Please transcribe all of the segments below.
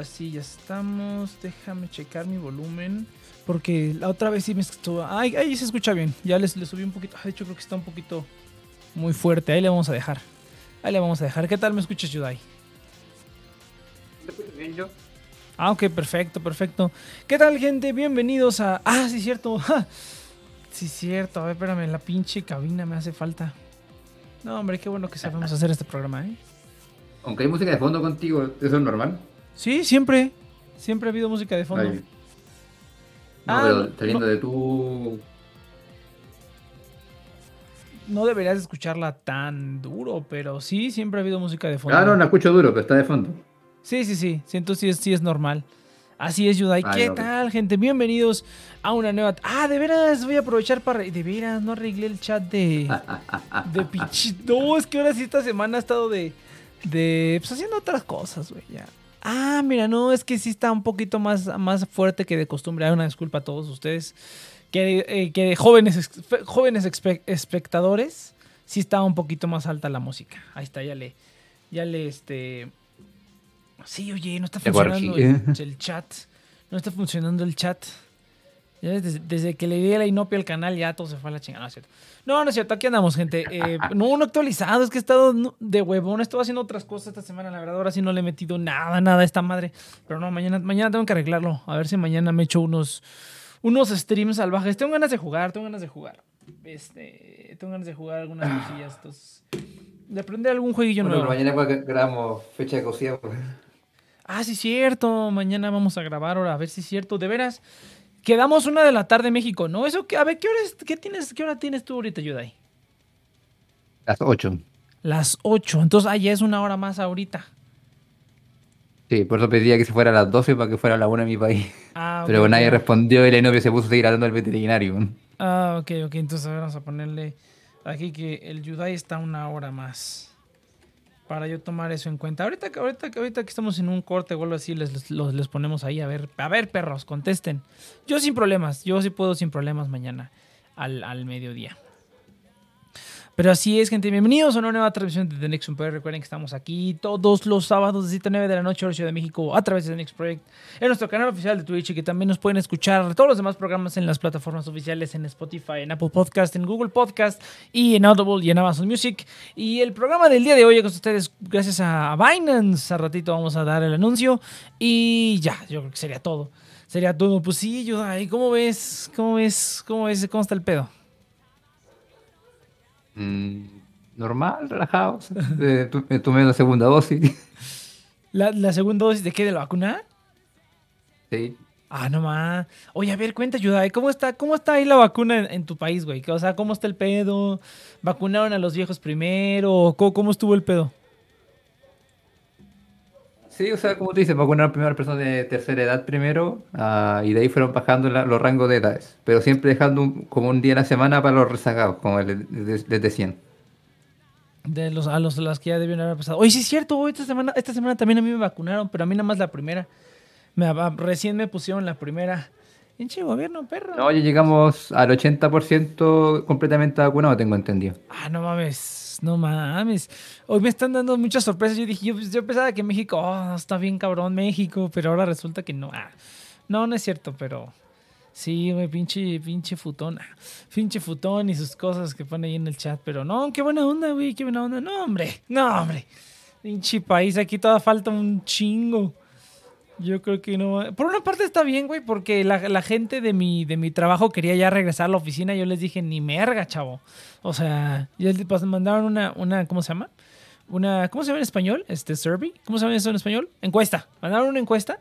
Ahora sí, ya estamos. Déjame checar mi volumen. Porque la otra vez sí me estuvo. Ay, ahí se escucha bien. Ya les, le subí un poquito. De hecho, creo que está un poquito muy fuerte. Ahí le vamos a dejar. Ahí le vamos a dejar. ¿Qué tal me escuchas, Yudai? bien yo? Ah, ok, perfecto, perfecto. ¿Qué tal, gente? Bienvenidos a. Ah, sí, cierto. Sí, cierto. A ver, espérame, la pinche cabina me hace falta. No, hombre, qué bueno que sabemos hacer este programa, ¿eh? Aunque hay música de fondo contigo, ¿eso es normal? Sí, siempre. Siempre ha habido música de fondo. Ay. No, Ah, pero no. de tu. No deberías escucharla tan duro, pero sí, siempre ha habido música de fondo. Ah, no, la escucho duro, pero está de fondo. Sí, sí, sí. Siento sí es, sí es normal. Así es, Yudai. ¿Qué no, tal, gente? Bienvenidos a una nueva. Ah, de veras, voy a aprovechar para. De veras, no arreglé el chat de. De pinche. No, es que ahora sí esta semana ha estado de. De. Pues haciendo otras cosas, güey, ya. Ah, mira, no, es que sí está un poquito más, más fuerte que de costumbre. Hay una disculpa a todos ustedes. Que, eh, que jóvenes, fe- jóvenes expe- espectadores, sí está un poquito más alta la música. Ahí está, ya le. Ya le, este. Sí, oye, no está funcionando el chat. No está funcionando el chat. Desde, desde que le di la inopia al canal, ya todo se fue a la chingada. No, es cierto. No, no es cierto. Aquí andamos, gente. Eh, no, no actualizado. Es que he estado de huevón. He estado haciendo otras cosas esta semana. La verdad, ahora sí no le he metido nada, nada a esta madre. Pero no, mañana, mañana tengo que arreglarlo. A ver si mañana me echo unos, unos streams salvajes. Tengo ganas de jugar, tengo ganas de jugar. Este, tengo ganas de jugar algunas cosillas. Entonces, de aprender algún jueguillo Bueno, nuevo. mañana grabamos fecha de cocida. pues. Ah, sí, cierto. Mañana vamos a grabar ahora, a ver si es cierto. De veras, quedamos una de la tarde México, ¿no? Eso que, a ver, ¿qué hora, es- qué tienes, qué hora tienes tú ahorita, Yudai? Las 8. Las 8. Entonces, ah, ya es una hora más ahorita. Sí, por eso pedía que se fuera a las 12 para que fuera a la 1 en mi país. Ah, Pero nadie respondió y la novia se puso a seguir hablando al veterinario. Ah, ok, ok. Entonces, a ver, vamos a ponerle aquí que el Yudai está una hora más. Para yo tomar eso en cuenta. Ahorita, que- ahorita, que- ahorita que estamos en un corte o algo así, les, los- les ponemos ahí. A ver, a ver, perros, contesten. Yo sin problemas. Yo sí puedo sin problemas mañana al, al mediodía. Pero así es, gente. Bienvenidos a una nueva transmisión de The Next Project. Recuerden que estamos aquí todos los sábados de 7 a 9 de la noche, hora Ciudad de México, a través de The Next Project, en nuestro canal oficial de Twitch y que también nos pueden escuchar todos los demás programas en las plataformas oficiales, en Spotify, en Apple Podcast, en Google Podcast y en Audible y en Amazon Music. Y el programa del día de hoy con ustedes, gracias a Binance. A ratito vamos a dar el anuncio y ya, yo creo que sería todo. Sería todo. Pues sí, Yudai, ¿cómo ves? ¿Cómo ves? ¿Cómo ves? ¿Cómo está el pedo? Mm, normal, relajado. Eh, tu- me tomé la segunda dosis. ¿La, la segunda dosis de qué? ¿De la vacuna? Sí. Ah, no más. Oye, a ver, cuenta, Yudai, ¿cómo está, cómo está ahí la vacuna en, en tu país, güey? O sea, ¿cómo está el pedo? ¿Vacunaron a los viejos primero? ¿Cómo, cómo estuvo el pedo? Sí, o sea, como tú dices, vacunaron primero a personas de tercera edad primero ah, y de ahí fueron bajando la- los rangos de edades, pero siempre dejando un- como un día a la semana para los rezagados, como les, les- les decían. De los, a los las que ya debieron haber pasado. Oye, sí es cierto, esta semana, esta semana también a mí me vacunaron, pero a mí nada más la primera. Me, a- recién me pusieron la primera. Pinche gobierno, perro. No, ya llegamos al 80% completamente vacunado, tengo entendido. Ah, no mames, no mames. Hoy me están dando muchas sorpresas. Yo dije, yo, yo pensaba que México, oh, está bien cabrón México, pero ahora resulta que no. Ah, no, no es cierto, pero sí, güey, pinche, pinche futón. ah, Pinche futón y sus cosas que pone ahí en el chat. Pero no, qué buena onda, güey, qué buena onda. No, hombre, no, hombre. Pinche país, aquí todavía falta un chingo. Yo creo que no. Por una parte está bien, güey, porque la, la gente de mi, de mi trabajo quería ya regresar a la oficina. Yo les dije, ni merga, chavo. O sea, ya les pas- mandaron una, una, ¿cómo se llama? Una, ¿cómo se llama en español? Este, survey. ¿Cómo se llama eso en español? Encuesta. Mandaron una encuesta.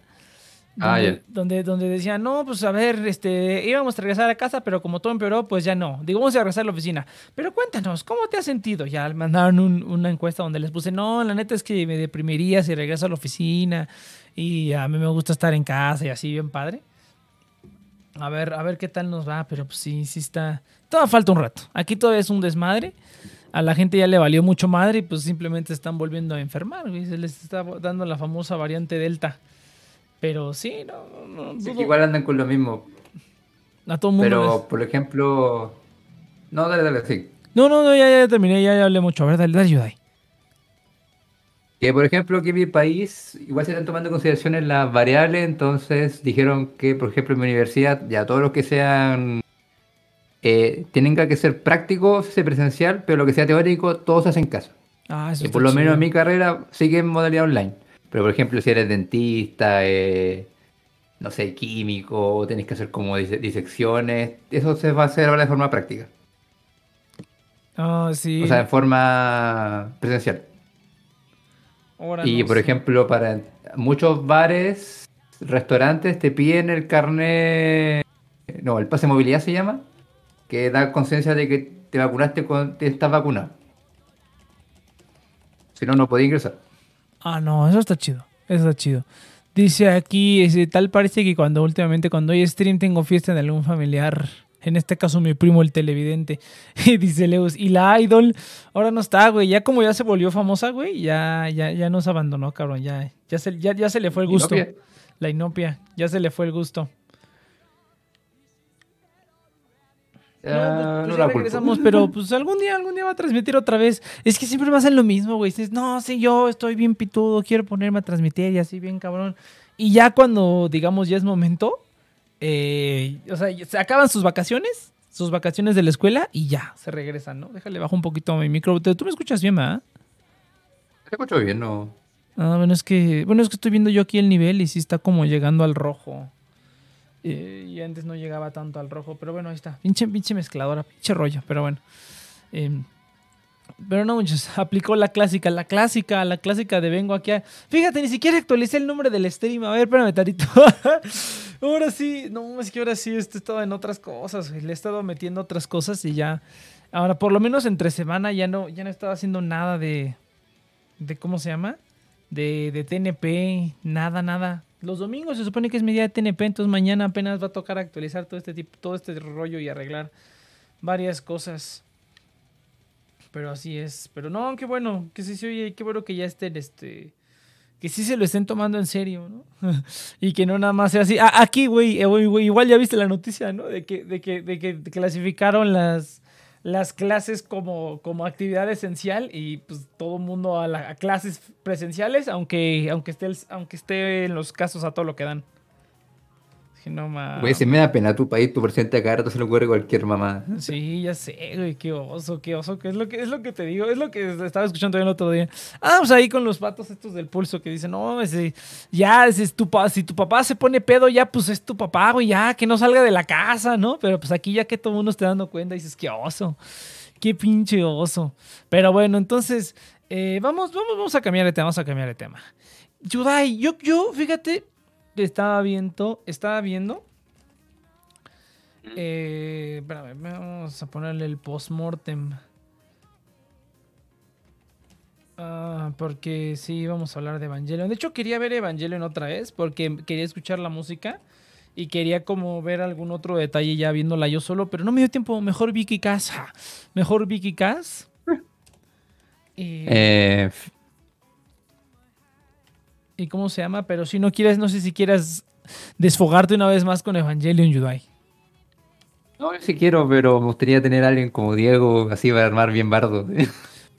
Ah, Donde, donde, donde decían, no, pues a ver, este, íbamos a regresar a casa, pero como todo empeoró, pues ya no. Digo, vamos a regresar a la oficina. Pero cuéntanos, ¿cómo te has sentido? Ya mandaron un- una encuesta donde les puse, no, la neta es que me deprimiría si regreso a la oficina y a mí me gusta estar en casa y así, bien padre. A ver, a ver qué tal nos va, pero pues sí, sí está. Todavía falta un rato. Aquí todavía es un desmadre. A la gente ya le valió mucho madre y pues simplemente están volviendo a enfermar. Se les está dando la famosa variante Delta. Pero sí, no, no, no Sí, igual andan con lo mismo, a todo mundo. pero por ejemplo... No, dale, dale, sí. No, no, no, ya, ya terminé, ya, ya hablé mucho. A ver, dale, dale, Yudai. Que por ejemplo, que mi país, igual se están tomando en consideración las variables, entonces dijeron que, por ejemplo, en mi universidad, ya todos los que sean, eh, tienen que ser prácticos, se presencial, pero lo que sea teórico, todos hacen caso. Ah, eso Y por lo menos en mi carrera sigue en modalidad online. Pero por ejemplo, si eres dentista, eh, no sé, químico, tenés que hacer como dise- disecciones, eso se va a hacer ahora de forma práctica. Ah, sí. O sea, en forma presencial. Ahora Y no por sé. ejemplo, para muchos bares, restaurantes te piden el carnet, no, el pase de movilidad se llama, que da conciencia de que te vacunaste con, te estás vacunado. Si no, no podés ingresar. Ah, no, eso está chido. Eso está chido. Dice aquí, tal parece que cuando últimamente cuando hay stream tengo fiesta de algún familiar. En este caso mi primo el televidente. Y dice Leus, y la idol ahora no está, güey. Ya como ya se volvió famosa, güey, ya, ya, ya nos abandonó, cabrón. Ya, ya, se, ya, ya se le fue el gusto. Inopia. La inopia, ya se le fue el gusto. Ah, No, pues, no pues ya culpo. regresamos, pero pues algún día, algún día va a transmitir otra vez. Es que siempre me hacen lo mismo, güey. Dices, no, sí, yo estoy bien pitudo, quiero ponerme a transmitir y así bien cabrón. Y ya cuando, digamos, ya es momento, eh, o sea, se acaban sus vacaciones, sus vacaciones de la escuela y ya, se regresan, ¿no? Déjale, bajo un poquito mi micro. Tú me escuchas bien, ¿verdad? Te escucho bien, ¿no? Ah, bueno, es que, bueno, es que estoy viendo yo aquí el nivel y sí está como llegando al rojo. Eh, y antes no llegaba tanto al rojo, pero bueno, ahí está. Pinche, pinche mezcladora, pinche rollo, pero bueno. Em, pero no muchos. Aplicó la clásica, la clásica, la clásica de vengo aquí a... Fíjate, ni siquiera actualicé el nombre del stream. A ver, espérame, Tarito. ahora sí, no, es que ahora sí este, he estado en otras cosas. Le he estado metiendo otras cosas y ya... Ahora, por lo menos entre semana ya no, ya no estaba haciendo nada de... de ¿Cómo se llama? De, de TNP, nada, nada. Los domingos se supone que es mi día de TNP, entonces mañana apenas va a tocar actualizar todo este tipo, todo este rollo y arreglar varias cosas. Pero así es. Pero no, qué bueno, que sí se oye, qué bueno que ya estén, este, que sí se lo estén tomando en serio, ¿no? y que no nada más sea así. Ah, aquí, güey, eh, güey, igual ya viste la noticia, ¿no? De que, de que, de que clasificaron las, las clases como, como actividad esencial y pues todo el mundo a, la- a clases presenciales, aunque, aunque, esté aunque esté en los casos a todo lo que dan. No mames. Güey, se me da pena tu país, tu presidente a cada rato se le ocurre cualquier mamá. Sí, ya sé, güey, qué oso, qué oso, que es lo que es lo que te digo, es lo que estaba escuchando también el otro día. Ah, pues ahí con los patos estos del pulso que dicen, no, ese, ya, ese es tu pa- si tu papá se pone pedo, ya, pues es tu papá, güey, ya, que no salga de la casa, ¿no? Pero pues aquí ya que todo el mundo esté dando cuenta, dices, qué oso, qué pinche oso. Pero bueno, entonces, eh, vamos, vamos, vamos a cambiar de tema, vamos a cambiar de tema. Yudai, yo, yo, fíjate, estaba viendo, estaba viendo. Eh, espérame, vamos a ponerle el postmortem. Ah, porque sí, vamos a hablar de Evangelion. De hecho, quería ver Evangelion otra vez porque quería escuchar la música y quería como ver algún otro detalle ya viéndola yo solo, pero no me dio tiempo. Mejor Vicky Cass. ja, Mejor Vicky Cass. Eh, ¿Y cómo se llama? Pero si no quieres, no sé si quieras desfogarte una vez más con Evangelion Yudai. no, yo sí quiero, pero me gustaría tener a alguien como Diego, así va a armar bien bardo.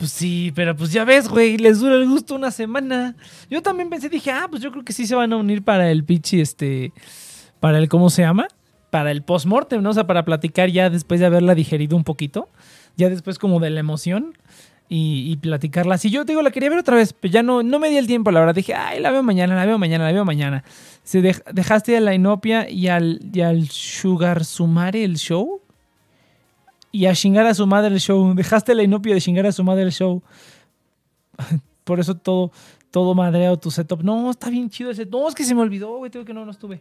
Pues sí, pero pues ya ves, güey, les dura el gusto una semana. Yo también pensé, dije, ah, pues yo creo que sí se van a unir para el pichi, este, para el, ¿cómo se llama? Para el post-mortem, ¿no? O sea, para platicar ya después de haberla digerido un poquito, ya después como de la emoción y, y platicarla. Si yo te digo, la quería ver otra vez, pero ya no, no me di el tiempo, la verdad. Dije, ay, la veo mañana, la veo mañana, la veo mañana. Se dej- dejaste a la Inopia y al, y al Sugar Sumare el show y a chingar a su madre el show. Dejaste la inopia de chingar a su madre el show. Por eso todo, todo madreado tu setup. No, está bien chido ese. No, es que se me olvidó, güey. Tengo que no, no estuve.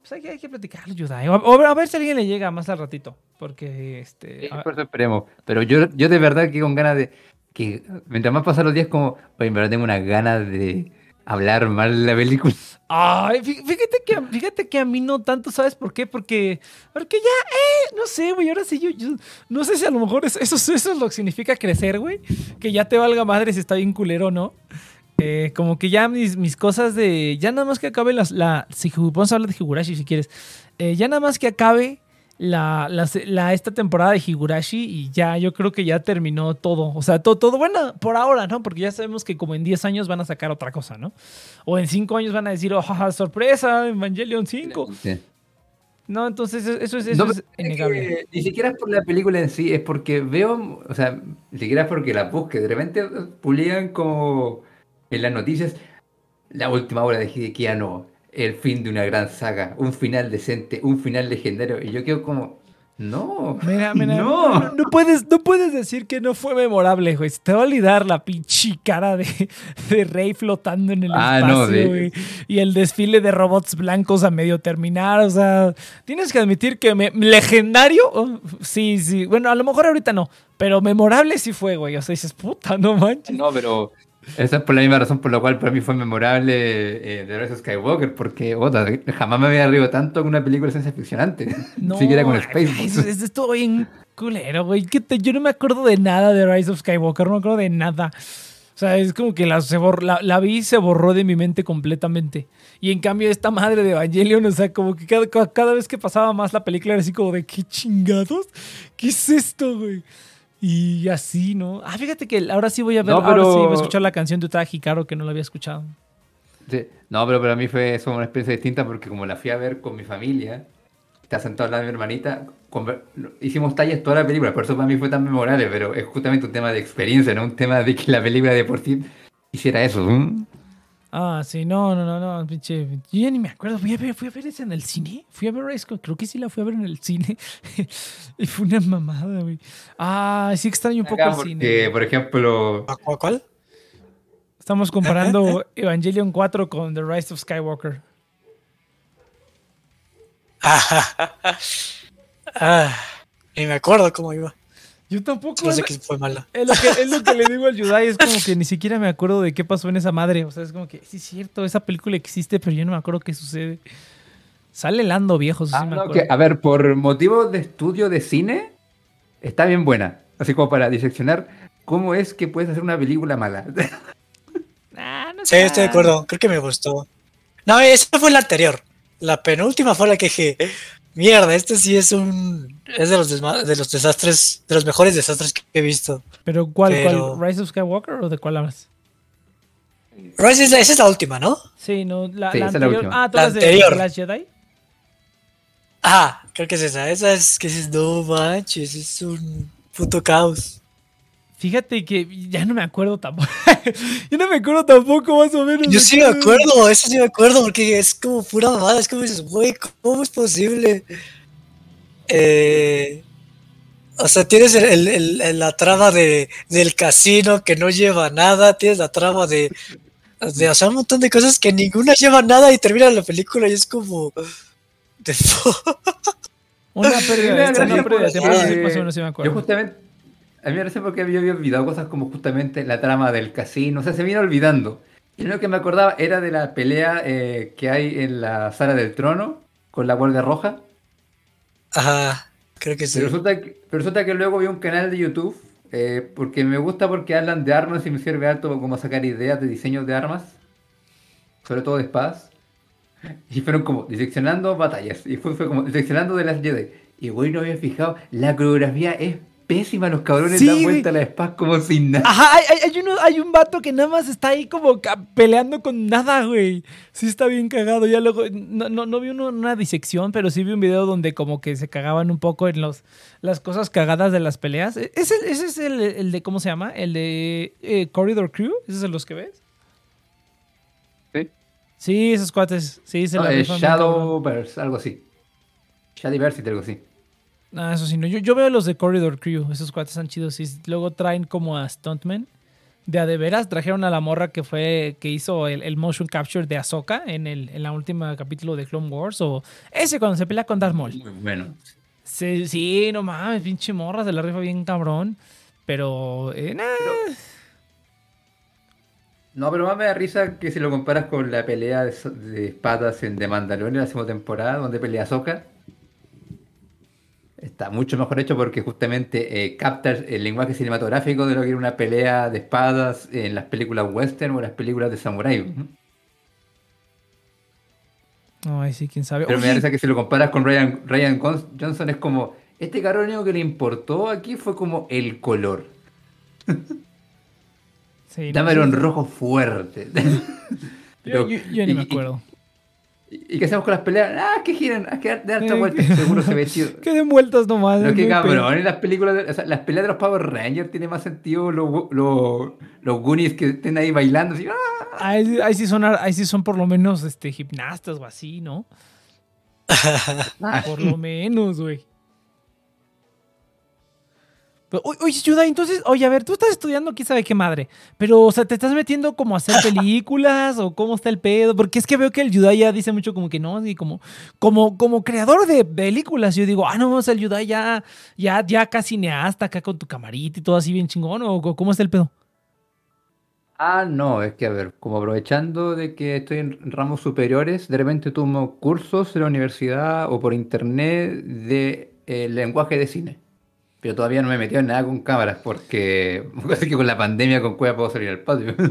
Pues hay que, hay que platicarlo, Yudai. O, o a ver si a alguien le llega más al ratito. Porque, este... Sí, a- por eso esperemos. Pero yo, yo de verdad que con ganas de. Que Mientras más pasan los días, como. Oye, en verdad tengo unas ganas de hablar mal de la película. Ay, fí- fíjate que, fíjate que a mí no tanto, ¿sabes por qué? Porque, porque ya, eh, no sé, güey, ahora sí yo, yo- no sé si a lo mejor es- eso, eso es lo que significa crecer, güey, que ya te valga madre si está bien culero o no. Eh, como que ya mis, cosas de, ya nada más que acabe las, la, si, a hablar de Higurashi si quieres, Eh, ya nada más que acabe la, la, la- esta temporada de Higurashi y ya, yo creo que ya terminó todo. O sea, todo, todo bueno por ahora, ¿no? Porque ya sabemos que como en 10 años van a sacar otra cosa, ¿no? O en 5 años van a decir, oh, jaja, sorpresa, Evangelion 5. Sí. No, entonces eso, es, eso No, es pero es innegable. que ni siquiera es por la película en sí, es porque veo, o sea, ni siquiera es porque la busque, de repente publican como en las noticias la última obra de Hideki Anno, el fin de una gran saga, un final decente, un final legendario, y yo quedo como, no, Mira, mira, no. no, no puedes, no puedes decir que no fue memorable, güey. Se te va a olvidar la pinche cara de, de Rey flotando en el Ah, espacio, no, de- güey. Y el desfile de robots blancos a medio terminar. O sea, tienes que admitir que me- legendario, oh, sí, sí. Bueno, a lo mejor ahorita no, pero memorable sí fue, güey. O sea, dices, puta, no manches. No, pero esa es por la misma razón por la cual para mí fue memorable eh, The Rise of Skywalker, porque ota, jamás me había reído tanto con una película de ciencia ficción antes, No, ni siquiera con Spaceballs. Eso estuvo bien culero, güey. ¿Qué te- Yo no me acuerdo de nada de Rise of Skywalker, no me acuerdo de nada. O sea, es como que la, se bor- la, la vi y se borró de mi mente completamente. Y en cambio, esta madre de Evangelion, o sea, como que cada- cada vez que pasaba más la película era así como de, ¿qué chingados? ¿Qué es esto, güey? Y así, ¿no? Ah, fíjate que ahora sí voy a ver, No, ahora sí voy a pero- escuchar la canción de Utada Hikaru que no la había escuchado. Sí. No, pero para mí fue eso una experiencia distinta porque como la fui a ver con mi familia, está sentado al lado de mi hermanita, conver- hicimos tallas toda la película, por eso para mí fue tan memorable, pero es justamente un tema de experiencia, no un tema de que la película de por sí hiciera eso. ¿mm? Ah, sí, no, no, no, no, pinche. Yo ya ni me acuerdo. Fui a ver, fui a ver esa en el cine. Fui a ver Rise of- Creo que sí la fui a ver en el cine. y fue una mamada, güey. Ah, sí extraño un poco Acá el porque, cine. por ejemplo, ¿A cuál? cuál? Estamos comparando Evangelion 4 con The Rise of Skywalker. ah, ni me acuerdo cómo iba. Yo tampoco. No es, sé qué fue mala. es lo que, es lo que le digo al Yudai. Es como que ni siquiera me acuerdo de qué pasó en esa madre. O sea, es como que sí es cierto, esa película existe, pero yo no me acuerdo qué sucede. Sale Lando viejo, sí ah, me no, acuerdo. que, a ver, por motivos de estudio de cine, está bien buena, así como para diseccionar cómo es que puedes hacer una película mala. Ah, no Sí, estoy de acuerdo. Creo que me gustó. No, esa fue la anterior. La penúltima fue la que dije, mierda, este sí es un... Es de los, desma- de los desastres, de los mejores desastres que he visto. Pero ¿cuál, Pero- cuál? ¿Rise of Skywalker o de cuál hablas? Rise es la- esa es la última, ¿no? Sí, no, la, Sí, la esa es la anterior. ah, ¿tú La de anterior. The Last Jedi? Ah, creo que es esa. Esa es que dices, no manches, es un puto caos. Fíjate que ya no me acuerdo tampoco. Yo no me acuerdo tampoco, más o menos. Yo sí me acuerdo, eso sí me acuerdo, porque es como pura mamada, es como dices, güey, ¿cómo es posible? Eh, o sea, tienes el- el- el- el- la trama de, del casino que no lleva nada, tienes la trama de, de hacer un montón de cosas que ninguna lleva nada y termina la película y es como... Una pérdida de tiempo, Yo justamente, a mí me parece porque yo había olvidado cosas como justamente la trama del casino, o sea, se me vino olvidando. Y lo que me acordaba era de la pelea eh, que hay en la sala del trono con la Guardia Roja. Ajá, creo que sí. Pero resulta que, pero resulta que luego vi un canal de YouTube, eh, porque me gusta porque hablan de armas y me sirve harto como sacar ideas de diseños de armas, sobre todo de espadas. Y fueron como diseccionando batallas, y fue, fue como diseccionando de las Jedi. Y güey, no había fijado, la coreografía es pésima, los cabrones Sí, dan vuelta a la espada como sin nada. Ajá, hay, uno, hay un vato que nada más está ahí como peleando con nada, güey. Sí está bien cagado. Ya luego, no, no, no vi uno- una disección, pero sí vi un video donde como que se cagaban un poco en los, las cosas cagadas de las peleas. E- Ese, ese es el, el de, ¿cómo se llama? El de eh, Corridor Crew. ¿Ese es de los que ves? Sí. Sí, esos cuates. Sí, se No, la eh. Shadowverse, algo así. Shadowverse, algo así. Ah, eso sí, no. Yo, yo veo los de Corridor Crew. Esos cuates están chidos. Y luego traen como a Stuntman. De a de veras, trajeron a la morra que fue, que hizo el, el motion capture de Ahsoka en el en la última capítulo de Clone Wars. O ese cuando se pelea con Darth Maul. Muy bueno. Sí, sí, no mames, pinche morra, se la rifa bien cabrón. Pero, eh, nah. No, pero más me da risa que si lo comparas con la pelea de, de espadas en The Mandalorian la segunda temporada, donde pelea Ahsoka. Está mucho mejor hecho porque justamente eh, capta el lenguaje cinematográfico de lo que era una pelea de espadas en las películas western o las películas de samurai. Ujú. No, ahí sí, quién sabe. Pero me risa que si lo comparas con Ryan, Ryan Johnson es como, este cabrón lo único que le importó aquí fue como el color. sí, no, en sí, rojo fuerte. Yo, yo- yo ni y- me acuerdo. ¿Y, qué hacemos con las peleas? Ah, que giran, ah, que esta Eh, vuelta, que- seguro se ve chido. Que den vueltas nomás. No pedo. cabrón, en las películas, de- o sea, las peleas de los Power Rangers tiene más sentido los, los, los Goonies que estén ahí bailando así, ¡ah! Ahí, ahí sí son, ahí sí son por lo menos este, gimnastas o así, ¿no? Por lo menos, güey. Pero, oye, entonces, oye, a ver, tú estás estudiando quién sabe qué madre, pero, o sea, ¿te estás metiendo como a hacer películas o cómo está el pedo? Porque es que veo que el Yuda ya dice mucho como que no, así como, como, como creador de películas, yo digo, ah, no, o sea, el Yuda ya, ya, ya acá cineasta, acá con tu camarita y todo así bien chingón, o o cómo está el pedo? Ah, no, es que a ver, como aprovechando de que estoy en ramos superiores, de repente tomo cursos en la universidad o por internet de eh, lenguaje de cine. Pero todavía no me he metido en nada con cámaras porque así que con la pandemia con cueva puedo salir al patio.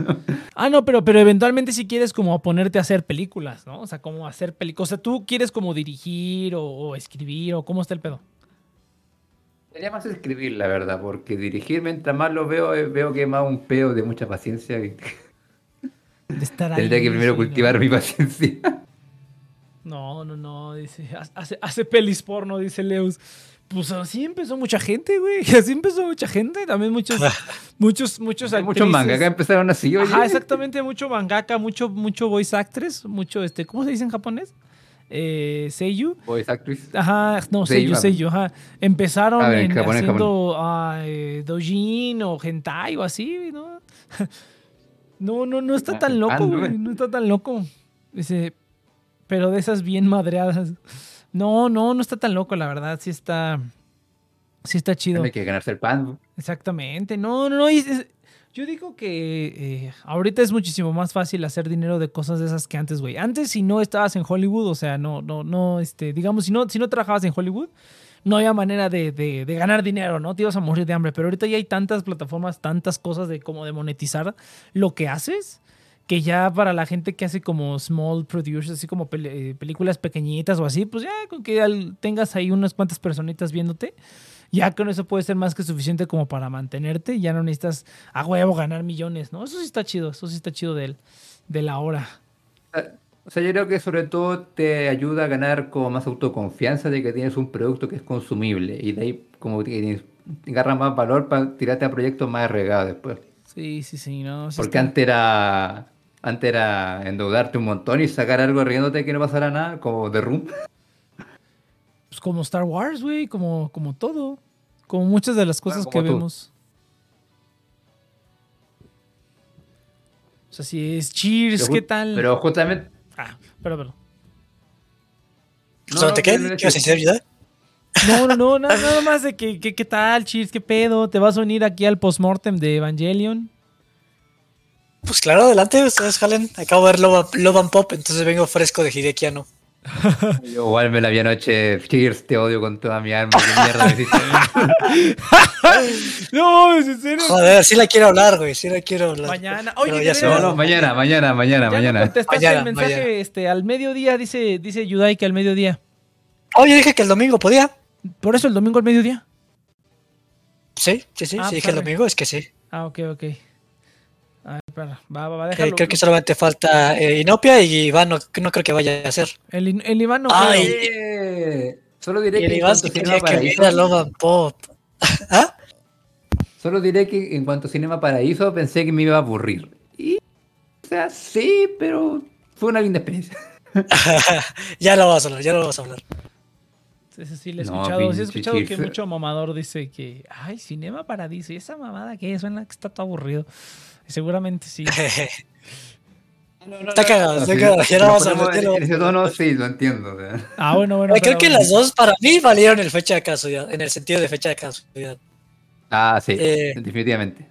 Ah, no, pero, pero eventualmente si quieres como ponerte a hacer películas, ¿no? O sea, como hacer películas. O sea, tú quieres como dirigir o, o escribir o cómo está el pedo. Sería más escribir, la verdad, porque dirigir mientras más lo veo, eh, veo que es más un peo de mucha paciencia. De estar ahí. Tendría que primero sí, ¿no? cultivar mi paciencia. No, no, no, dice, hace, hace pelis porno, dice Leus. Pues así empezó mucha gente, güey. Así empezó mucha gente. También muchos, muchos, muchos actrices. mangas que empezaron así, oye. Ajá, exactamente, mucho mangaka, mucho, mucho voice actress, mucho, este, ¿cómo se dice en japonés? Eh, seiyu. Voice actress. Ajá, no, Seiyu, Seiyu, ajá. Empezaron A ver, en en- japonés, haciendo ah, eh, doujin o hentai o así, ¿no? No, no, no está Ah, tan loco, ah, güey, güey. no está tan loco. Dice, pero de esas bien madreadas. No, no, no está tan loco, la verdad, sí está, sí está chido. Hay que ganarse el pan. Exactamente. No, no, no. es- yo digo que eh, ahorita es muchísimo más fácil hacer dinero de cosas de esas que antes, güey. Antes, si no estabas en Hollywood, o sea, no, no, no, este, digamos, si no, si no trabajabas en Hollywood, no había manera de, de- de ganar dinero, ¿no? Te ibas a morir de hambre. Pero ahorita ya hay tantas plataformas, tantas cosas de cómo de monetizar lo que haces, que ya para la gente que hace como small producers, así como pel- eh, películas pequeñitas o así, pues ya con que tengas ahí unas cuantas personitas viéndote, ya con eso puede ser más que suficiente como para mantenerte. Ya no necesitas a huevo ganar millones, ¿no? Eso sí está chido, eso sí está chido del, de la hora. O sea, yo creo que sobre todo te ayuda a ganar como más autoconfianza de que tienes un producto que es consumible y de ahí como que agarra más valor para tirarte a proyectos más arriesgados después. Sí, sí, sí, no. sí Porque está- antes era antes era endeudarte un montón y sacar algo riéndote que no pasara nada, como The Room. pues como Star Wars, güey, como, como todo. Como muchas de las cosas Bueno, que vemos. O sea, si es Cheers, Pero ¿qué tal? Pero justamente Ah, pero, pero. No, ¿Sobre no, qué? ¿Qué vas a? No, no, no, nada, nada más de que, que- qué tal, Cheers, qué pedo. ¿Te vas a unir aquí al postmortem de Evangelion? Pues claro, adelante, ustedes jalen. Acabo de ver Love, Love and Pop, entonces vengo fresco de Hidekiano. Yo igual me la vi anoche. Cheers, te odio con toda mi alma. ¿Qué mierda? No, es en serio. Joder, sí la quiero hablar, güey, sí la quiero hablar. Mañana. Oye, ya No, mañana, mañana, mañana, mañana. contestaste Mañana, el mensaje mañana. este, al mediodía, dice, dice Yudai que al mediodía. Oh, yo dije que el domingo podía. ¿Por eso el domingo al mediodía? Sí, sí, sí, Ah, sí, pues dije el domingo, es que sí. Ah, ok, ok. A ver, espera, va, va, va, Que- déjalo. creo que solamente falta eh, Inopia y Iván no, no creo que vaya a hacer. El, el Iván no Ay. creo. Eh, Solo diré que Iván se tenía que a and Pop. ¿Ah? solo diré que en cuanto a Cinema Paraíso pensé que me iba a aburrir. Y, o sea, sí, pero fue una linda experiencia. ya lo vamos a hablar, ya lo vamos a hablar. Ese sí lo he No. Sí he escuchado que mucho mamador dice que, ay, Cinema Paradiso. ¿Y esa mamada qué es? Suena que está todo aburrido. Seguramente sí. Está cagado, está cagado, ya nos vamos a en ese tono, sí, lo entiendo. o sea. Ah, bueno, bueno. Creo que bueno. las dos para mí valieron el fecha de casualidad, en el sentido de fecha de casualidad. Ah, sí, Eh. definitivamente.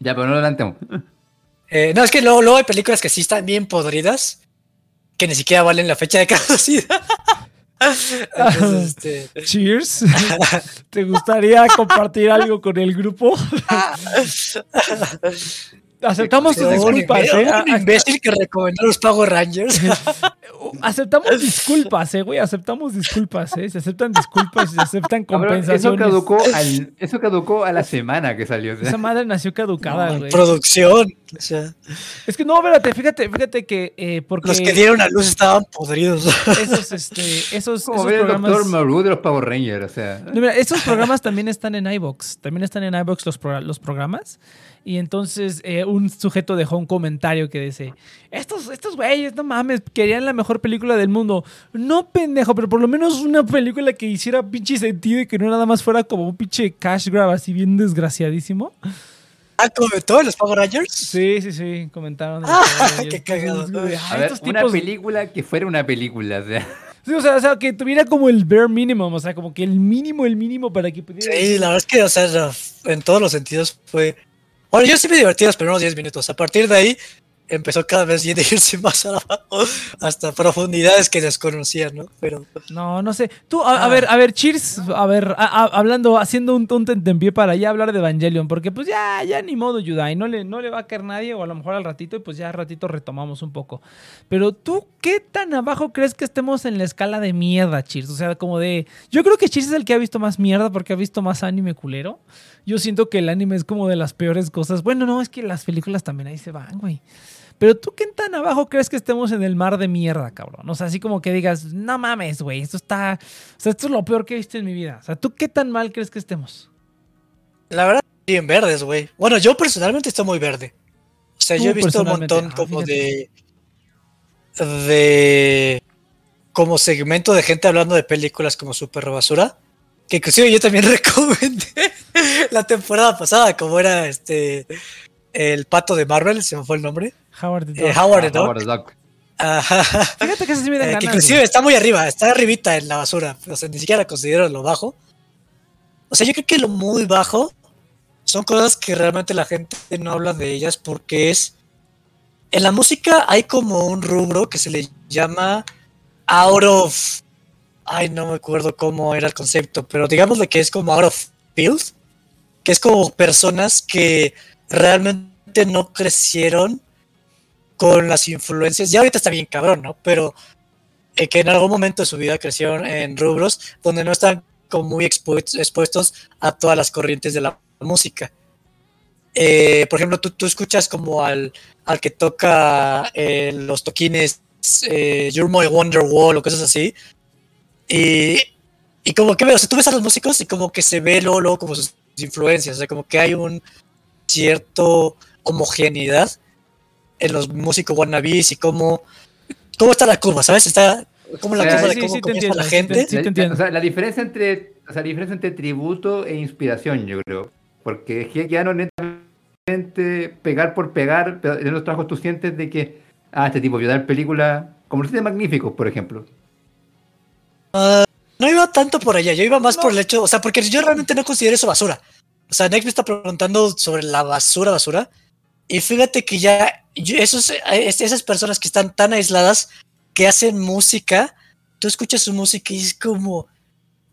Ya, pero no lo adelantemos. Eh, no, es que luego, luego hay películas que sí están bien podridas, que ni siquiera valen la fecha de caducidad. Entonces, este, Cheers. ¿Te gustaría compartir algo con el grupo? aceptamos tus Sí, disculpas, ¿eh? Un imbécil que recomendó los Power Rangers. aceptamos disculpas, ¿eh, güey? Aceptamos disculpas, ¿eh? Se aceptan disculpas y se aceptan Cabrón, eso compensaciones. caducó, al, eso caducó a la semana que salió. sea. Esa madre nació caducada, güey. Producción. O sea, Es que no, espérate, fíjate, fíjate que eh, porque los que dieron a luz estaban podridos. esos, este, esos, Como esos ver el programas. Doctor Maru de los Power Rangers, o sea. No, mira, esos programas también están en iBox. También están en iBox los, pro- los programas. Y entonces eh, un sujeto dejó un comentario que dice: Estos, estos güeyes, no mames, querían la mejor película del mundo. No, pendejo, pero por lo menos una película que hiciera pinche sentido y que no nada más fuera como un pinche cash grab así bien desgraciadísimo. Ah, comentó los Power Rangers. Sí, sí, sí, comentaron. Ah, qué cagado. güey, A ver, estos una tipos- película que fuera una película, o sea. Sí, o sea, o sea, que tuviera como el bare minimum, o sea, como que el mínimo, el mínimo para que pudiera. Sí, la verdad es que, o sea, en todos los sentidos fue. Bueno, yo sí me divertí los primeros 10 minutos. A partir de ahí empezó cada vez a irse más abajo, hasta profundidades que desconocía, ¿no? Pero No, no sé. Tú, a, a Ah. ver, a ver, Cheers, a ver, a- a- hablando, haciendo un, un tentempié para ya hablar de Evangelion, porque pues ya, ya ni modo, Yudai, no le, no le va a caer nadie, o a lo mejor al ratito, y pues ya al ratito retomamos un poco. Pero tú, ¿qué tan abajo crees que estemos en la escala de mierda, Cheers? O sea, como de. Yo creo que Cheers es el que ha visto más mierda porque ha visto más anime culero. Yo siento que el anime es como de las peores cosas. Bueno, no, es que las películas también ahí se van, güey. Pero tú, ¿qué tan abajo crees que estemos en el mar de mierda, cabrón? O sea, así como que digas, no mames, güey, esto está. O sea, esto es lo peor que he visto en mi vida. O sea, ¿tú qué tan mal crees que estemos? la verdad, bien verdes, güey. Bueno, yo personalmente estoy muy verde. O sea, yo he visto un montón ah, como fíjate. de. de. como segmento de gente hablando de películas como Super Basura. Que inclusive yo también recomendé la temporada pasada, como era este. El pato de Marvel, se me fue el nombre. Howard the Eh, Duck. Howard the Duck. Howard the Duck. Ajá. Fíjate que ese sí me da Eh, que inclusive está muy arriba, está arribita en la basura. O sea, ni siquiera considero lo bajo. O sea, yo creo que lo muy bajo son cosas que realmente la gente no habla de ellas porque es... En la música hay como un rubro que se le llama out of... Ay, no me acuerdo cómo era el concepto, pero digámosle que es como out of field, que es como personas que realmente no crecieron con las influencias. Ya ahorita está bien cabrón, ¿no? Pero eh, que en algún momento de su vida crecieron en rubros donde no están como muy expu- expuestos a todas las corrientes de la música. Eh, por ejemplo, tú, tú escuchas como al, al que toca eh, los toquines eh, You're My Wonderwall o cosas así. Y, y como que, o sea, tú ves a los músicos y como que se ve luego, luego como sus influencias, o sea, como que hay un cierto homogeneidad en los músicos wannabes y cómo, cómo está la curva, ¿sabes? Está como la O sea, curva de sí, cómo sí la entiendo, sí te- gente. sí te La- entiendo. O sea, la diferencia entre, o sea, la diferencia entre tributo e inspiración, yo creo. Porque es que ya no netamente pegar por pegar, pero en los trabajos tú sientes de que, ah, este tipo vio dar película, como los de Magníficos, por ejemplo. Ah, no iba tanto por allá, yo iba más por el hecho, o sea, porque yo realmente no considero eso basura. O sea, Next me está preguntando sobre la basura, basura. Y fíjate que ya esos, eh, es- esas personas que están tan aisladas, que hacen música, tú escuchas su música y es como,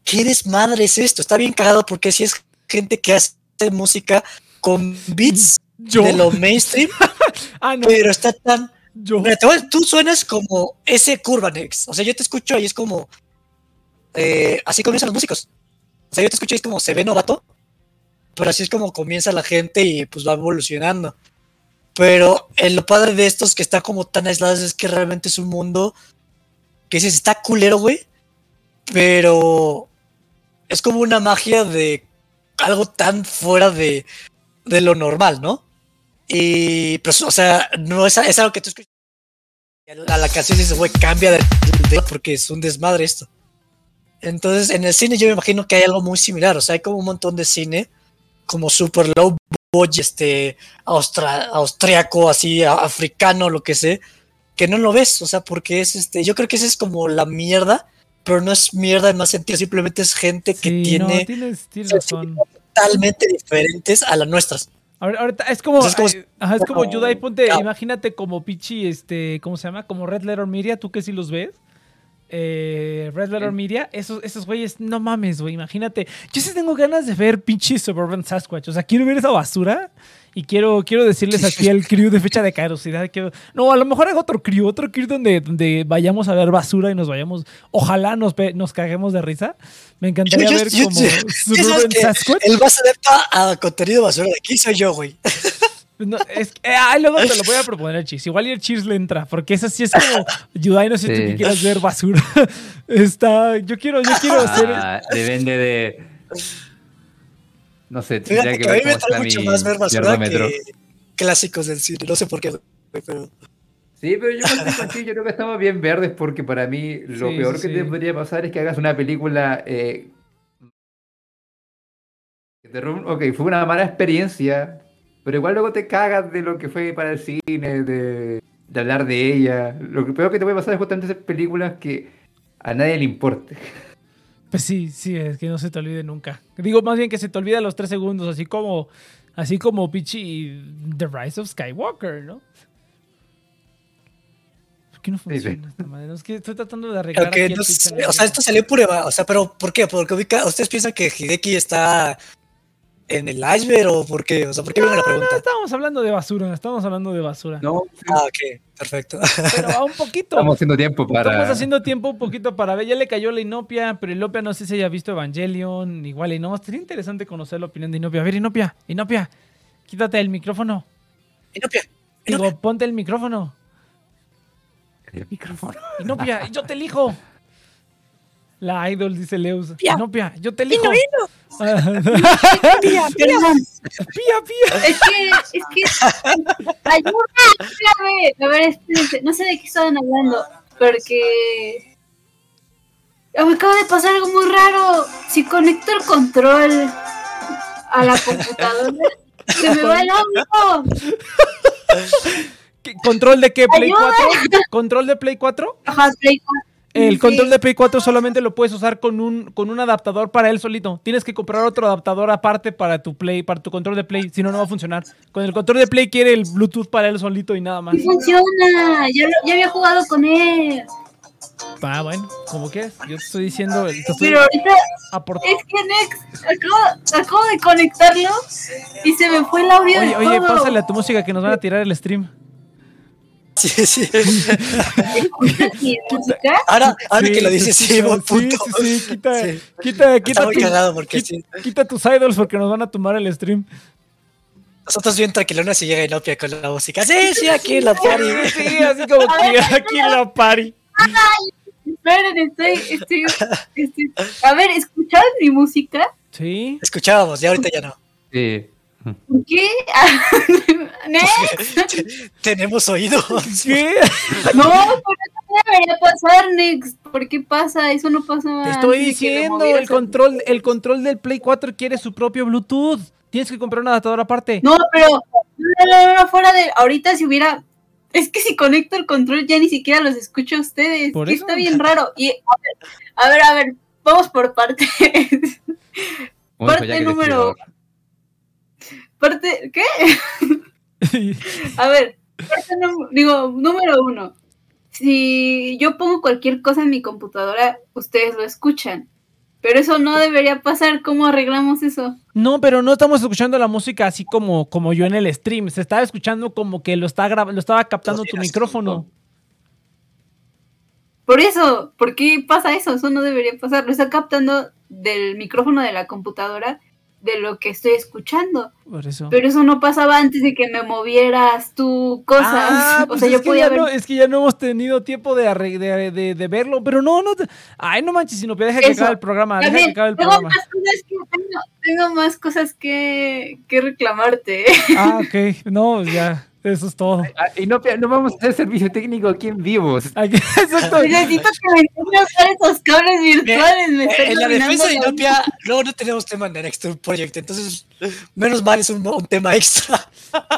¿qué desmadre es esto? Está bien cagado porque si es gente que hace música con beats Yo. de lo mainstream, Ah, no. pero está tan Yo. Mira, te voy- tú suenas como ese Curvanex. O sea, yo te escucho y es como. eh, así comienzan los músicos. O sea, yo te escucho y es como se ve novato. Pero así es como comienza la gente y pues va evolucionando. Pero eh, lo padre de estos que están como tan aislados es que realmente es un mundo que dices, está culero, güey. Pero es como una magia de algo tan fuera de, de lo normal, ¿no? Y, pues, o sea, no es, es algo que tú escuchas. A la canción dices, güey, cambia de, de- porque es un desmadre esto. Entonces, en el cine yo me imagino que hay algo muy similar. O sea, hay como un montón de cine, como super low este, austra- austriaco, así, africano, lo que sé, que no lo ves. O sea, porque es este, yo creo que esa es como la mierda, pero no es mierda en más sentido, simplemente es gente que Sí, no, tiene tienes, tienes totalmente diferentes a las nuestras. Ahorita es como, Entonces, como ajá, es como como- Yudai, ponte, imagínate como Pichi, este, ¿cómo se llama? Como Red Letter Media, tú que sí los ves. Eh, Red Letter Media, esos, esos güeyes, no mames, güey, imagínate. Yo sí tengo ganas de ver pinche Suburban Sasquatch, o sea, quiero ver esa basura Y quiero, quiero decirles aquí al crew de fecha de caducidad. que- no, a lo mejor hago otro crew, otro crew donde, donde vayamos a ver basura y nos vayamos. Ojalá nos, nos caguemos de risa. Me encantaría Yo- ver yo- como yo- ¿Sabes Suburban? Sasquatch. El más adepto a contenido basura de aquí soy yo, güey. No, es que, luego te lo voy a proponer al Cheers. Igual y el Cheers le entra, porque esa sí es como. Yudai, no sé tú Sí. que quieras ver basura. Está. Yo quiero, yo quiero hacer. Ah, depende de. No sé, Fíjate tendría que que a ver mí me trae está mucho más ver basura que clásicos del cine. No sé por qué, pero... Sí, pero yo contigo, sí, yo creo que estamos bien verdes porque para mí lo Sí, peor sí, que te podría pasar es que hagas una película. Eh, ok, fue una mala experiencia, pero igual luego te cagas de lo que fue para el cine, de, de hablar de ella. Lo que peor que te puede pasar es justamente hacer películas que a nadie le importe. Pues sí, sí, es que no se te olvide nunca. Digo más bien que se te olvide a los tres segundos, así como. Así como Pichi The Rise of Skywalker, ¿no? ¿Por qué no funciona esta madre? No, es que estoy tratando de arreglar. Aquí no el o sea, esto salió pura, o sea, pero ¿por qué? Porque ubica, ustedes piensan que Hideki está en el iceberg o por qué? O sea, ¿por qué viene la No, pregunta? estábamos hablando de basura, estamos hablando de basura. No, Ah, ok, perfecto. Pero a un poquito. estamos haciendo tiempo para. Estamos haciendo tiempo un poquito para ver. Ya le cayó la Inopia, pero Inopia no sé si haya visto Evangelion. Igual y no. Sería interesante conocer la opinión de Inopia. A ver, Inopia, Inopia, quítate el micrófono. Inopia, Digo, ponte el micrófono. El micrófono. Inopia, yo te elijo. La idol, dice Leus. Pia. Inopia, yo te elijo. Pía, Perdón, Pía, pía. es que, es que, ayuda, espérame. A ver, espérense, no sé de qué estaban hablando, porque me acaba de pasar algo muy raro. Si conecto el control a la computadora, se me va el audio. ¿Qué- ¿Control de qué? ¿Play Ayuda. 4? ¿Control de Play 4? Ajá, Play 4. El control de Play 4 solamente lo puedes usar con un, con un adaptador para él solito. Tienes que comprar otro adaptador aparte para tu Play, para tu control de Play, si no, no va a funcionar. Con el control de Play quiere el Bluetooth para él solito y nada más. Sí funciona, ya, lo- ya había jugado con él. Ah, bueno, como quieras. Yo te estoy diciendo, te estoy Pero ahorita aportando. es que Nex, acabo, acabo de conectarlo y se me fue el audio. Oye, oye, pásale a tu música que nos van a tirar el stream. Sí, sí. Ahora, ahora Sí, que lo dices, sí, buen punto. Sí, sí, quita, Sí. quita, quita, Está muy tu- cagado porque quita- sí. quita tus idols porque nos van a tomar el stream. Nosotros bien tranquilones y llega Inopia con la música. Sí, sí, aquí en la party. Sí, así como que aquí en la party. Esperen, estoy, estoy, estoy- A ver, ¿escucharon mi música? Sí. Escuchábamos, ya ahorita ya no. Sí. ¿Por qué? Nex, Tenemos oídos. ¿Qué? no, pero eso no debería pasar, Nex. ¿Por qué pasa? Eso no pasaba. Te estoy diciendo, el control, el control del Play 4 quiere su propio Bluetooth. Tienes que comprar un adaptador aparte. No, pero no, no, no, fuera de. Ahorita si hubiera. Es que si conecto el control ya ni siquiera los escucho a ustedes. Por que eso. Está bien raro. Y a ver, a ver, a ver, vamos por partes. Bueno, Parte número-. Parte, ¿qué? A ver, parte digo, número uno. Si yo pongo cualquier cosa en mi computadora, ustedes lo escuchan. Pero eso no debería pasar. ¿Cómo arreglamos eso? No, pero no estamos escuchando la música así como, como yo en el stream. Se estaba escuchando como que lo, está lo estaba captando tu micrófono. Por eso, ¿por qué pasa eso? Eso no debería pasar. Lo está captando del micrófono de la computadora de lo que estoy escuchando. Por eso. Pero eso no pasaba antes de que me movieras tú cosas. Ah, o pues sea, es yo que podía ya ver. no, es que ya no hemos tenido tiempo de, de, de- de verlo, pero no, no. te- Ay, no manches, sino deja que acabe el programa, deja que acabe el tengo programa. más cosas que, tengo, tengo más cosas que, que reclamarte. Ah, ok, no, ya, eso es todo. Y no, no vamos a hacer servicio técnico aquí en vivo. Exacto. Necesito que me enseñes a usar esos cables virtuales. Me están En la defensa de Inopia, luego no tenemos tema en el Next Project, entonces menos mal es un, un tema extra.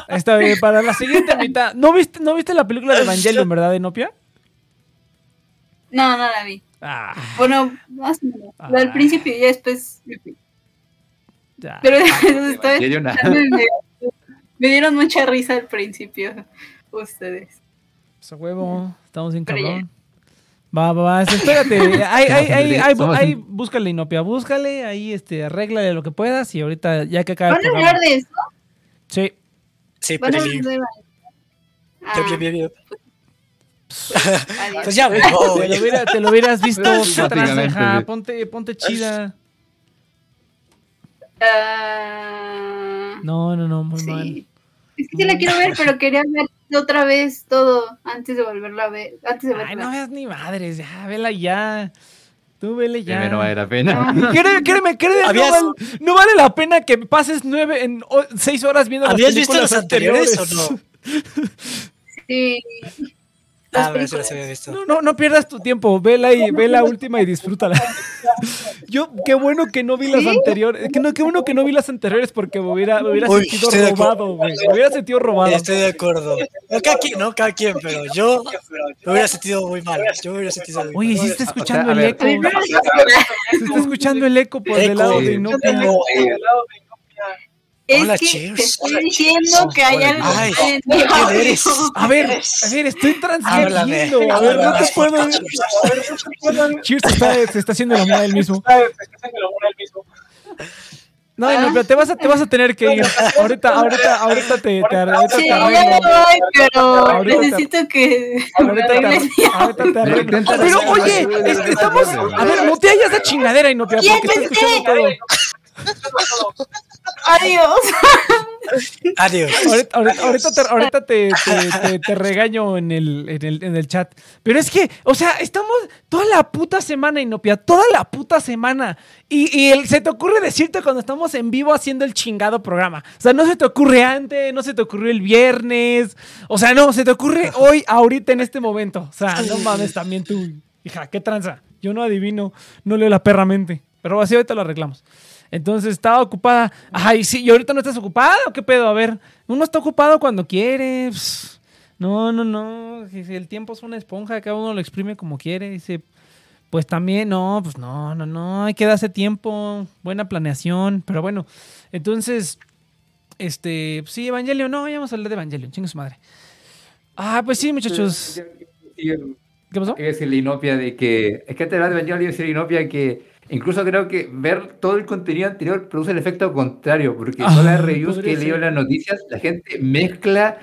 Está bien, para la siguiente mitad. ¿No viste, ¿No viste la película de Evangelion, verdad, Enopia? No, no la vi. Ah, Bueno, más o menos. Ah. principio y después. ya. Pero ah. Me, dieron mucha risa al principio. Ustedes. Pues a huevo, estamos Pero ya. cabrón. Va, va, va, espérate. Ahí, ahí, ahí, ahí, Somos ahí, un- búscale, Inopia, búscale, ahí, este, arréglale lo que puedas y ahorita, ya que acabe el ¿Van a hablar de eso? Sí, Sí, bien. adiós. Pues ya Te lo, hubieras visto atrás, hija. sí. Ponte, ponte chida. Ah, No, no, no, muy mal. Sí. Es que sí la quiero ver, pero quería ver otra vez todo antes de volverla a ver. Antes de Ay, verla. no veas ni madres, ya, vela ya. Tú vele ya. No vale la pena. Ah. Créeme, créeme, créeme, no, ¿Habías- val- no vale la pena que pases nueve en o- seis horas viendo las ¿Habías visto películas los anteriores o no? Sí. Ah, Las a ver si películas. los había visto. No, no, no pierdas tu tiempo, vela y ve la última y disfrútala. Yo, qué bueno que no vi las ¿Sí? anteriores, que no, qué bueno que no vi las anteriores porque me hubiera, me hubiera Uy, sentido robado, güey. Me hubiera sentido robado. Estoy de acuerdo. No cada quien, no cada quien, pero yo me hubiera sentido muy mal. Yo me hubiera sentido muy Oye, mal. sí está escuchando a el ver. eco. No, no, Se está escuchando el eco por del Eco. lado de Sí. Es Hola, que cheers. te estoy diciendo que hay algo Ay, en ¿quién mi audio. eres? A ver, a ver, estoy transmitiendo. Háblame. A ver, no te puedo. Cheers se está, se está haciendo el amor a él mismo. No, Ah. no, pero te vas a, te vas a tener que ir. Ahorita, ahorita, ahorita te, te, ahorita Sí, te ya me voy, pero Ahorita te- necesito que Ahorita te, ahorita te arreglo. Pero oye, estamos. A ver, mutea ya esa chingadera, Inopia, porque está escuchando todo. Adiós. Adiós. Ahorita, ahorita, ahorita te, ahorita te, te- te- te regaño en el, en, el, en el chat. Pero es que, o sea, estamos toda la puta semana, Inopia, toda la puta semana. Y, y el- se te ocurre decirte cuando estamos en vivo haciendo el chingado programa. O sea, no se te ocurre antes, no se te ocurrió el viernes. O sea, no, se te ocurre hoy, ahorita, en este momento. O sea, no mames, también tú, hija, qué tranza. Yo no adivino, no leo la perra mente. Pero así ahorita lo arreglamos. Entonces estaba ocupada. Ay, sí, y ahorita no estás ocupada o qué pedo. A ver, uno está ocupado cuando quiere. Pss, No, no, no. El tiempo es una esponja, cada uno lo exprime como quiere. Dice, pues también, no, pues no, no, no. Hay que darse tiempo, buena planeación. Pero bueno, entonces, este, sí, Evangelion, no, ya vamos a hablar de Evangelion, chingue su madre. Ah, pues sí, muchachos. ¿Qué pasó? A decirle Inopia de que. Es que de hablar de Evangelion, iba a decir Inopia que. Incluso creo que ver todo el contenido anterior produce el efecto contrario, porque Ah, todas las reviews podría que he leído en las noticias, la gente mezcla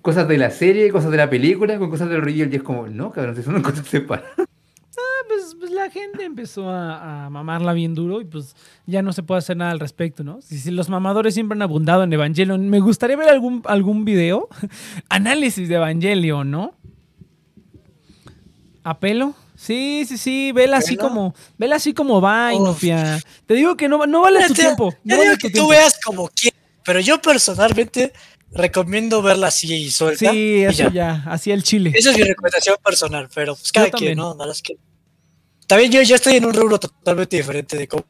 cosas de la serie, cosas de la película con cosas del review y es como, no, cabrón, si son cosas separadas. pues, pues la gente empezó a, a mamarla bien duro y pues ya no se puede hacer nada al respecto, ¿no? Si, si los mamadores siempre han abundado en Evangelion, me gustaría ver algún, algún video, análisis de Evangelion, ¿no? ¿Apelo? Sí, sí, sí, vela así como, vela así como va. Te digo que no, no vale tu Ya te- tiempo. ya No digo vale que tu tú tiempo. veas como quieras, pero yo personalmente recomiendo verla así y suelta. Sí, y eso ya. ya, así el chile. Esa es mi recomendación personal, pero pues cada quien, ¿no? Verdad es que... También yo, yo estoy en un rubro totalmente diferente de cómo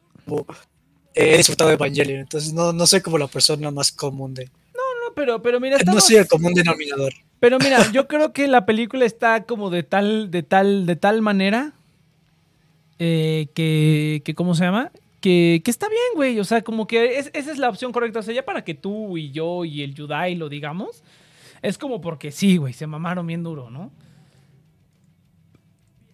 he disfrutado de Evangelion, entonces no, no soy como la persona más común de... No, pero, pero mira, No soy el común denominador. Pero mira, yo creo que la película está como de tal, de tal, de tal manera eh, que, que, ¿cómo se llama? Que, que está bien, güey. O sea, como que es- esa es la opción correcta. O sea, ya para que tú y yo y el Yudai lo digamos, es como porque sí, güey, se mamaron bien duro, ¿no?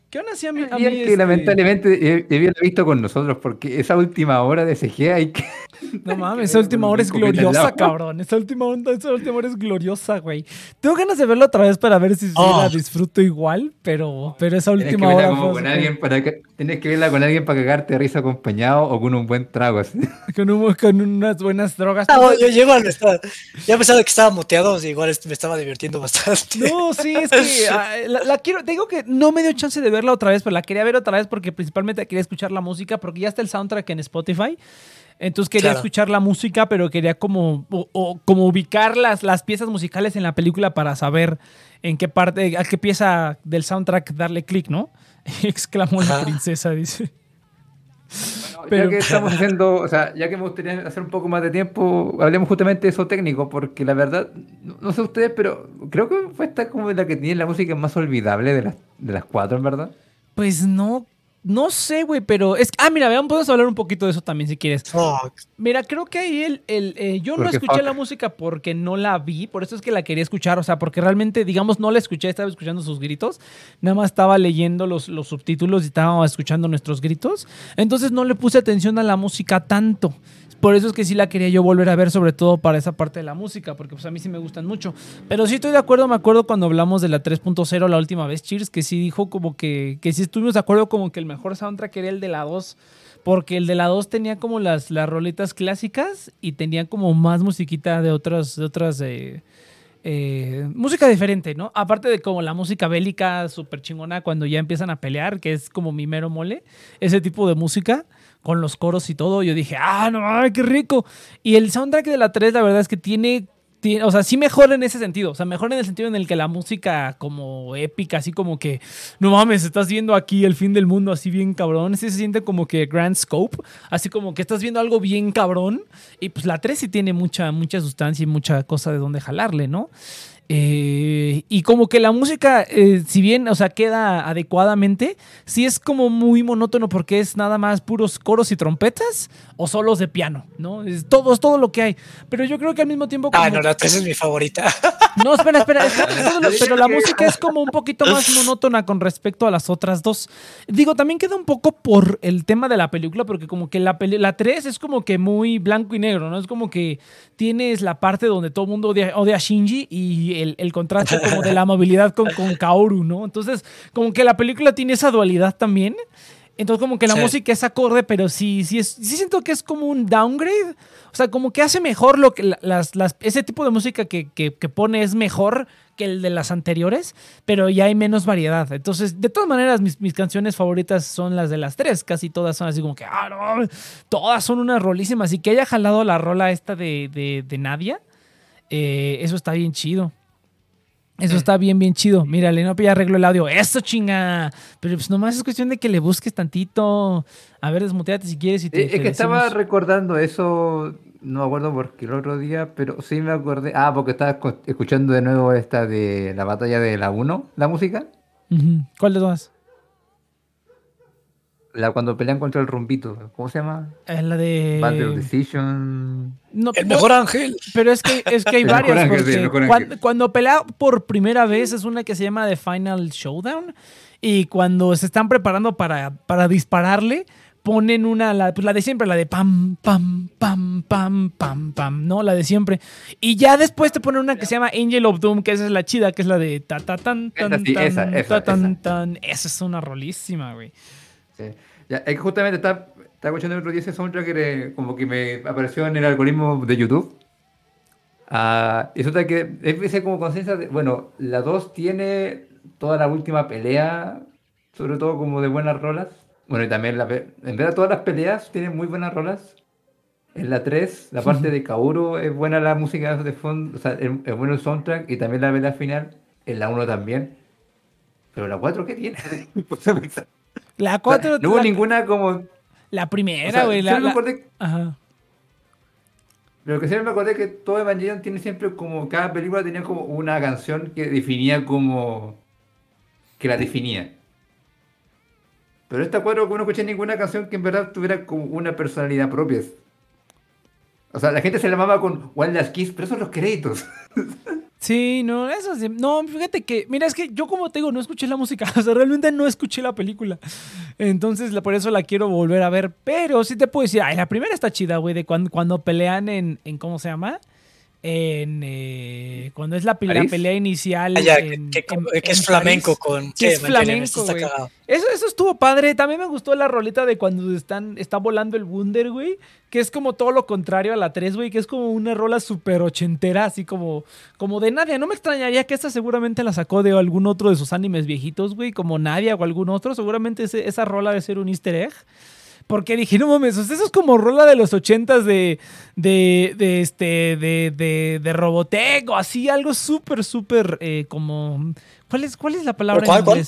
¿Qué aún así a mí? a mí, que este, lamentablemente debí haberlo visto con nosotros, porque esa última hora de CG hay que. No mames, esa última hora es gloriosa, cabrón. Esa última, hora, esa última hora es gloriosa, güey. Tengo ganas de verla otra vez para ver si Oh. la disfruto igual, pero, pero esa Tienes que última verla hora como con alguien para que, tienes que verla con alguien para cagarte de risa acompañado o con un buen trago así. Con, un- con unas buenas drogas. No, yo llego al ya pensaba que estaba muteado, igual me estaba divirtiendo bastante. No, sí, es que ah, la, la quiero. Te digo que no me dio chance de verla otra vez, pero la quería ver otra vez porque principalmente quería escuchar la música, porque ya está el soundtrack en Spotify. Entonces quería Claro. escuchar la música, pero quería como, o- o como ubicar las, las piezas musicales en la película para saber en qué parte, a qué pieza del soundtrack darle clic, ¿no? Exclamó la princesa, dice. Bueno, Pero- Ya que estamos haciendo, o sea, ya que me gustaría hacer un poco más de tiempo, hablemos justamente de eso técnico, porque la verdad, no, no sé ustedes, pero creo que fue esta como la que tiene la música más olvidable de las, de las cuatro, en verdad. Pues no, no sé, güey, pero es. Ah, mira, vean, podemos hablar un poquito de eso también si quieres. Fuck. Mira, creo que ahí el, el, eh, yo no escuché fuck. la música porque no la vi, por eso es que la quería escuchar, o sea, porque realmente, digamos, no la escuché, estaba escuchando sus gritos, nada más estaba leyendo los, los subtítulos y estaba escuchando nuestros gritos, entonces no le puse atención a la música tanto. Por eso es que sí la quería yo volver a ver, sobre todo para esa parte de la música, porque pues a mí sí me gustan mucho. Pero sí estoy de acuerdo, me acuerdo cuando hablamos de la 3.0 la última vez, Cheers, que sí dijo como que, que sí estuvimos de acuerdo como que el mejor soundtrack era el de la 2. Porque el de la 2 tenía como las, las rolitas clásicas y tenía como más musiquita de otras, de otras eh, eh, música diferente, ¿no? Aparte de como la música bélica súper chingona cuando ya empiezan a pelear, que es como mi mero mole, ese tipo de música con los coros y todo, yo dije, ah, no, ay, qué rico. Y el soundtrack de la 3, la verdad es que tiene, tiene- o sea, sí mejora en ese sentido, o sea, mejora en el sentido en el que la música como épica, así como que, no mames, estás viendo aquí el fin del mundo así bien cabrón, sí se siente como que grand scope, así como que estás viendo algo bien cabrón, y pues la 3 sí tiene mucha, mucha sustancia y mucha cosa de donde jalarle, ¿no? Eh, y como que la música, eh, si bien, o sea, queda adecuadamente, sí es como muy monótono porque es nada más puros coros y trompetas o solos de piano, ¿no? Es todo, es todo lo que hay. Pero yo creo que al mismo tiempo... Ah, no, la 3 es mi favorita. no, espera, espera. lo- pero la música es como un poquito más monótona con respecto a las otras dos. Digo, también queda un poco por el tema de la película, porque como que la, la 3 es como que muy blanco y negro, ¿no? Es como que tienes la parte donde todo el mundo odia, odia a Shinji y el, el contraste como de la amabilidad con, con Kaoru, ¿no? Entonces, como que la película tiene esa dualidad también. Entonces, como que la Sí. música es acorde, pero sí, sí, es, sí siento que es como un downgrade. O sea, como que hace mejor lo que la- las, las- ese tipo de música que, que- que pone es mejor que el de las anteriores, pero ya hay menos variedad. Entonces, de todas maneras, mis, mis canciones favoritas son las de las tres. Casi todas son así como que, ah, no, todas son unas rolísimas. Y que haya jalado la rola esta de, de, de Nadia, eh, eso está bien chido. Eso está bien, bien chido. Mira, Lenope ya arregló el audio. ¡Eso, chinga! Pero pues nomás es cuestión de que le busques tantito. A ver, desmuteate si quieres y te, Eh, te es que estaba recordando eso, no me acuerdo por qué el otro día, pero sí me acordé. Ah, porque estaba escu- escuchando de nuevo esta de la batalla de la 1, la música. ¿Cuál de todas? La cuando pelean contra el rumbito. ¿Cómo se llama? Es la de. Battle Decision. No, El no, mejor ángel. Pero es que, es que hay El mejor varias. ángel, sí, mejor cuan- ángel. cuando, pelea por primera vez es una que se llama The Final Showdown. Y cuando se están preparando para, para dispararle, ponen una, la, pues la de siempre, la de pam, pam, pam, pam, pam, pam, ¿no? La de siempre. Y ya después te ponen una que se llama Angel of Doom, que esa es la chida, que es la de ta ta tan tan Esa sí, tan esa, esa, ta, tan esa. tan. Esa es una rolísima, güey. Sí. Ya, es que justamente estaba, estaba escuchando el otro día ese soundtrack que como que me apareció en el algoritmo de YouTube. Ah, y resulta que es ese como conciencia de, bueno, la 2 tiene toda la última pelea, sobre todo como de buenas rolas. Bueno, y también la, en verdad todas las peleas tienen muy buenas rolas. En la 3, la parte de Kaoru es buena la música de fondo, o sea, es, es bueno el soundtrack y también la pelea final. En la 1 también. Pero la 4, ¿qué tiene? La 4. no hubo la, ninguna como la o primera, sea, güey. la- siempre me la- acordé- Ajá. pero que siempre me acordé que todo Evangelion tiene siempre como, cada película tenía como una canción que definía como, que la definía. Pero esta cuatro que no escuché ninguna canción que en verdad tuviera como una personalidad propia. O sea, la gente se la llamaba con Wild Last Kiss, pero esos son los créditos. Sí, no, eso sí. No, fíjate que, mira, es que yo como te digo, no escuché la música, o sea, realmente no escuché la película. Entonces, la- por eso la quiero volver a ver. Pero sí te puedo decir, ay, la primera está chida, güey, de cuando, cuando pelean en, en, ¿cómo se llama? En, eh, cuando es la, la pelea inicial. Ah, ya, en- que, que- en- que es en flamenco con. Que es flamenco, güey. Eso, eso estuvo padre. También me gustó la rolita de cuando están, está volando el Wunder, güey. Que es como todo lo contrario a la 3, güey. Que es como una rola súper ochentera, así como, como de Nadia. No me extrañaría que esta seguramente la sacó de algún otro de sus animes viejitos, güey. Como Nadia o algún otro. Seguramente ese- esa rola debe ser un easter egg. Porque dije, no mames, eso es como rola de los ochentas de, de, de, este, de, de, de Robotech o así, algo súper, súper eh, como... ¿Cuál es, ¿Cuál es la palabra cuál, en cuál?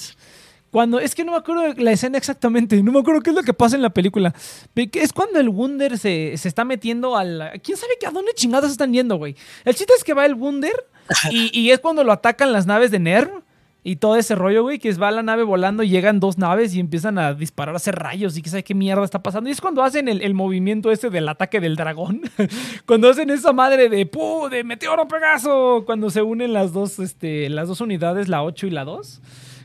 Cuando, es que no me acuerdo la escena exactamente, no me acuerdo qué es lo que pasa en la película. Es cuando el Wunder se, se está metiendo al... ¿Quién sabe a dónde chingados están yendo, güey? El chiste es que va el Wunder y, y es cuando lo atacan las naves de Nerv Y todo ese rollo, güey, que va la nave volando, y llegan dos naves y empiezan a disparar, a hacer rayos y que sabe qué mierda está pasando. Y es cuando hacen el, el movimiento ese del ataque del dragón. cuando hacen esa madre de ¡pu! de Meteoro Pegaso. Cuando se unen las dos, este, las dos unidades, la 8 y la 2.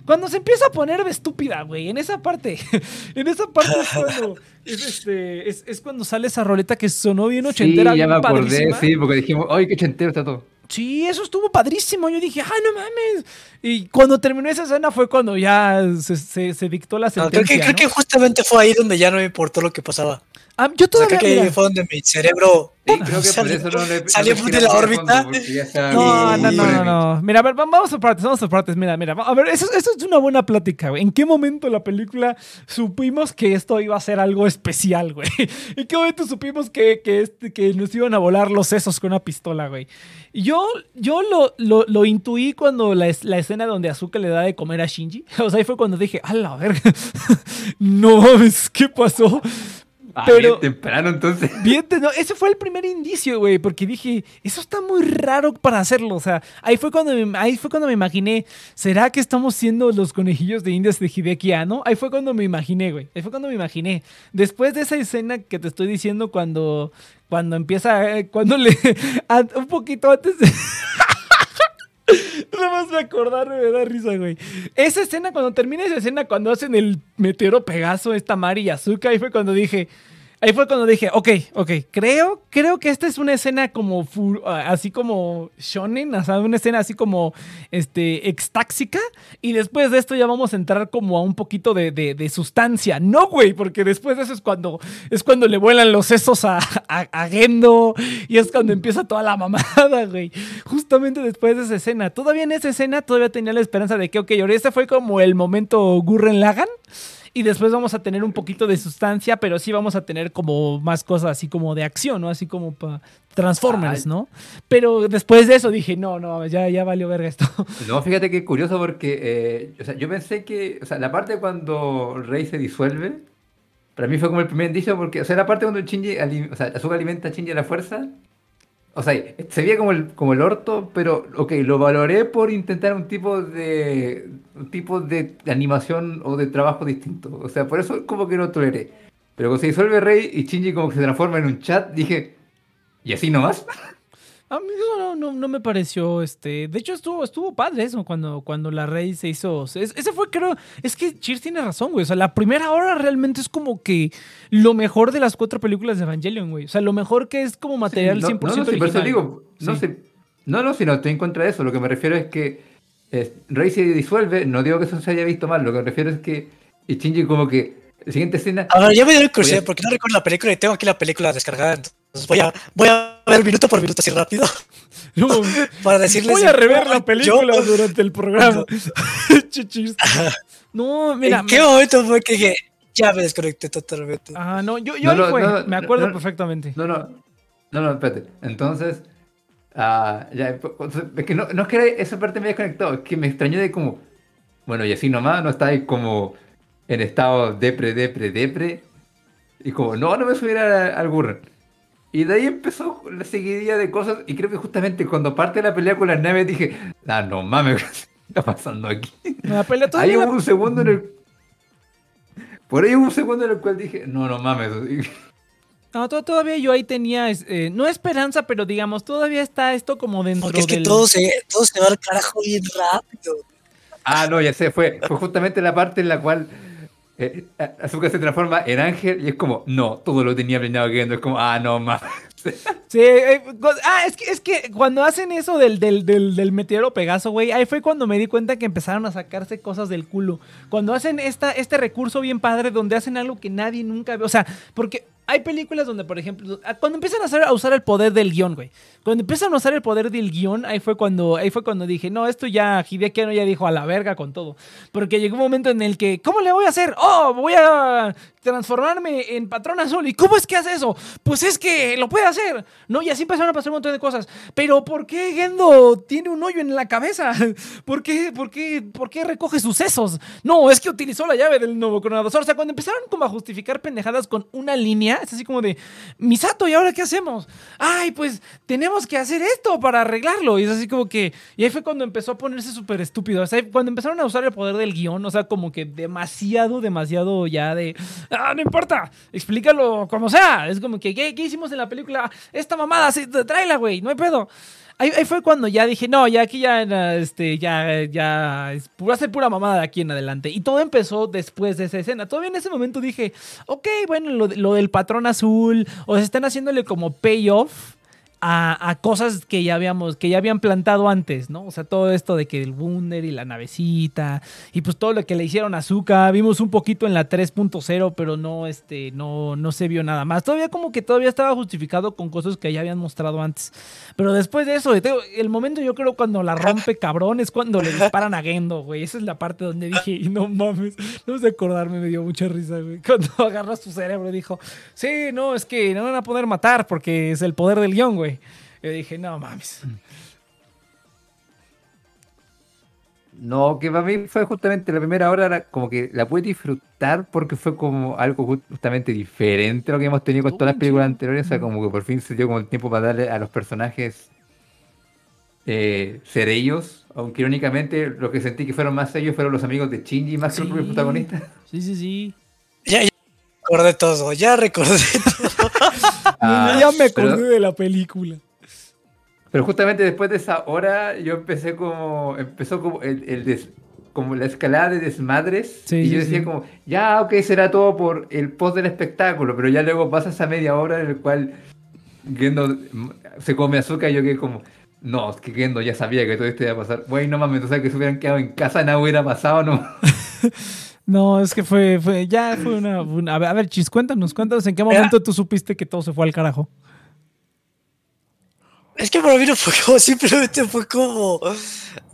Cuando se empieza a poner de estúpida, güey, en esa parte. en esa parte es cuando, es, este, es, es cuando sale esa roleta que sonó bien Sí, ochentera, ya bien me acordé, padrísima. sí, porque dijimos, ¡ay, qué ochentero está todo! Sí, eso estuvo padrísimo. Yo dije, ¡ay, no mames! Y cuando terminó esa escena fue cuando ya se, se- se dictó la No, sentencia. creo, que, creo que justamente fue ahí donde ya no me importó lo que pasaba. Ah, yo O sea, todavía. creo que fue donde mi cerebro Sí, creo que por salió, eso no le salió no le de la órbita. No, no, no, no, no. Mira, a ver, va- vamos a partes, vamos a partes. Mira, mira. A ver, eso, eso es una buena plática, güey. ¿En qué momento la película supimos que esto iba a ser algo especial, güey? ¿En qué momento supimos que, que, este- que nos iban a volar los sesos con una pistola, güey? Yo, yo lo, lo, lo intuí cuando la, es- la escena donde Azuka le da de comer a Shinji. O sea, ahí fue cuando dije, a la verga. no ¿qué pasó? Ah, Pero- bien temprano entonces. Bien, no, ese fue el primer indicio, güey, porque dije, eso está muy raro para hacerlo. O sea, ahí fue cuando me, ahí fue cuando me imaginé, ¿será que estamos siendo los conejillos de indias de Hideki Anno? Ahí fue cuando me imaginé, güey. Ahí fue cuando me imaginé. Después de esa escena que te estoy diciendo cuando, cuando empieza, eh, cuando le, a- un poquito antes de... Nada más me acordarme me da risa, güey. Esa escena, cuando termina esa escena, cuando hacen el meteoro Pegaso, esta Mari y Azuka, ahí fue cuando dije. Ahí fue cuando dije, ok, ok, creo, creo que esta es una escena como, ah, así como shonen, o sea, una escena así como, este, extáxica, y después de esto ya vamos a entrar como a un poquito de, de- sustancia. No, güey, porque después de eso es cuando, es cuando le vuelan los sesos a, a, Gendo, y es cuando empieza toda la mamada, güey. Justamente después de esa escena. Todavía en esa escena, todavía tenía la esperanza de que, ok, ahora este fue como el momento Gurren Lagan. Y después vamos a tener un poquito de sustancia, pero sí vamos a tener como más cosas así como de acción, ¿no? Así como para Transformers. ¿no? Pero después de eso dije, no, no, ya, ya valió verga esto. No, fíjate que curioso porque eh, o sea, yo pensé que, o sea, la parte cuando Rey se disuelve, para mí fue como el primer indicio porque, o sea, la parte cuando Shinji, o sea, Asuka alimenta a Shinji a la fuerza, o sea, se veía como el, como el orto, pero, ok, lo valoré por intentar un tipo de, un tipo de animación o de trabajo distinto, o sea, por eso como que lo toleré. Pero cuando se disuelve Rey y Shinji como que se transforma en un chat, dije, ¿y así nomás? A mí eso no, no, no me pareció, este, de hecho estuvo, estuvo padre eso cuando, cuando la Rey se hizo, es- ese fue creo, es que Cheers tiene razón, güey, o sea, la primera hora realmente es como que lo mejor de las cuatro películas de Evangelion, güey, o sea, lo mejor que es como material Sí, 100% no, no, sí, por original. eso digo, no Sí. no, no, si no estoy en contra de eso, lo que me refiero es que eh, Rey se disuelve, no digo que eso se haya visto mal, lo que me refiero es que y Shinji como que, la siguiente escena, A ver, ya me dio curiosidad Oye. porque no recuerdo la película y tengo aquí la película descargada. Entonces voy a, voy a ver minuto por minuto así rápido No, para decirles. Voy a rever la película yo- durante el programa. No, mira. ¿En qué momento fue que dije, ya me desconecté totalmente? Ah, no, yo, yo No, fue, no, me acuerdo no. perfectamente. no, no, no, no, espérate, entonces, ah, ya, entonces, es que no, no es que esa parte me haya desconectado, es que me extrañó de como, bueno, y así nomás, no está ahí como en estado depre, depre, depre, y como, no, no me subiera al, al Gurren. Y de ahí empezó la seguidilla de cosas, y creo que justamente cuando parte la pelea con las naves dije, ah, no mames, ¿qué está pasando aquí? La pelea la- un segundo en el... Por ahí hubo un segundo en el cual dije, no, no mames. No, to- todavía yo ahí tenía, es- eh, no esperanza, pero digamos, todavía está esto como dentro Porque es que del... todo se, todo se va al carajo bien rápido. Ah, no, ya sé, fue, fue justamente la parte en la cual eh, Azuka se transforma en ángel y es como, no, todo lo tenía planeado Gendo, es como, ah, no mames. Sí, eh, ah, es que, es que cuando hacen eso del, del, del, del meteoro Pegaso, güey, ahí fue cuando me di cuenta que empezaron a sacarse cosas del culo. Cuando hacen esta, este recurso bien padre, donde hacen algo que nadie nunca ve. O sea, porque hay películas donde, por ejemplo, ah, cuando empiezan a, usar el poder del guion, güey. Cuando empiezan a usar el poder del guion, ahí fue cuando, ahí fue cuando dije, no, esto ya, Hideaki ya dijo a la verga con todo. Porque llegó un momento en el que, ¿cómo le voy a hacer? Oh, voy a transformarme en patrón azul. ¿Y cómo es que hace eso? Pues es que lo puede hacer. No, y así empezaron a pasar un montón de cosas. Pero ¿por qué Gendo tiene un hoyo en la cabeza? ¿Por qué, por qué, por qué recoge sus sesos? No, es que utilizó la llave del nuevo coronador. O sea, cuando empezaron como a justificar pendejadas con una línea, es así como de, Misato, ¿y ahora qué hacemos? Ay, pues tenemos que hacer esto para arreglarlo. Y es así como que, y ahí fue cuando empezó a ponerse súper estúpido. O sea, cuando empezaron a usar el poder del guion, o sea, como que demasiado, demasiado ya de, ah, no importa, explícalo como sea. Es como que, ¿qué, qué hicimos en la película? Esta mamada, sí, tráela, güey, no hay pedo. Ahí, fue cuando ya dije, no, ya aquí ya, este, ya, ya, va a ser pura mamada de aquí en adelante. Y todo empezó después de esa escena. Todavía en ese momento dije, ok, bueno, lo, lo del patrón azul, o sea, están haciéndole como payoff a, a cosas que ya habíamos, que ya habían plantado antes, ¿no? O sea, todo esto de que el Wunder y la navecita, y pues todo lo que le hicieron a Zuka, vimos un poquito en la 3.0, pero no, este, no, no se vio nada más. Todavía como que todavía estaba justificado con cosas que ya habían mostrado antes. Pero después de eso, el momento yo creo cuando la rompe cabrón es cuando le disparan a Gendo, güey. Esa es la parte donde dije, no mames, no sé acordarme, me dio mucha risa, güey. Cuando agarras tu cerebro dijo, sí, no, es que no van a poder matar porque es el poder del guion, güey. Yo dije, no mames. No, que para mí fue justamente la primera hora, era como que la pude disfrutar porque fue como algo justamente diferente a lo que hemos tenido con todas las películas anteriores. O sea, como que por fin se dio como el tiempo para darle a los personajes eh, ser ellos. Aunque irónicamente lo que sentí que fueron más ellos fueron los amigos de Shinji más que los propios protagonistas. Sí, sí, sí. Ya, ya recordé todo, ya recordé todo. Ah, ya me acordé pero- de la película. Pero justamente después de esa hora yo empecé como, empezó como el, el des- como la escalada de desmadres Sí, y yo decía sí. como, ya, ok, será todo por el post del espectáculo, pero ya luego pasa esa media hora en el cual Gendo se come azúcar y yo quedé como, no, es que Gendo ya sabía que todo esto iba a pasar. Güey, no mames, o sea, que se hubieran quedado en casa, nada hubiera pasado, no. No, es que fue, fue ya fue una, una- A ver, Chis, cuéntanos, cuéntanos en qué momento tú supiste que todo se fue al carajo. Es que para mí no fue como, simplemente fue como.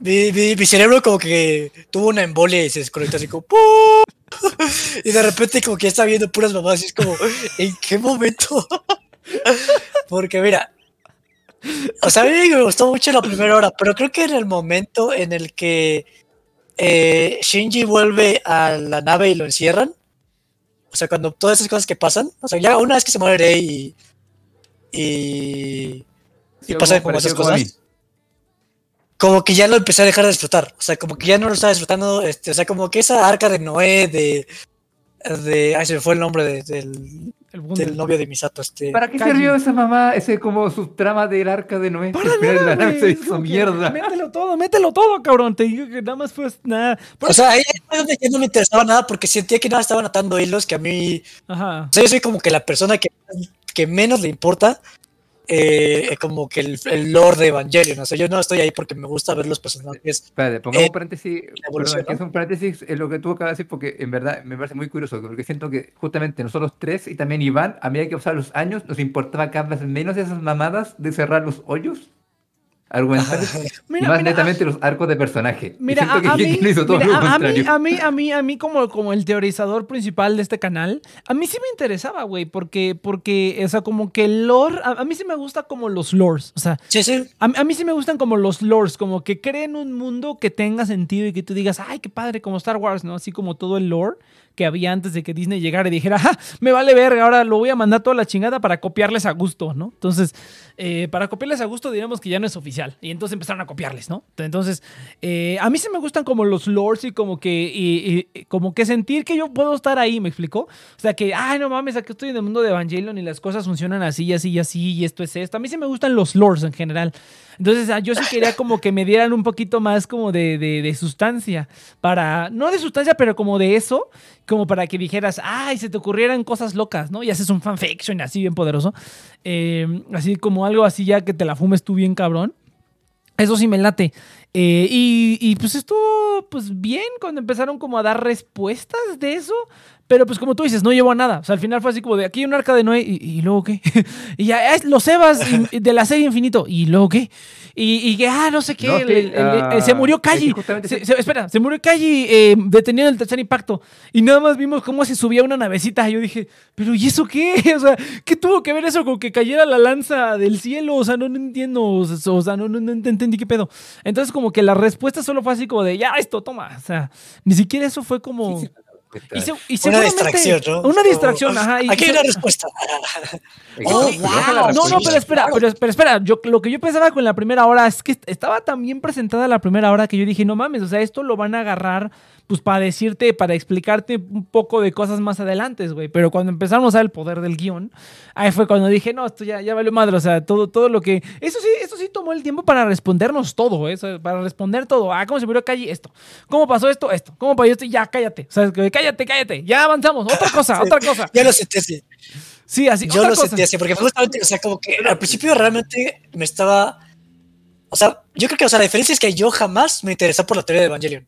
Mi, mi, mi cerebro como que tuvo una embolia y se desconectó así como. ¡pum! Y de repente como que ya está viendo puras mamadas y es como, ¿en qué momento? Porque mira. O sea, a mí me gustó mucho la primera hora, pero creo que en el momento en el que eh, Shinji vuelve a la nave y lo encierran. O sea, cuando todas esas cosas que pasan. O sea, ya una vez que se muere Rey y. Y. Y pasan como esas cosas. Como que ya lo empecé a dejar de disfrutar. O sea, como que ya no lo estaba disfrutando. Este, o sea, como que esa arca de Noé, de. de ay, se me fue el nombre de- del, El del novio de Misato. Este. ¿Para qué Kaji. sirvió esa mamá, ese como subtrama del arca de Noé? Para nada, la nave güey, se es hizo mierda. Mételo todo, mételo todo, cabrón. Te digo que nada más fue nada. O sea, ahí es donde ya no me interesaba nada porque sentía que nada estaban atando hilos que a mí. Ajá. O sea, yo soy como que la persona que, que menos le importa. Eh, como que el, el lore de Evangelion. O sea, yo no estoy ahí porque me gusta ver los personajes. Espérate, pongamos Eh, un paréntesis. Perdón, es un paréntesis en lo que tú acabas de decir, porque en verdad me parece muy curioso, porque siento que justamente nosotros tres y también Iván, a medida que pasaban los años, nos importaba cada vez menos esas mamadas de cerrar los hoyos argumentales y Mira, más mira, netamente los arcos de personaje. Mira, a, a mí, Geki lo hizo todo mira, lo a- mí, a mí, a mí, a mí como, como el teorizador principal de este canal, a mí sí me interesaba, güey, porque, porque, o sea, como que el lore, a, a mí sí me gusta como los lores, o sea, Sí, sí. a, a mí sí me gustan como los lores, como que creen un mundo que tenga sentido y que tú digas, ay, qué padre, como Star Wars, ¿no? Así como todo el lore que había antes de que Disney llegara y dijera, ah, me vale verga, ahora lo voy a mandar toda la chingada para copiarles a gusto, ¿no? Entonces, eh, para copiarles a gusto diríamos que ya no es oficial. Y entonces empezaron a copiarles, ¿no? Entonces, eh, a mí sí me gustan como los lores y como que, y- como que sentir que yo puedo estar ahí, ¿me explicó? O sea, que, ay, no mames, aquí estoy en el mundo de Evangelion y las cosas funcionan así y así y así y esto es esto. A mí sí me gustan los lores en general. Entonces, ah, yo sí quería como que me dieran un poquito más como de, de- sustancia. Para, no de sustancia, pero como de eso, como para que dijeras, ay, se te ocurrieran cosas locas, ¿no? Y haces un fanfiction así bien poderoso. Eh, así como algo así ya que te la fumes tú bien cabrón. Eso sí me late. Eh, y, y, pues estuvo pues bien cuando empezaron como a dar respuestas de eso. Pero pues como tú dices, no llevó a nada. O sea, al final fue así como de aquí hay un arca de Noé y, y luego qué. y ya es los Evas de la serie Infinito y luego qué. Y, y que, ah, no sé qué. No, el- sí, el- el- ah, se murió justamente Se- espera, se murió Kaji eh, detenido en el tercer impacto. Y nada más vimos cómo se subía una navecita. Y yo dije, ¿pero y eso qué? O sea, ¿qué tuvo que ver eso con que cayera la lanza del cielo? O sea, no, no entiendo. O sea, no, no, no entendí qué pedo. Entonces, como que la respuesta solo fue así como de, ya, esto, toma. O sea, ni siquiera eso fue como. Sí, sí, respuesta. Y, se- y Una distracción, ¿no? Una distracción, ajá. y- Aquí hay una respuesta. Oh, wow. No, no, pero espera, pero, pero espera, yo, lo que yo pensaba con la primera hora es que estaba tan bien presentada la primera hora que yo dije, no mames, o sea, esto lo van a agarrar pues para decirte, para explicarte un poco de cosas más adelante, güey. Pero cuando empezamos a ver el poder del guion, ahí fue cuando dije, no, esto ya, ya valió madre, o sea, todo, todo lo que... Eso sí, eso sí tomó el tiempo para respondernos todo, ¿eh? Para responder todo. Ah, ¿cómo se murió Calle? Esto. ¿Cómo pasó esto? Esto. ¿Cómo pasó esto? Ya, cállate. O sea, cállate, cállate. Ya avanzamos. Otra cosa, Sí. otra cosa. Ya lo sentí así. Sí, así. Yo otra lo cosa. sentí así, porque justamente, o sea, como que al principio realmente me estaba. O sea, yo creo que, o sea, la diferencia es que yo jamás me interesé por la teoría de Evangelion.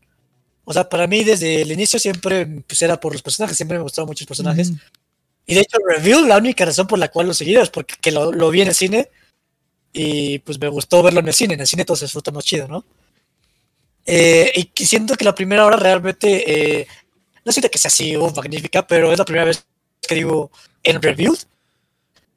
O sea, para mí desde el inicio siempre pues, era por los personajes, siempre me gustaban muchos personajes. Ujú. Y de hecho, Reveal, la única razón por la cual lo seguí es porque que lo, lo vi en el cine y pues me gustó verlo en el cine. En el cine todo se disfruta más chido, ¿no? Eh, y siento que la primera hora realmente, eh, no siento que sea así, oh, magnífica, pero es la primera vez que digo en Reveal,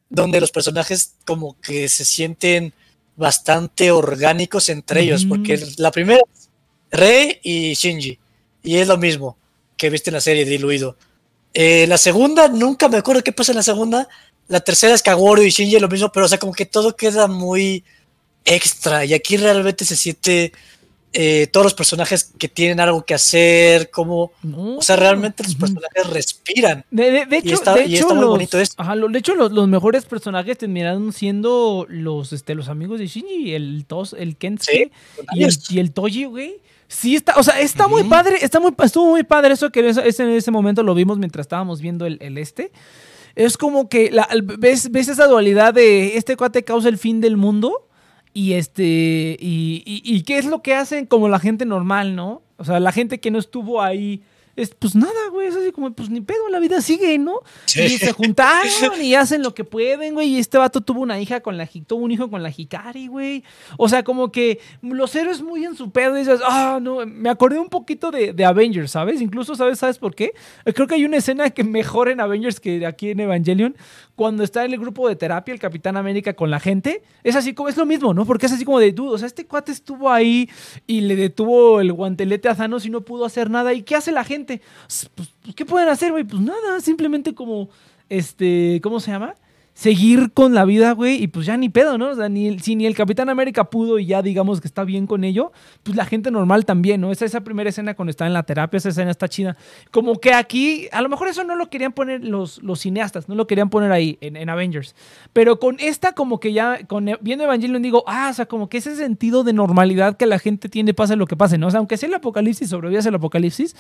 donde los personajes como que se sienten bastante orgánicos entre ellos, Ujú. porque la primera es Rey y Shinji, y es lo mismo que viste en la serie diluido. Eh, la segunda, nunca me acuerdo qué pasa en la segunda. La tercera es Kaworu y Shinji, lo mismo, pero o sea, como que todo queda muy extra. Y aquí realmente se siente eh, todos los personajes que tienen algo que hacer, como, No. o sea, realmente los personajes respiran. De, de- de Y hecho, está- de y hecho, está muy los, bonito esto. ajá, lo- de hecho los, los mejores personajes terminaron siendo los, este, los amigos de Shinji, el Tos, el Kensuke y, el, y el Toji, güey. Sí está, o sea, está muy padre, está muy, estuvo muy padre eso que eso- ese- en ese momento lo vimos mientras estábamos viendo el, el este. Es como que la- ves, ves esa dualidad de este cuate causa el fin del mundo y este y, y- y qué es lo que hacen como la gente normal, ¿no? O sea, la gente que no estuvo ahí es pues nada, güey, es así como pues ni pedo, la vida sigue, ¿no? Sí. Y se juntaron y hacen lo que pueden, güey. Y este vato tuvo una hija con la tuvo un hijo con la Hikari, güey. O sea, como que los héroes muy en su pedo. Y dices, ah, no, me acordé un poquito de, de Avengers, ¿sabes? Incluso, ¿sabes, ¿sabes por qué? Creo que hay una escena que mejor en Avengers que aquí en Evangelion. Cuando está en el grupo de terapia, el Capitán América con la gente. Es así como, es lo mismo, ¿no? Porque es así como de, dude, o sea, este cuate estuvo ahí y le detuvo el guantelete a Thanos y no pudo hacer nada. ¿Y qué hace la gente? Pues, ¿qué pueden hacer, güey? Pues nada, simplemente como, este, ¿cómo se llama? Seguir con la vida, güey, y pues ya ni pedo, ¿no? O sea, ni si ni el Capitán América pudo y ya digamos que está bien con ello, pues la gente normal también, ¿no? Esa, esa primera escena cuando está en la terapia, esa escena está chida. Como que aquí, a lo mejor eso no lo querían poner los, los cineastas, no lo querían poner ahí en, en Avengers. Pero con esta, como que ya, con e- viendo Evangelion, digo, ah, o sea, como que ese sentido de normalidad que la gente tiene, pase lo que pase, ¿no? O sea, aunque sea el apocalipsis, sobrevivas el apocalipsis,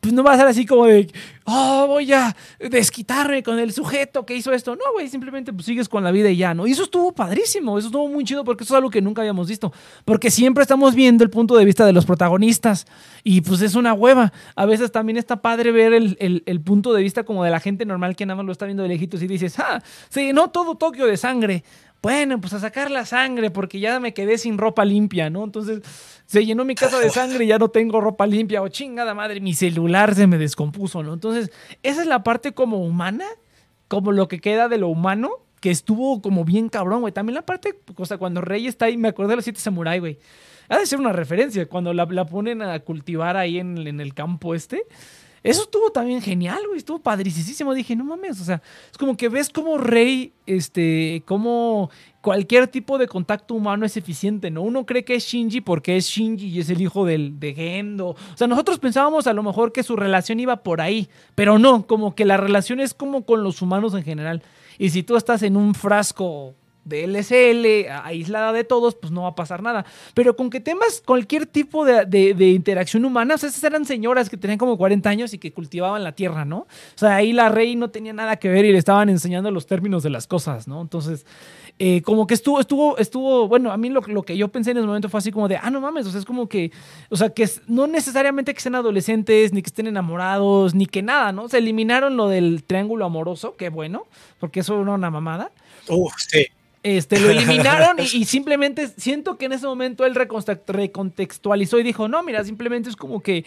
pues no va a ser así como de, oh, voy a desquitarme con el sujeto que hizo esto. No, güey, simplemente pues sigues con la vida y ya, ¿no? Y eso estuvo padrísimo, eso estuvo muy chido porque eso es algo que nunca habíamos visto. Porque siempre estamos viendo el punto de vista de los protagonistas y pues es una hueva. A veces también está padre ver el, el- el punto de vista como de la gente normal que nada más lo está viendo de lejitos y dices, ah, se llenó todo Tokio de sangre. Bueno, pues a sacar la sangre porque ya me quedé sin ropa limpia, ¿no? Entonces se llenó mi casa de sangre y ya no tengo ropa limpia. O chingada madre, mi celular se me descompuso, ¿no? Entonces, esa es la parte como humana, como lo que queda de lo humano, que estuvo como bien cabrón, güey. También la parte, o sea, cuando Rey está ahí, me acordé de los siete samurai, güey. Ha de ser una referencia, cuando la, la ponen a cultivar ahí en, en el campo este. Eso estuvo también genial, güey. Estuvo padricísimo. Dije, no mames. O sea, es como que ves como Rey, este, como cualquier tipo de contacto humano es eficiente, ¿no? Uno cree que es Shinji porque es Shinji y es el hijo del, de Gendo. O sea, nosotros pensábamos a lo mejor que su relación iba por ahí, pero no, como que la relación es como con los humanos en general. Y si tú estás en un frasco de LSL, aislada de todos, pues no va a pasar nada. Pero con que temas cualquier tipo de, de- interacción humana, o sea, esas eran señoras que tenían como 40 años y que cultivaban la tierra, ¿no? O sea, ahí la rey no tenía nada que ver y le estaban enseñando los términos de las cosas, ¿no? Entonces, eh, como que estuvo, estuvo, estuvo, bueno, a mí lo, lo que yo pensé en ese momento fue así como de, ah, no mames, o sea, es como que, o sea, que no necesariamente que sean adolescentes, ni que estén enamorados, ni que nada, ¿no? Se eliminaron lo del triángulo amoroso, qué bueno, porque eso era una mamada. Uf, sí. Este, lo eliminaron y, y simplemente siento que en ese momento él recontextualizó y dijo, no, mira, simplemente es como que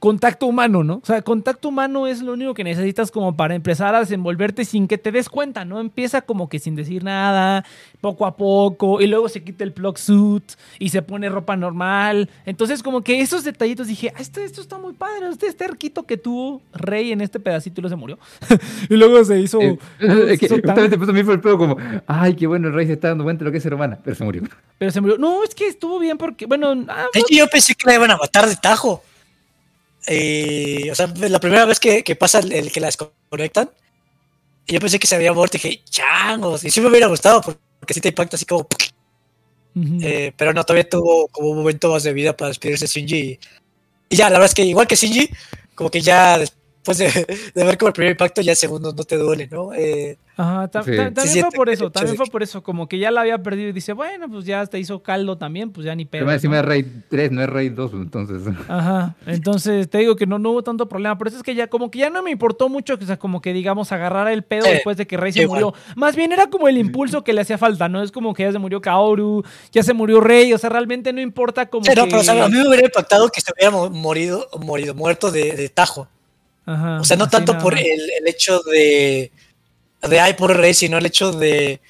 contacto humano, ¿no? O sea, contacto humano es lo único que necesitas como para empezar a desenvolverte sin que te des cuenta, ¿no? Empieza como que sin decir nada, poco a poco, y luego se quita el plug suit y se pone ropa normal. Entonces, como que esos detallitos dije, ah, esto, esto está muy padre, este, este arquito que tuvo Rey en este pedacito y luego se murió. y luego se hizo... Eh, se es que tan- justamente puso a mí fue el pedo como, ay, qué bueno, el rey se está dando cuenta de lo que es ser humana, pero se murió. Pero se murió. No, es que estuvo bien porque, bueno, ah, De hecho, yo pensé que la iban a matar de tajo. Eh, o sea, la primera vez que, que pasa el, el que la desconectan, yo pensé que se había muerto y dije, changos. Y sí me hubiera gustado porque, sí te impacta así como. eh, pero no, todavía tuvo como un momento más de vida para despedirse de Shinji. Y, y ya, la verdad es que igual que Shinji, como que ya después de, de ver como el primer impacto, ya el segundo no te duele, ¿no? Eh, Ajá, ta- Sí. ta- Sí, también sí, fue por eso, también fue por eso, como que ya la había perdido y dice, bueno, pues ya te hizo caldo también, pues ya ni pedo. Pero encima ¿no? es rey 3, no es rey 2, entonces. Ajá, entonces te digo que no, no hubo tanto problema, por eso es que ya como que ya no me importó mucho, o sea, como que digamos agarrar el pedo después de que Rey se igual. murió. Más bien era como el impulso que le hacía falta, ¿no? Es como que ya se murió Kaoru, ya se murió Rey, o sea, realmente no importa como sí, no, que... pero o sea, a mí me hubiera impactado que se hubiera mo- morido, morido muerto de, de tajo. Ajá, O sea, no tanto por el, el hecho de, de ay, por rey, sino el hecho de.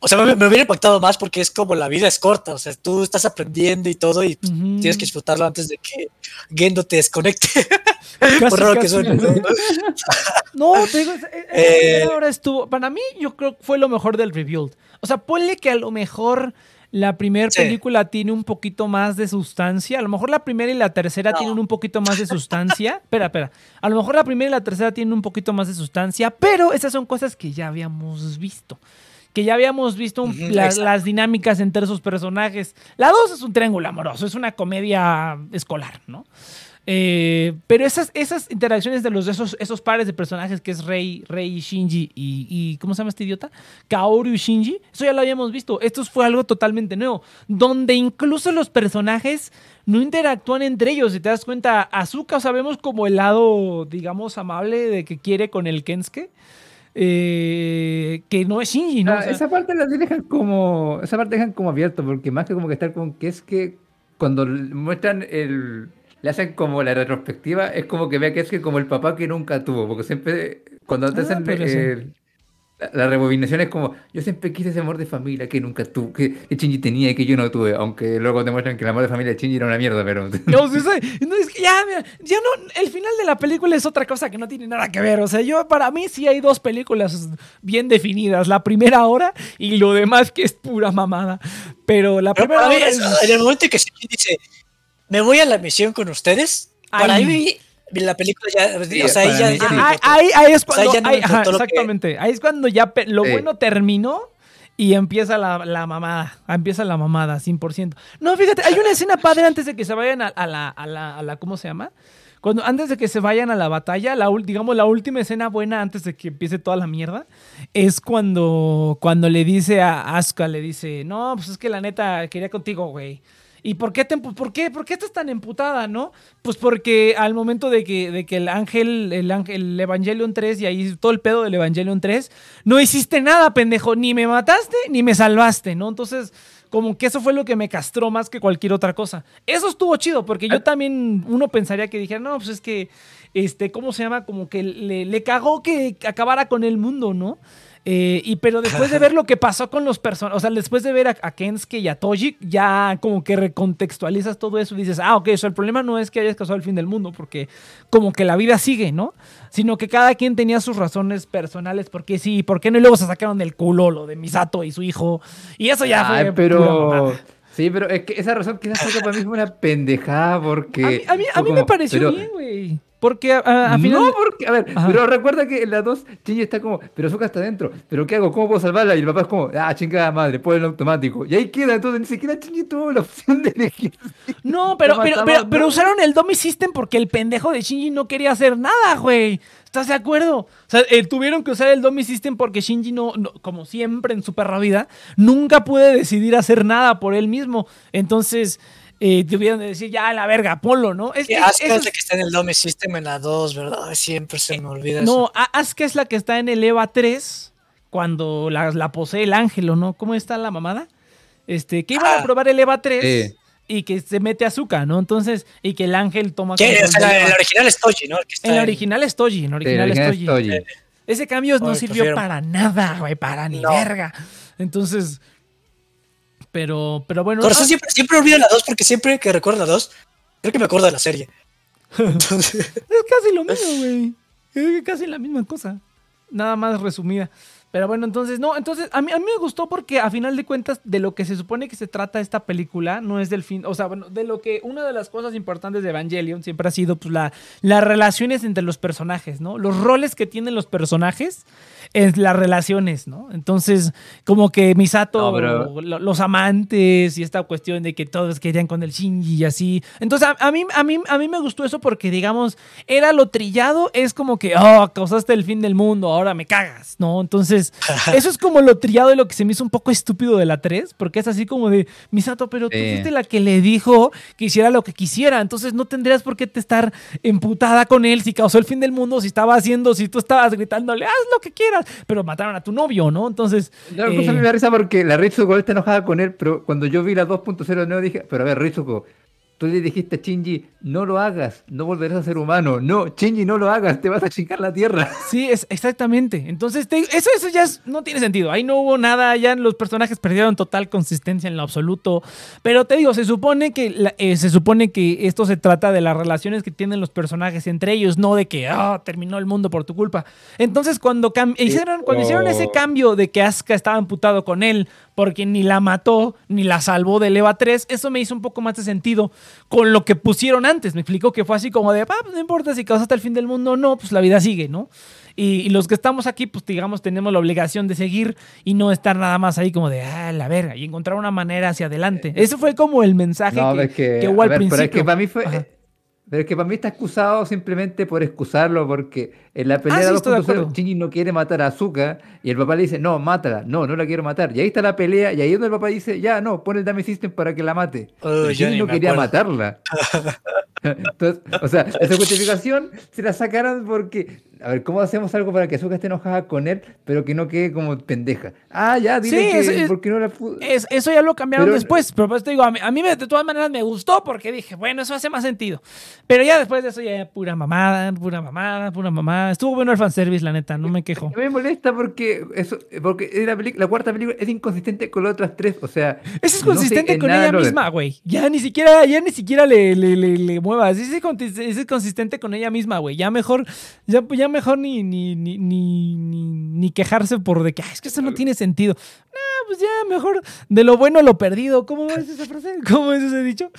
O sea, me, me hubiera impactado más porque es como la vida es corta. O sea, tú estás aprendiendo y todo y pues, tienes que disfrutarlo antes de que Gendo te desconecte. Casi, por raro que suene. ¿no? No, te digo, Eh, primera hora estuvo. Para mí, yo creo que fue lo mejor del Rebuild. O sea, ponle que a lo mejor la primera Sí. película tiene un poquito más de sustancia. A lo mejor la primera y la tercera No. tienen un poquito más de sustancia. espera, espera. A lo mejor la primera y la tercera tienen un poquito más de sustancia, pero esas son cosas que ya habíamos visto. Que ya habíamos visto un- la- las dinámicas entre esos personajes. La 2 es un triángulo amoroso, es una comedia escolar, ¿no? Eh, pero esas, esas interacciones de los de esos, esos pares de personajes que es Rey, Rey y Shinji y, y ¿cómo se llama este idiota? Kaoru y Shinji, eso ya lo habíamos visto. Esto fue algo totalmente nuevo, donde incluso los personajes no interactúan entre ellos. Si te das cuenta, Azuka sabemos como el lado, digamos, amable de que quiere con el Kensuke. eh, que no es Shinji, ¿no? Ah, O sea, esa parte la dejan como. Esa parte dejan como abierto, porque más que como que estar con que es que cuando muestran el. Le hacen como la retrospectiva, es como que vea que es que como el papá que nunca tuvo, porque siempre cuando te Ah, hacen el- la, la rebobinación es como, yo siempre quise ese amor de familia que nunca tuve, que, que Shinji tenía y que yo no tuve, aunque luego te muestran que el amor de familia de Shinji era una mierda, pero... No, sí, sí. No, es que ya, mira, ya no, el final de la película es otra cosa que no tiene nada que ver. O sea, yo, para mí sí hay dos películas bien definidas. La primera hora y lo demás que es pura mamada. Pero la Pero primera hora es- es- en el momento en que Shinji dice, me voy a la misión con ustedes, para Ahí. mí la película ya. Sí, o sea, ahí para ya. Ah, ahí, ahí es O sea, cuando, ya no me ahí- ajá, importó lo que- exactamente. Ahí es cuando ya lo Sí. bueno terminó y empieza la, la mamada. Empieza la mamada, 100%. No, fíjate, hay una escena padre antes de que se vayan a, a la, a la, a la- ¿cómo se llama? Cuando, antes de que se vayan a la batalla, la, digamos, la última escena buena antes de que empiece toda la mierda, es cuando, cuando le dice a Asuka, le dice, no, pues es que la neta quería contigo, güey. ¿Y por qué, te por, qué, por qué estás tan emputada, no? Pues porque al momento de que, de que el ángel, el ángel, el Evangelion 3 y ahí todo el pedo del Evangelion 3, no hiciste nada, pendejo. Ni me mataste, ni me salvaste, ¿no? Entonces, como que eso fue lo que me castró más que cualquier otra cosa. Eso estuvo chido, porque yo también, uno pensaría que dijera, no, pues es que, este, ¿cómo se llama? Como que le, le cagó que acabara con el mundo, ¿no? Eh, y pero después de ver lo que pasó con los personajes, o sea, después de ver a, a Kensuke y a Toji, ya como que recontextualizas todo eso y dices, ah, ok, eso el problema no es que hayas causado el fin del mundo, porque como que la vida sigue, ¿no? Sino que cada quien tenía sus razones personales, porque sí, ¿por qué no? Y luego se sacaron del culo lo de Misato y su hijo, y eso ya fue Ay, pura pero... Sí, pero es que esa razón quizás fue para mí fue una pendejada porque... A mí, a mí, a fue me pareció pero- bien, güey. Porque a, a- a final... No, porque, a ver, Ajá. pero recuerda que en la 2 Shinji está como, pero Azuka está dentro, pero ¿qué hago? ¿Cómo puedo salvarla? Y el papá es como, ah, chingada madre, ponlo automático. Y ahí queda, entonces ni siquiera Shinji tuvo la opción de elegir. No, pero, pero, pero, pero usaron el Dummy System porque el pendejo de Shinji no quería hacer nada, güey. ¿Estás de acuerdo? O sea, eh, tuvieron que usar el Dummy System porque Shinji no, no- como siempre en su perra vida, nunca puede decidir hacer nada por él mismo. Entonces, eh, tuvieron de decir, ya, la verga, ponlo, ¿no? Es, Que es- Asuka es la que está en el Dome System en la 2, ¿verdad? Siempre se me olvida no, eso. A- Asuka es la que está en el EVA 3 cuando la, la posee el ángel, ¿o no? ¿Cómo está la mamada? Este, que iban a Ah. probar el EVA 3. Sí. y que se mete azúcar, ¿no? Entonces, y que el ángel toma... ¿Qué? O sea, el Eva. original es Toji, ¿no? El que está En la en- original es Toji, Sí, original es Toji. es Toji. Ese cambio no sirvió prefiero- para nada, güey, para ni No. verga. Entonces, pero, pero bueno. Corazón ah, siempre, siempre olvido la 2 porque siempre que recuerdo la 2, creo que me acuerdo de la serie. Entonces, Es casi lo mismo, güey. Es casi la misma cosa. Nada más resumida. Pero bueno, entonces, no, entonces a mí, a mí me gustó porque a final de cuentas de lo que se supone que se trata esta película no es del fin, o sea, bueno, de lo que una de las cosas importantes de Evangelion siempre ha sido pues la, las relaciones entre los personajes, ¿no? Los roles que tienen los personajes en las relaciones, ¿no? Entonces, como que Misato, No, pero- lo- los amantes y esta cuestión de que todos querían con el Shinji y así. Entonces, a, a mí, a, mí, a mí me gustó eso porque, digamos, era lo trillado, es como que, oh, causaste el fin del mundo, ahora me cagas, ¿no? Entonces, eso es como lo trillado y lo que se me hizo un poco estúpido de la 3, porque es así como de, Misato, pero tú fuiste la que le dijo que hiciera lo que quisiera, entonces no tendrías por qué te estar emputada con él si causó el fin del mundo, si estaba haciendo, si tú estabas gritándole, haz lo que quieras, pero mataron a tu novio, ¿no? Entonces... La eh, cosa a mí me da risa porque la Ritsuko está enojada con él, pero cuando yo vi la 2.0 de nuevo dije, pero a ver, Ritsuko, tú le dijiste a Shinji, no lo hagas, no volverás a ser humano. No, Shinji, no lo hagas, te vas a chingar la tierra. Sí, es exactamente. Entonces, te- eso, eso ya es- no tiene sentido. Ahí no hubo nada, ya los personajes perdieron total consistencia en lo absoluto. Pero te digo, se supone que la- eh, se supone que esto se trata de las relaciones que tienen los personajes entre ellos, no de que ah, terminó el mundo por tu culpa. Entonces, cuando cam- hicieron, cuando hicieron ese cambio de que Asuka estaba amputado con él porque ni la mató ni la salvó del EVA 3, eso me hizo un poco más de sentido con lo que pusieron antes. Me explicó que fue así como de, ah, pues no importa si causaste el fin del mundo o no, pues la vida sigue, ¿no? Y, y los que estamos aquí, pues digamos, tenemos la obligación de seguir y no estar nada más ahí como de, ah, la verga, y encontrar una manera hacia adelante. Ese fue como el mensaje No, que, es que, que hubo al ver, pero principio. es que para mí fue... Ajá. Pero es que para mí está excusado simplemente por excusarlo, porque en la pelea Ah, sí, de estoy de 2.0 acuerdo. Shinji no quiere matar a Azuka y el papá le dice, no, mátala, no, no la quiero matar. Y ahí está la pelea, y ahí es donde el papá dice, ya, no, pon el Dame System para que la mate. Oh, Shinji no quería acuerdo. matarla. Entonces, o sea, esa justificación se la sacaron porque, a ver, ¿cómo hacemos algo para que Azuka esté enojada con él, pero que no quede como pendeja? Ah, ya, dile Sí, que, es- es- ¿por qué no la? Es- eso ya lo cambiaron Pero- después, pero pues te digo, a mí, a mí me- de todas maneras me gustó porque dije, bueno, eso hace más sentido. Pero ya después de eso ya pura mamada, pura mamada, pura mamada. Estuvo bueno el fanservice, la neta, no me quejo. Me molesta porque eso, porque la, la cuarta película es inconsistente con las otras tres, o sea. Ese es no consistente en con ella lo misma, güey. Ya ni siquiera, ya ni siquiera le, le, le, le muevas. Ese es consistente con ella misma, güey. Ya mejor, ya, ya mejor ni, ni, ni, ni, ni, ni quejarse por de que "Ay, es que eso no tiene sentido. No, pues ya mejor de lo bueno a lo perdido. ¿Cómo es esa frase? ¿Cómo es ese dicho?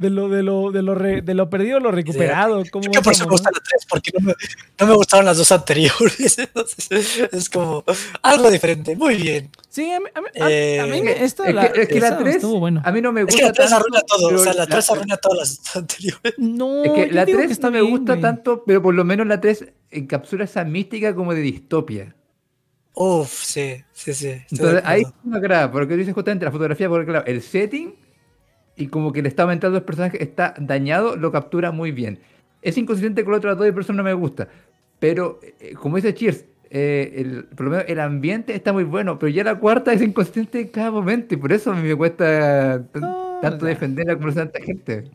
De lo, de lo, de lo, re- de lo perdido a lo recuperado. ¿Cómo Creo que va por eso me mamá? gusta la 3, porque no me, no me gustaron las dos anteriores. Entonces, es como algo diferente. Muy bien. Sí, a mí, a mí, a- a mí Eh, me- esto, Es la, que, es que la esa 3 estuvo bueno. a mí no me Es gusta que la 3 tanto, arruina todo. O sea, la 3 arruina todas las anteriores. No, Es que yo la digo 3 está no me gusta güey. tanto, pero por lo menos la 3 encapsula esa mística como de distopia. Uf, sí, sí, sí. Entonces ahí me agrada, porque dicen justamente la fotografía, porque claro, el setting y como que el estado mental de los personajes está dañado, lo captura muy bien. Es inconsistente con otras dos eso no me gusta. Pero, eh, como dice Cheers, eh, el, por lo menos el ambiente está muy bueno, pero ya la cuarta es inconsistente en cada momento y por eso a mí me cuesta tan- tanto ya. defender la conversación de tanta gente.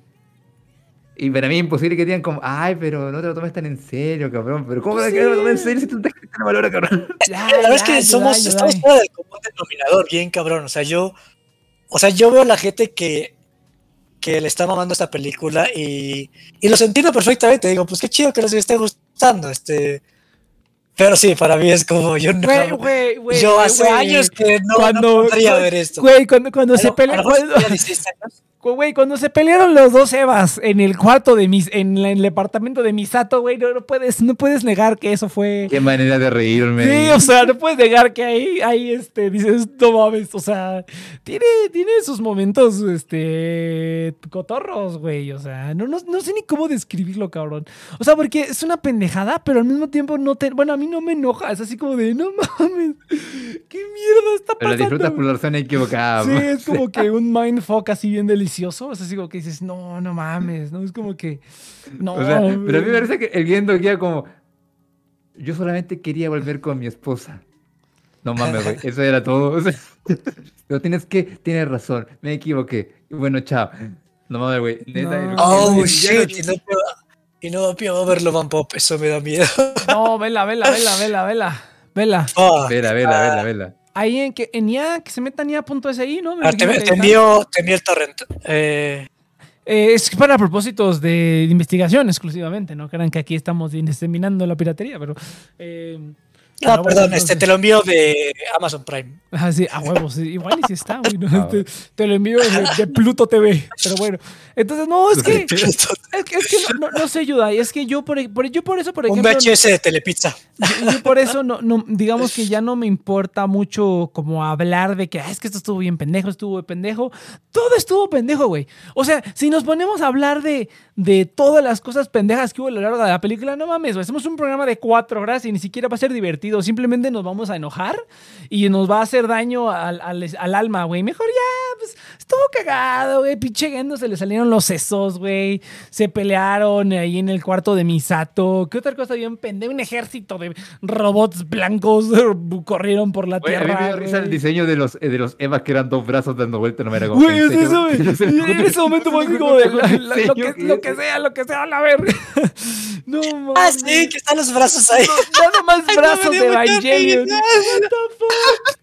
Y para mí es imposible que digan como, ay, pero no te lo tomes tan en serio, cabrón. Pero ¿cómo Pues que no lo tomes en sí. serio si tanta gente no valora, cabrón? Ya, La verdad es que somos, estamos fuera del común denominador, bien cabrón. O sea, yo, o sea, yo veo a la gente que, que le está mamando esta película y, y los entiendo perfectamente. Digo, pues qué chido que les esté gustando. Este, pero sí, para mí es como yo no. Yo hace años que no, Cuando- no podría ver esto. Güey, cuando, cuando se lo- a pelearon. lo mejor tenía 16 años. Güey, cuando se pelearon los dos Evas en el cuarto de mis, en, el departamento de Misato, güey, no, no puedes, no puedes negar que eso fue. Qué manera de reírme. Sí, o sea, no puedes negar que ahí, ahí, este, dices, no mames, o sea, tiene, tiene sus momentos, este, cotorros, güey, o sea, no, no, no sé ni cómo describirlo, cabrón. O sea, porque es una pendejada, pero al mismo tiempo no te, bueno, a mí no me enoja, es así como de, no mames, qué mierda está Pero pasando. la disfrutas por güey?" la razón equivocada. Sí, es como que un mindfuck así bien delicioso. Es así como que dices, no, no mames, ¿no? Es como que. No. O sea, pero a mí me parece que el viendo queda como. Yo solamente quería volver con mi esposa. No mames, güey. Eso era todo. O sea, pero tienes que. Tienes razón. Me equivoqué. Bueno, chao. No mames, güey. No. Oh, shit. Y no, puedo, y no puedo verlo, Van Pop. Eso me da miedo. No, vela, vela, vela, vela, vela. Vela. Ah, Vela, vela, vela, vela. Ahí en que en IA, que se meta en IA.si, ¿no? Me ah, te, envío, envío el torrent. Eh, Eh, es para propósitos de investigación exclusivamente, no crean que aquí estamos diseminando la piratería, pero... eh, no, pero bueno, perdón, este, te lo envío de Amazon Prime. Ah, sí, a huevos, igual y si está, güey, ¿no? Ah, te, te lo envío de, de Pluto TV, pero bueno. Entonces, no, es que, es que, es que no, no, no sé, Yudai, es que yo por, por- yo por eso, por Un ejemplo... VHS de Telepizza. Yo, yo por eso, no, no, digamos que ya no me importa mucho como hablar de que "Ah, es que esto estuvo bien pendejo, estuvo bien pendejo. Todo estuvo pendejo, güey. O sea, si nos ponemos a hablar de, de todas las cosas pendejas que hubo a lo largo de la película, no mames, güey. Hacemos un programa de cuatro horas y ni siquiera va a ser divertido. Simplemente nos vamos a enojar y nos va a hacer daño al, al, al alma, güey. Mejor ya, pues estuvo cagado, güey. Pinche Gendo se le salieron los sesos, güey. Se pelearon ahí en el cuarto de Misato. ¿Qué otra cosa bien pendejo? Un ejército de robots blancos corrieron por la Güey, a mí tierra. me dio risa el diseño de los, eh, de los Evas que eran dos brazos dando vuelta, no me era como. Güey, ¿en es eso, güey. Ese momento fue así como de la- la- lo, que, diseño lo que sea, lo que sea, a la verga. No mames. Ah, sí, que están los brazos ahí. No, nada más brazos de Evangelion. risa. What the fuck?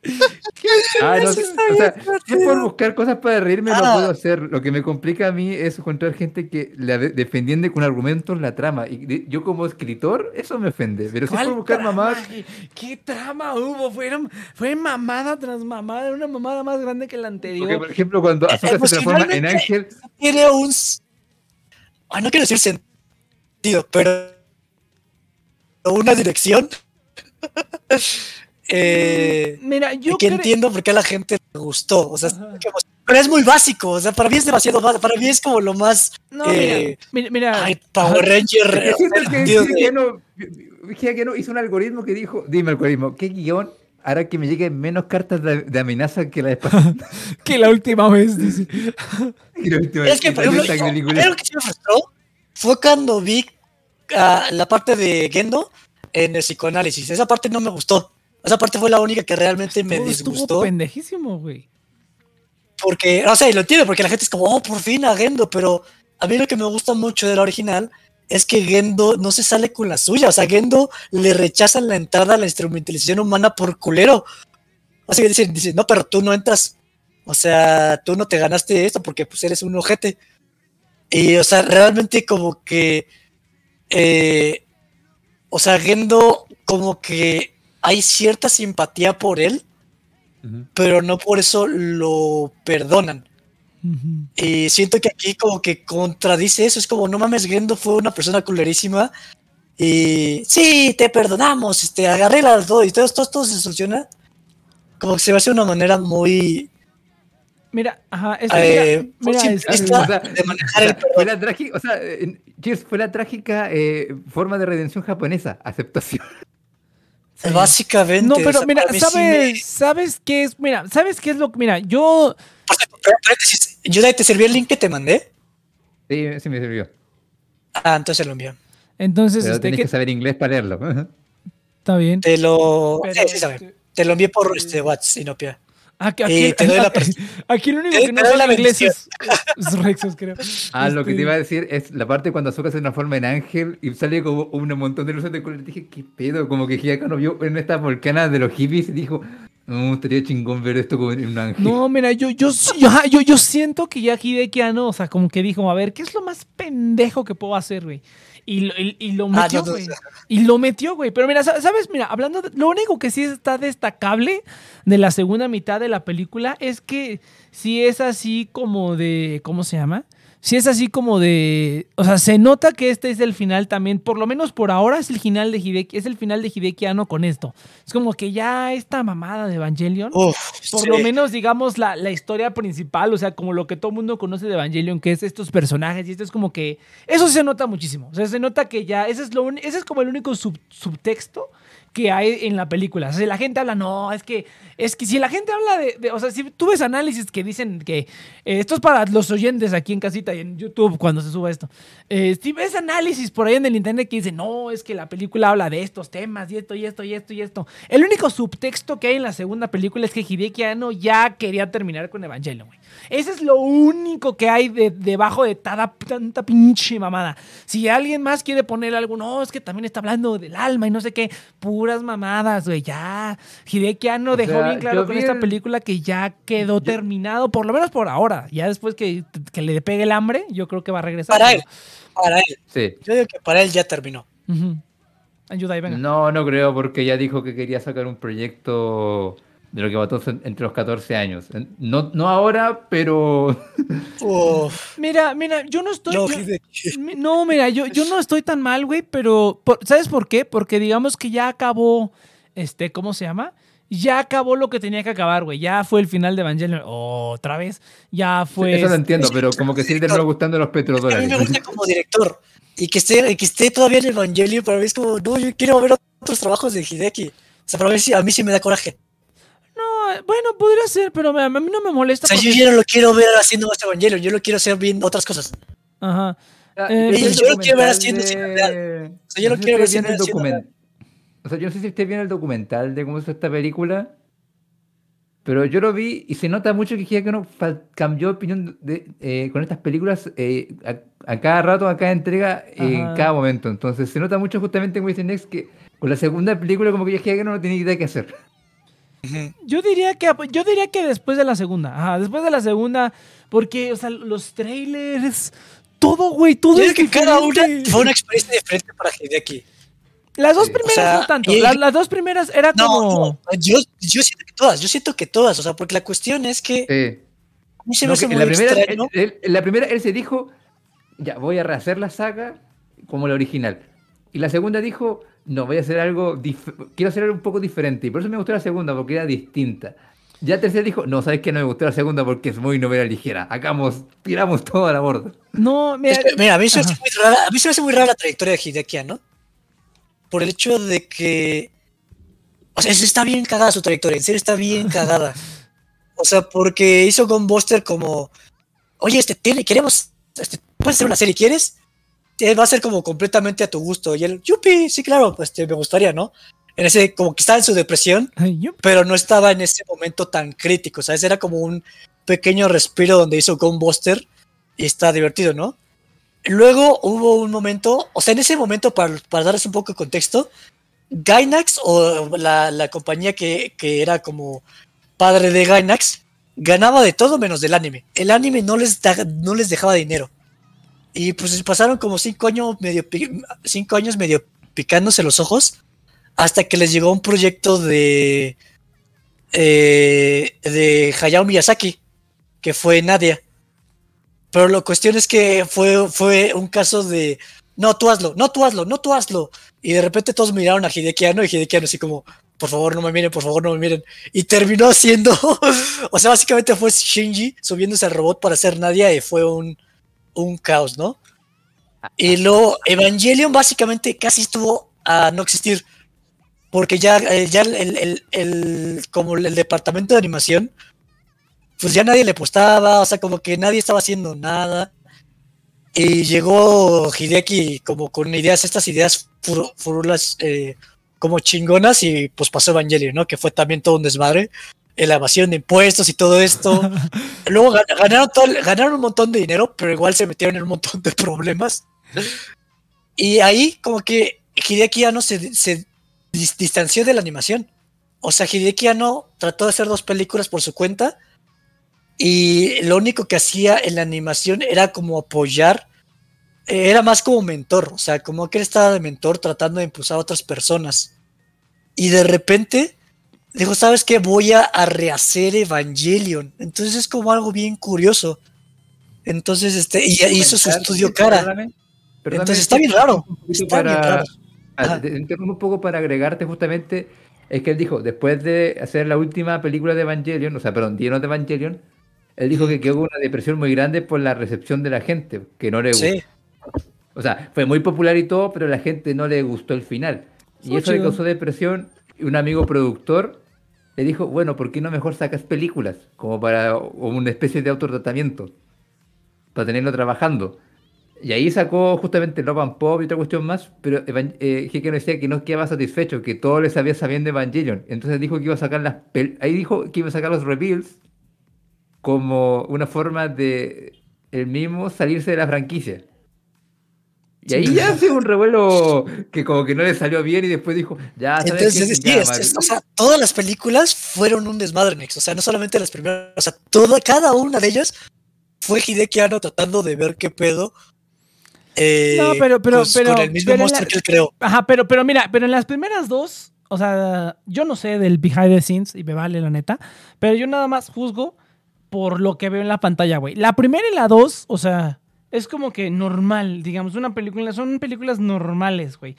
Ah, no, sí, o sea, bien si es divertido. por buscar cosas para reírme, Ah. puedo hacer. Lo que me complica a mí es encontrar gente que la de- dependiendo con argumentos la trama. Y de- yo como escritor, eso me ofende. Pero si es ¿Cuál por buscar trama, mamás? ¿Qué trama hubo? Fueron, fue mamada tras mamada, era una mamada más grande que la anterior. porque por ejemplo cuando Azúcar se transforma en ángel, Tiene un. Ah, no quiero decir sentido, pero. Una dirección. eh, Mira, yo que entiendo por qué a la gente le gustó. O sea, que- pero es muy básico. O sea, para mí es demasiado básico. Para mí es como lo más. No, eh, mira, mira, ay, Power Ranger. De- Higieno hizo un algoritmo que dijo, dime algoritmo, ¿qué guion hará que me lleguen menos cartas de, de amenaza que la pasada? que la última vez, dice. La última Es vez que, por ejemplo, yo- algo que sí me frustró fue cuando vi ah, la parte de Gendo en el psicoanálisis. Esa parte no me gustó. Esa parte fue la única que realmente me Todo estuvo disgustó. pendejísimo, güey. Porque, o sea, y lo entiendo, porque la gente es como, oh, por fin a Gendo, pero a mí lo que me gusta mucho de la original es que Gendo no se sale con la suya. O sea, Gendo le rechazan la entrada a la instrumentalización humana por culero. Sea, que dicen, dicen, no, pero tú no entras. O sea, tú no te ganaste esto porque pues eres un ojete. Y, o sea, realmente como que, eh, o sea, Gendo como que hay cierta simpatía por él, pero no por eso lo perdonan. Y siento que aquí como que contradice eso. Es como, no mames, Gendo fue una persona culerísima. Y sí, te perdonamos, este, arregla todo y todo, todo, todo se soluciona. Como que se va a hacer de una manera muy, Mira, ajá, es eh, mira, mira, es- simplista o sea, de manejar el fue la trágica, o sea, Cheers, fue la trágica eh, forma de redención japonesa, aceptación. sí. Básicamente. No, o pero sea, mira, mí sí ¿sabes, me- ¿sabes qué es? Mira, ¿sabes qué es lo que... Mira, yo... Por cierto, pero, paréntesis, Yudai, ¿te sirvió el link que te mandé? Sí, sí me sirvió. Ah, entonces lo envío. Entonces, Pero este, tenés ¿qué- que saber inglés para leerlo. está bien. Te lo. Pero, sí, sí, sabe. este, Te lo envié por este WhatsApp, Inopia. Aquí, aquí, Eh, te doy la aquí, lo único te- que no doy la sabe inglés es, es Rexos, creo. Ah, lo que Este, te iba a decir es la parte cuando Azúcar se transforma en ángel y sale como un montón de luces de color. Dije, ¿qué pedo? Como que Hiyaka vio en esta volcana de los hippies y dijo, no, estaría chingón ver esto como en un ángel. No, mira, yo, yo, ajá, yo, yo siento que ya Hideki Anno, o sea, como que dijo, a ver, ¿qué es lo más pendejo que puedo hacer, güey? Y lo, y, y lo metió, no, güey. Y lo metió, güey. Pero mira, sa- ¿sabes? Mira, hablando de, lo único que sí está destacable de la segunda mitad de la película es que sí es así como de, ¿cómo se llama? Sí es así como de, o sea, se nota que este es el final también, por lo menos por ahora es el final de Hideki, es el final de Hideki Anno con esto. Es como que ya esta mamada de Evangelion Uf, por sí. lo menos, digamos, la, la historia principal, o sea, como lo que todo el mundo conoce de Evangelion, que es estos personajes, y esto es como que. Eso se nota muchísimo. O sea, se nota que ya. Ese es, lo, uni- ese es como el único sub- subtexto que hay en la película. O sea, si la gente habla, no, es que. Es que si la gente habla de. o sea, si tú ves análisis que dicen que. eh, esto es para los oyentes aquí en casita y en YouTube cuando se suba esto. Eh, si ves análisis por ahí en el internet que dicen, no, es que la película habla de estos temas y esto y esto y esto y esto. El único subtexto que hay en la segunda película es que Hideki Anno ya quería terminar con Evangelion, güey. Ese es lo único que hay de- debajo de tada- tanta pinche mamada. Si alguien más quiere poner algo, no, es que también está hablando del alma y no sé qué, puras mamadas, güey, ya. Hideki Anno dejó sea, bien claro con esta el- película que ya quedó terminado, por lo menos por ahora. Ya después que, que le pegue el hambre, yo creo que va a regresar. Para pero- él, para él. Sí. Yo digo que para él ya terminó. Ujú. Ayuda ahí, venga. No, no creo, porque ya dijo que quería sacar un proyecto de lo que mató entre los 14 años. No, no ahora, pero Uf, Mira, mira, yo no estoy. no, yo- No, mira, yo, yo no estoy tan mal, güey, pero por- ¿sabes por qué? Porque digamos que ya acabó, este, ¿cómo se llama? Ya acabó lo que tenía que acabar, güey. Ya fue el final de Evangelion. otra vez. Ya fue. eso lo entiendo, pero como que sí le terminó gustando los A mí me petrodólares. gusta como director. Y que esté, que esté todavía en Evangelion, para mí es como, no, yo quiero ver otros trabajos de Hideki. O sea, para mí sí, a mí sí me da coraje. No, eh, bueno, podría ser, pero a mí no me molesta. O sea, yo porque- ya no lo quiero ver haciendo más Evangelion, yo lo quiero hacer bien otras cosas. Ajá. Ah, Eh, vi el yo lo quiero ver haciendo cine real. de- O sea, yo lo no sé quiero ver cine documental. O sea, yo no sé si usted vieron el documental de cómo hizo esta película, pero yo lo vi y se nota mucho que no cambió de opinión de- eh, con estas películas eh, a, a cada rato, a cada entrega, en Ajá. cada momento. Entonces se nota mucho justamente en Western Next que con la segunda película como que Hideki no tenía idea qué hacer. Yo diría que yo diría que después de la segunda. Ajá, después de la segunda. Porque, o sea, los trailers. Todo, güey, todo Yo es que cada una diferente. fue una experiencia diferente para Hideki. Las dos primeras O sea, no tanto. Las, las dos primeras era No, como. no, yo, yo siento que todas, yo siento que todas, o sea, porque la cuestión es que Sí. a mí se me No, hace muy la primera, extraño. él- él- la primera él se dijo, ya, voy a rehacer la saga como la original. Y la segunda dijo, no, voy a hacer algo, quiero hacer algo un poco diferente. Y por eso me gustó la segunda, porque era distinta. Ya la tercera dijo, no, ¿sabes qué? No me gustó la segunda porque es muy novela ligera. Hagamos, tiramos todo a la borda. No, mira. Es que, mira, a mí, se me hace muy rara, a mí se me hace muy rara la trayectoria de Hideki, ¿no? Por el hecho de que. O sea, está bien cagada su trayectoria, en serio está bien cagada. O sea, porque hizo Gunbuster como. Oye, este, tiene, queremos. Este, ¿Puedes hacer una serie, quieres? Va a ser como completamente a tu gusto. Y él, yupi, sí, claro, pues me gustaría, ¿no? En ese, como que estaba en su depresión, pero no estaba en ese momento tan crítico, ¿sabes? Era como un pequeño respiro donde hizo Gunbuster y está divertido, ¿no? Luego hubo un momento, o sea, en ese momento, para, para darles un poco de contexto, Gainax, o la, la compañía que, que era como padre de Gainax, ganaba de todo menos del anime. El anime no les, da- no les dejaba dinero. Y pues pasaron como cinco años medio, cinco años medio picándose los ojos hasta que les llegó un proyecto de, eh, de Hayao Miyazaki, que fue Nadia. Pero la cuestión es que fue, fue un caso de, no, tú hazlo, no, tú hazlo, no, tú hazlo. Y de repente todos miraron a Hideki Anno y Hideki Anno así como, por favor no me miren, por favor no me miren. Y terminó haciendo, o sea, básicamente fue Shinji subiéndose al robot para hacer Nadia y fue un, un caos, ¿no? Y luego Evangelion básicamente casi estuvo a no existir. Porque ya, eh, ya el, el- el- como el departamento de animación, pues ya nadie le apostaba, o sea, como que nadie estaba haciendo nada. Y llegó Hideki como con ideas, estas ideas furu- furulas eh, como chingonas y pues pasó Evangelion, ¿no? Que fue también todo un desmadre. La evasión de impuestos y todo esto. Luego gan- ganaron, todo ganaron un montón de dinero, pero igual se metieron en un montón de problemas. Y ahí como que Hideki Anno se, se dis- distanció de la animación. O sea, Hideki Anno trató de hacer dos películas por su cuenta y lo único que hacía en la animación era como apoyar, eh, era más como mentor, o sea, como que él estaba de mentor tratando de impulsar a otras personas. Y de repente dijo, ¿sabes qué? Voy a, a rehacer Evangelion. Entonces es como algo bien curioso. Entonces, este, y hizo su estudio cara. Perdóname, perdóname, Entonces está bien raro. Está bien para- raro. Te interrumpo un poco para agregarte justamente, es que él dijo, después de hacer la última película de Evangelion, o sea, perdón, lleno de Evangelion, él dijo que quedó una depresión muy grande por la recepción de la gente, que no le gustó. Sí, O sea, fue muy popular y todo, pero la gente no le gustó el final. Y Fue eso le causó depresión. Un amigo productor le dijo, bueno, ¿por qué no mejor sacas películas? Como para una especie de autotratamiento. Para tenerlo trabajando. Y ahí sacó justamente Love and Pop y otra cuestión más, pero eh, Hikeno decía que no quedaba satisfecho, que todo le sabía sabiendo Evangelion. Entonces dijo que iba a sacar las ahí dijo que iba a sacar los reveals como una forma de el mismo salirse de la franquicia. Y ahí ya hace un revuelo que como que no le salió bien y después dijo, ya, ¿sabes Entonces, qué? sí, Ya, es- es- o sea, todas las películas fueron un desmadre, Nex. O sea, no solamente las primeras, o sea, toda, cada una de ellas fue Hideki Anno tratando de ver qué pedo. eh, No, pero- pero- pues, pero- con el mismo pero monstruo la- que él creó. Ajá, pero, pero mira, pero en las primeras dos, o sea, yo no sé del behind the scenes y me vale la neta, pero yo nada más juzgo por lo que veo en la pantalla, güey. La primera y la dos, o sea, es como que normal, digamos, una película, son películas normales, güey.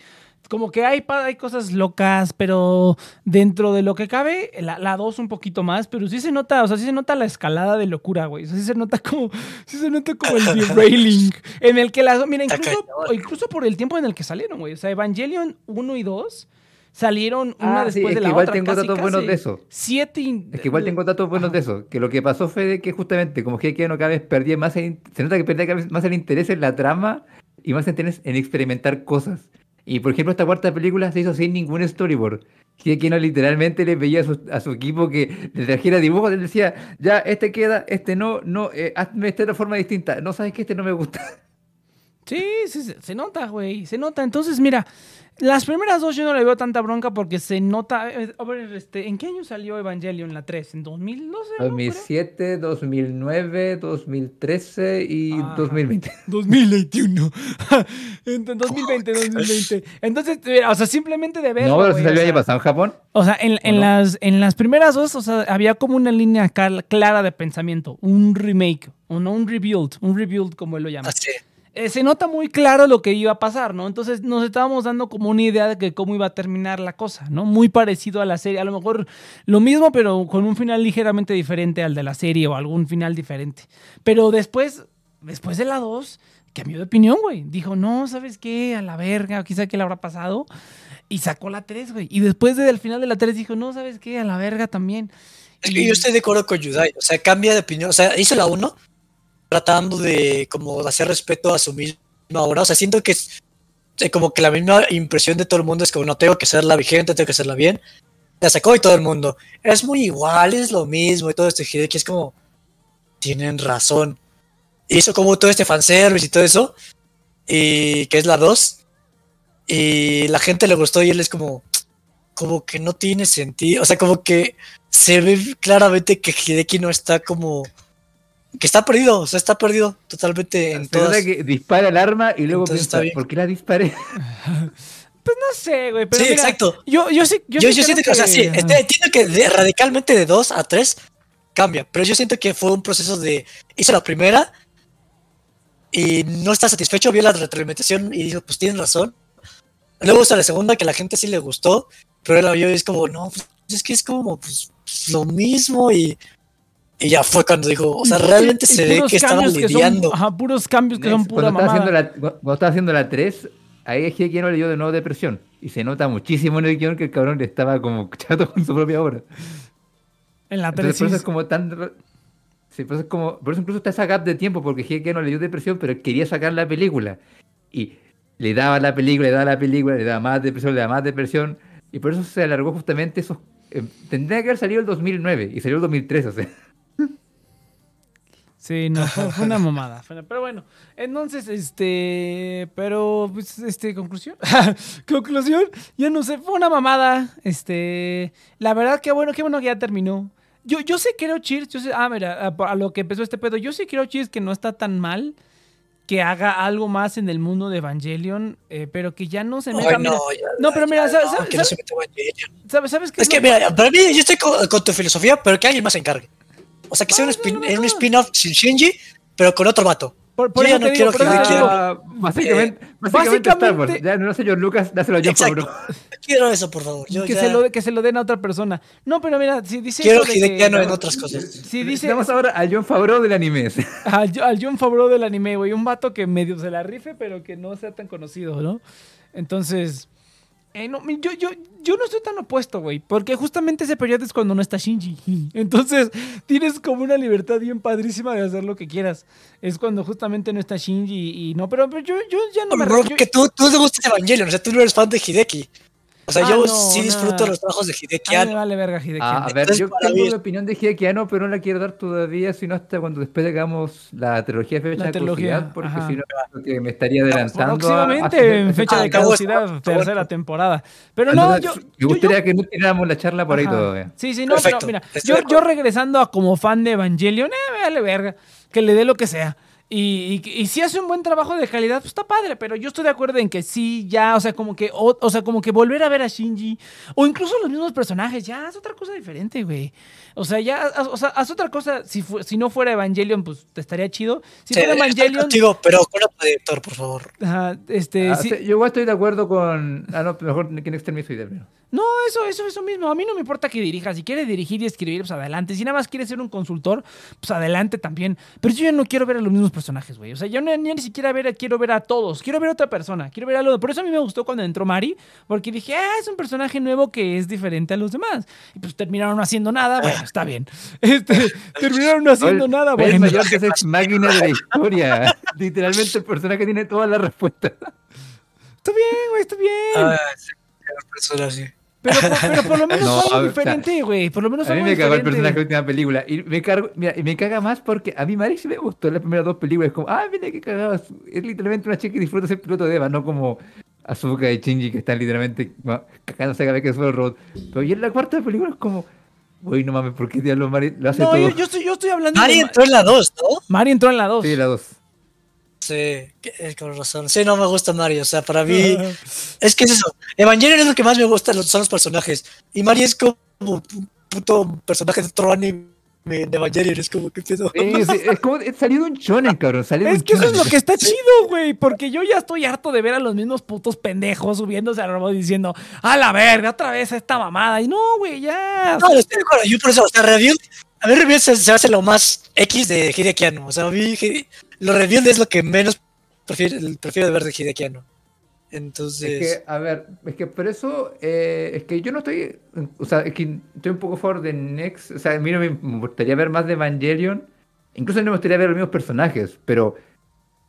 Como que hay, hay cosas locas, pero dentro de lo que cabe, la, la dos un poquito más, pero sí se nota, o sea, sí se nota la escalada de locura, güey. O sea, sí se nota como, sí se nota como el derailing en el que las, mira, incluso, incluso por el tiempo en el que salieron, güey. O sea, Evangelion 1 y 2 salieron una Ah, sí, después es de que la igual otra. tengo casi, datos buenos casi. de eso. Siete. in- Es que igual tengo datos buenos de eso. Que lo que pasó fue de que justamente como que no cada vez perdía más el, se nota que perdía cada vez más el interés en la trama y más interés en experimentar cosas. Y por ejemplo esta cuarta película se hizo sin ningún storyboard. Que no literalmente le veía a su, a su equipo que le trajera dibujos, le decía, ya, este queda, este no, no, eh, hazme este de otra forma distinta. No sabes que este no me gusta. Sí, sí, se, se nota, güey. Se nota. Entonces, mira, las primeras dos yo no le veo tanta bronca porque se nota. eh, A ver, este, ¿en qué año salió Evangelion la 3? ¿En 2012? no? 2007, 2009, 2013 y Ah. 2020. 2021. en 2020, 2020. Entonces, o sea, simplemente de ver. No, pero se salió año pasado en Japón. O sea, en, en no? las, en las primeras dos, o sea, había como una línea clara de pensamiento, un remake, o no un rebuild, un rebuild como él lo llama. Así. Eh, se nota muy claro lo que iba a pasar, ¿no? Entonces nos estábamos dando como una idea de que cómo iba a terminar la cosa, ¿no? Muy parecido a la serie, a lo mejor lo mismo, pero con un final ligeramente diferente al de la serie o algún final diferente. Pero después, después de la 2, cambió de opinión, güey. Dijo, no, ¿sabes qué? A la verga, quizá qué le habrá pasado. Y sacó la 3, güey. Y después del final de la 3 dijo, no, ¿sabes qué? A la verga también. Es que yo estoy de acuerdo con Yudai. O sea, cambia de opinión. O sea, hizo la 1 tratando de como hacer respeto a su misma obra. O sea, siento que es eh, como que la misma impresión de todo el mundo es como no tengo que hacerla vigente, tengo que hacerla bien. La sacó y todo el mundo. Es muy igual, es lo mismo y todo esto. Y Hideki es como, tienen razón. Hizo como todo este fanservice y todo eso. Y que es la 2. Y la gente le gustó y él es como, como que no tiene sentido. O sea, como que se ve claramente que Hideki no está como. Que está perdido, o sea, está perdido totalmente en todas. que dispara el arma y luego Entonces está piensa. ¿por qué la disparé? Pues no sé, güey. Pero Sí, mira, exacto. Yo, yo sí. Yo, Yo, sí yo siento que, o sea, sí, este, entiendo que de- radicalmente de 2 a 3 cambia, pero yo siento que fue un proceso de. Hizo la primera y no está satisfecho, vio la retroalimentación y dijo, pues tienen razón. Luego hizo la segunda que a la gente sí le gustó, pero él la vio y es como, no, pues, es que es como pues, lo mismo y. Y ya fue cuando dijo, o sea, realmente Y se ve puros que estaba cambios que son- lidiando. ajá, puros cambios que son pura cuando, estaba haciendo mamada. la, cuando estaba haciendo la 3, ahí es que no le dio de nuevo depresión. Y se nota muchísimo en el guion que el cabrón estaba como chato con su propia obra. En la Entonces, 3 por eso es como tan. Sí, por eso, es como, por eso incluso está esa gap de tiempo, porque no le dio depresión, pero quería sacar la película. Y le daba la película, le daba la película, le daba más depresión, le daba más depresión. Y por eso se alargó justamente esos. eh, tendría que haber salido el 2009 y salió el 2003, o sea. Sí, no, fue, fue una mamada. Pero bueno, entonces, este. Pero, pues, este, conclusión. conclusión, ya no sé, fue una mamada. Este. La verdad, que bueno, qué bueno que ya terminó. Yo, yo sé, creo, Cheers. Yo sé, ah, mira, a, a lo que empezó este pedo. Yo sí creo, Cheers, que no está tan mal que haga algo más en el mundo de Evangelion, eh, pero que ya no se meta. Ay, mira, no, ya- no, pero mira, ya ¿sabes- no, sabes- que no se meta Evangelion. ¿sabes, sabes qué Es que, lo- mira, para mí, yo estoy con, con tu filosofía, pero que alguien más se encargue. O sea, que sea un, no, spin- no, no, un no. spin-off sin Shinji, pero con otro vato. Por, por Yo eso ya no digo, quiero por que eso te Hideki digo, Ah, básicamente, básicamente, Star Wars. básicamente- Ya no lo hace George Lucas, dáselo a John. Favreau. Quiero eso, por favor. Yo que, ya se lo, que se lo den a otra persona. No, pero mira, si dice. quiero eso de Hideki que- Anno en otras cosas. Si dice Vamos ahora a John Favreau del anime. al, al John Favreau del anime, güey, un vato que medio se la rife, pero que no sea tan conocido, ¿no? Entonces, eh, no, yo, yo, yo no estoy tan opuesto, güey, porque justamente ese periodo es cuando no está Shinji. Entonces, tienes como una libertad bien padrísima de hacer lo que quieras. Es cuando justamente no está Shinji y no, pero, pero yo, yo ya no me... Bro, yo- que tú, tú te gusta Evangelion, o sea, tú no eres fan de Hideki. O sea, Ah, yo no, sí disfruto los trabajos de Hideki A mí me Anno. vale verga Hideki Ah, a ver, Entonces, yo tengo mí- mi opinión de Hideki Anno, pero no la quiero dar todavía, sino hasta cuando después hagamos la trilogía de fecha La de caducidad, porque si no, que me estaría adelantando. a- a Próximamente, en fecha de Ah, caducidad, tercera temporada. Pero no, yo, me yo- gustaría que no tiráramos la charla por ahí Ajá. todavía. Sí, sí, no, Perfecto, pero mira, yo, yo regresando a como fan de Evangelion, eh, vale verga, que le dé lo que sea. Y, y, y si hace un buen trabajo de calidad, pues está padre, pero yo estoy de acuerdo en que sí, ya, o sea, como que, o, o sea, como que volver a ver a Shinji, o incluso los mismos personajes, ya, es otra cosa diferente, güey. O sea, ya, haz- o sea, haz otra cosa, si, fu- si no fuera Evangelion, pues te estaría chido. Si Sí, fuera Evangelion, contigo, pero con otro director, por favor. ajá, este, Ah, sí- yo igual estoy de acuerdo con. Ah, no, mejor que no extermine su idea. No, eso, eso, eso mismo. A mí no me importa que dirija. Si quiere dirigir y escribir, pues adelante. Si nada más quiere ser un consultor, pues adelante también. Pero yo ya no quiero ver a los mismos personajes, güey. O sea, yo no- ni, ni siquiera ver, a- quiero ver a todos. Quiero ver a otra persona. Quiero ver a lo. Por eso a mí me gustó cuando entró Mari, porque dije, ah, es un personaje nuevo que es diferente a los demás. Y pues terminaron no haciendo nada. Bueno, está bien. Este, terminaron no haciendo El- nada. el Bueno, mayor que es máquina de la historia. Literalmente el personaje tiene todas las respuestas. está bien, güey, está bien. Ah, sí. Pero, por- pero por lo menos No, algo ver, o sea, diferente, güey. Por lo menos A mí me cagó el diferente. personaje de la última película. Y me, cargo, mira, y me caga más porque a mí Mari sí me gustó las primeras dos películas. Es como, ah, mira qué cagada. Es literalmente una chica que disfruta ser piloto de Eva, no como Azuka y Shinji que están literalmente cagándose cada vez que sube el robot. Pero y en la cuarta película es como, güey, no mames, ¿por qué diablos Mari lo hace No, todo? yo, yo estoy, yo estoy hablando Mari de. entró en la 2, ¿no? Mari entró en la 2. Sí, la dos. Sí, que- eh, con razón. Sí, no me gusta Mari. O sea, para mí. Es que es eso. Evangelion es lo que más me gusta, los- son los personajes. Y Mari es como un puto personaje de otro anime de Evangelion. Es como, ¿qué pedo? Es como es salió de un shonen, cabrón. De Es un que eso es lo que está chido, güey. Porque yo ya estoy harto de ver a los mismos putos pendejos subiéndose al robot diciendo, a la verga, otra vez esta mamada. Y no, güey, ya. No, estoy de acuerdo. Yo por eso, o sea, review. A mí review se, se hace lo más X de Hideki Anno. O sea, a mí Hide- los reviews es lo que menos prefiero, prefiero de ver de Hideki Anno. Entonces. Es que, a ver, es que por eso, eh, es que yo no estoy, o sea, es que estoy un poco a favor de Next, o sea, a mí no me gustaría ver más de Evangelion, incluso no me gustaría ver los mismos personajes, pero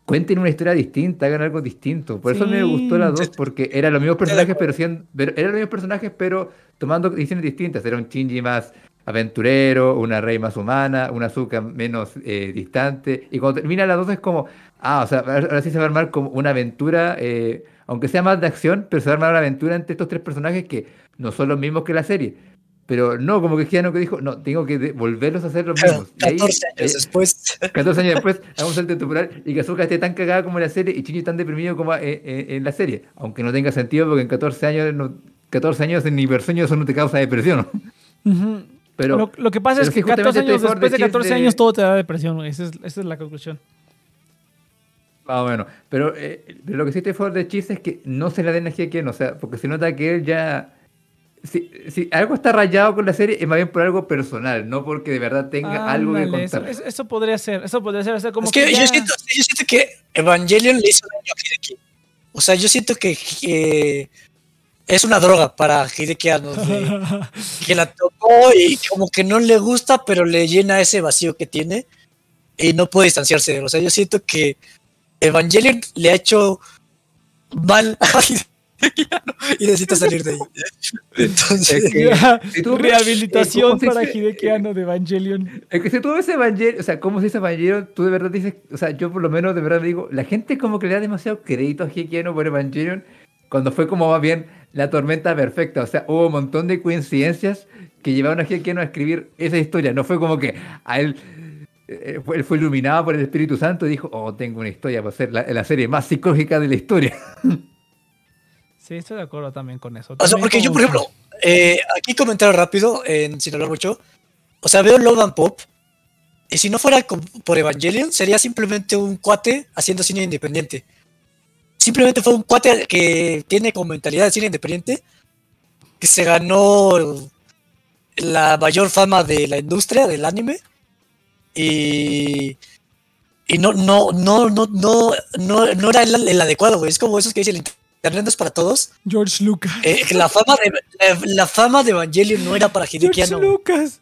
cuenten una historia distinta, hagan algo distinto. Por eso me gustó la 2, Sí. porque eran los mismos personajes, pero, siendo, pero eran los mismos personajes, pero tomando decisiones distintas. Era un Shinji más aventurero, una Rey más humana, una Azuka menos eh, distante. Y cuando termina la 2 es como, ah, o sea, ahora ahora sí se va a armar como una aventura, eh, aunque sea más de acción, pero se va a armar una aventura entre estos tres personajes que no son los mismos que la serie. Pero no, como que Keanu que dijo, no, tengo que volverlos a hacer los mismos. Y ahí, 14 años eh, después. 14 años después, hagamos un salto temporal y que Azuka esté tan cagada como en la serie y Shinji tan deprimido como eh, eh, en la serie. Aunque no tenga sentido porque en 14 años, no- 14 años en hipersueño eso no te causa depresión. Ujú. Pero lo, lo que pasa pero es que que justamente 14 años después de de 14 chis de- años todo te da depresión, güey. Esa es, esa es la conclusión. Más o menos. Pero, eh, lo que sí a favor de Chis es que no se le dé energía a quien, o sea, porque se nota que él ya. Si, si algo está rayado con la serie, es más bien por algo personal, no porque de verdad tenga algo que Ándale, eso, contar. eso- eso podría ser, eso podría ser. O sea, como es que, ya- yo, siento, yo siento que Evangelion le hizo daño a Hideki. O sea, yo siento que, que es una droga para Hideki Anno. que la tocó y como que no le gusta, pero le llena ese vacío que tiene y no puede distanciarse de él. O sea, yo siento que Evangelion le ha hecho mal a Hideki Anno y necesita salir de ahí. Entonces, Es que- Ya, si tú ves, rehabilitación eh, ¿cómo se para Anno de Evangelion. Es que si tú ves Evangelion, o sea, ¿cómo se dice Evangelion? Tú de verdad dices, o sea, yo por lo menos de verdad digo, la gente como que le da demasiado crédito a Hikiano por Evangelion, cuando fue como más bien la tormenta perfecta, o sea, hubo un montón de coincidencias que llevaron a Hikiano a escribir esa historia, no fue como que a él, eh, fue, él fue iluminado por el Espíritu Santo y dijo, oh, tengo una historia para ser la, la serie más psicológica de la historia. Sí, estoy de acuerdo también con eso. o sea, porque yo, por ejemplo, eh, aquí comentario rápido, en, sin hablar mucho. O sea, veo Love and Pop. Y si no fuera con- por Evangelion, sería simplemente un cuate haciendo cine independiente. Simplemente fue un cuate que tiene como mentalidad de cine independiente, que se ganó la mayor fama de la industria del anime. Y. Y no, no, no, no, no, no, no era el, el adecuado, güey. Es como esos que dicen el internet no es para todos. George Lucas. Eh, la fama de la, la fama de Evangelion no era para Hideki George. Lucas.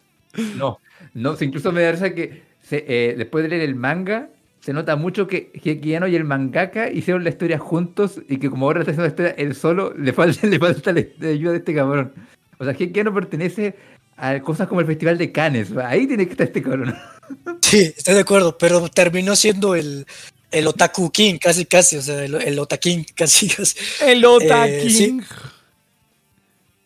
No, no, incluso me da risa que se- eh, después de leer el manga, se nota mucho que Hideaki Anno y el mangaka hicieron la historia juntos y que como ahora está haciendo la historia él solo, le falta, le falta la ayuda de este cabrón. O sea, Hideaki Anno pertenece a cosas como el Festival de Cannes. Ahí tiene que estar este cabrón. Sí, estoy de acuerdo, pero terminó siendo el, el Otaku King, casi, casi, o sea, el, el Otaking, casi, casi. El Otaking. sí.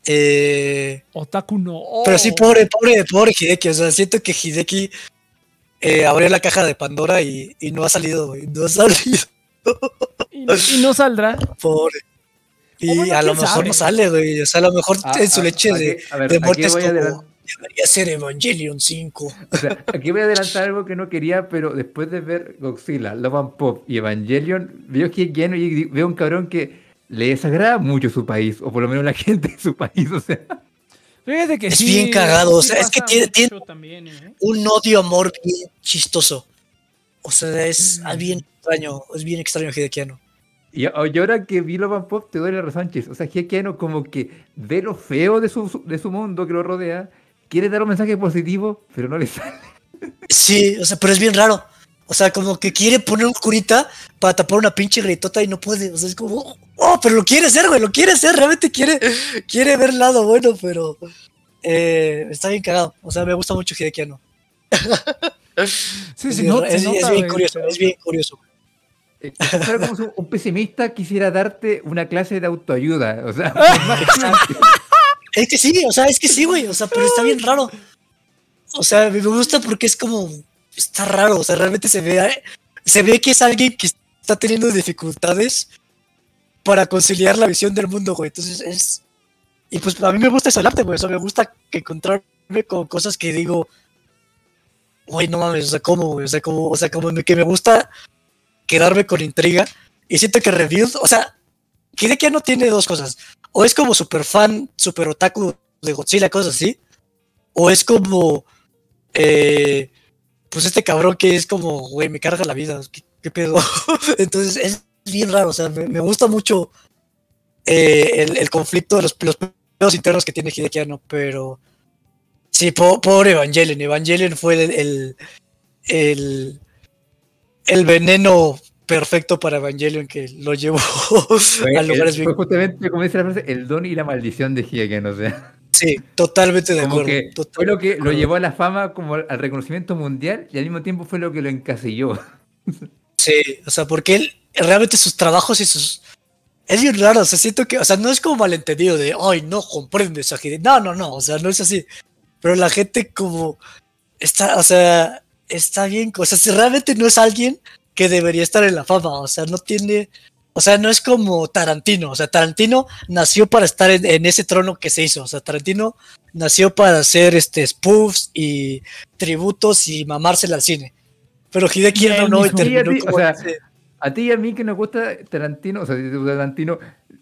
Eh, Otaku no. Pero sí, pobre, pobre, pobre Hideki. O sea, siento que Hideki eh, abrió la caja de Pandora y, y no ha salido, güey. No ha salido. Y, y no saldrá. Pobre. Y bueno, a lo mejor sabe. no sale, güey. O sea, a lo mejor Ah, en su ah, leche aquí- de, ver, de muerte es como. Debería ser Evangelion 5. O sea, aquí voy a adelantar algo que no quería, pero después de ver Godzilla, Love and Pop y Evangelion, veo que lleno y veo un cabrón que le desagrada mucho su país, o por lo menos la gente de su país, o sea. Fíjate que Es sí, bien cagado, o sí sea, es que tiene- tiene- también, ¿eh? Un odio-amor bien chistoso. O sea, es Mm. bien extraño. Es bien extraño Hidekiano. Y, y ahora que vi Love and Pop, te doy la razón, Chis. O sea, Hidekiano como que ve lo feo de su, de su mundo que lo rodea, quiere dar un mensaje positivo, pero no le sale. Sí, o sea, pero es bien raro. O sea, como que quiere poner un curita para tapar una pinche gritota y no puede. O sea, es como, oh, pero lo quiere hacer, güey, lo quiere hacer. Realmente quiere, quiere ver el lado bueno, pero eh, está bien cagado. O sea, me gusta mucho Hidekiano. Sí, es, nota, se es- es bien curioso, es bien curioso. Como si un pesimista quisiera darte una clase de autoayuda. O sea, Es que sí, o sea, es que sí, güey. O sea, pero está bien raro. O sea, me gusta porque es como. Está raro. O sea, realmente se ve. eh, Se ve que es alguien que está teniendo dificultades para conciliar la visión del mundo, güey. Entonces es. Y pues a mí me gusta eso el arte, güey. O sea, me gusta que encontrarme con cosas que digo. Güey, no mames, o sea, ¿cómo, güey? O sea, como, o sea, como que me gusta quedarme con intriga. Y siento que Revealed, o sea, ya no tiene dos cosas o es como super fan, super otaku de Godzilla, cosas así, o es como, eh, pues este cabrón que es como, güey, me carga la vida, ¿qué, pedo? Entonces es bien raro, o sea, me, gusta mucho eh, el, conflicto los, los pedos internos que tiene Hidekiano, pero sí, po- pobre Evangelion, Evangelion fue el, el, el veneno perfecto para Evangelion que lo llevó a lugares bien justamente, como dice la frase, el don y la maldición de Hidekiano. O sea. Sí, totalmente de Como acuerdo. que totalmente fue lo que lo llevó a la fama como al reconocimiento mundial y al mismo tiempo fue lo que lo encasilló. Sí, o sea, porque él realmente sus trabajos y sus. Es bien raro, o sea, siento que, o sea, no es como malentendido de, ay, no comprendes a Hide-". No, no, no, o sea, no es así. Pero la gente como está, o sea, está bien, o sea, si realmente no es alguien que debería estar en la fama, o sea, no tiene, o sea, no es como Tarantino, o sea, Tarantino nació para estar en, en ese trono que se hizo, o sea, Tarantino nació para hacer este spoofs y tributos y mamársela al cine. Pero Hideki no, no, y terminó ti, como o sea, ese- A ti y a mí que nos gusta Tarantino, o sea, Tarantino,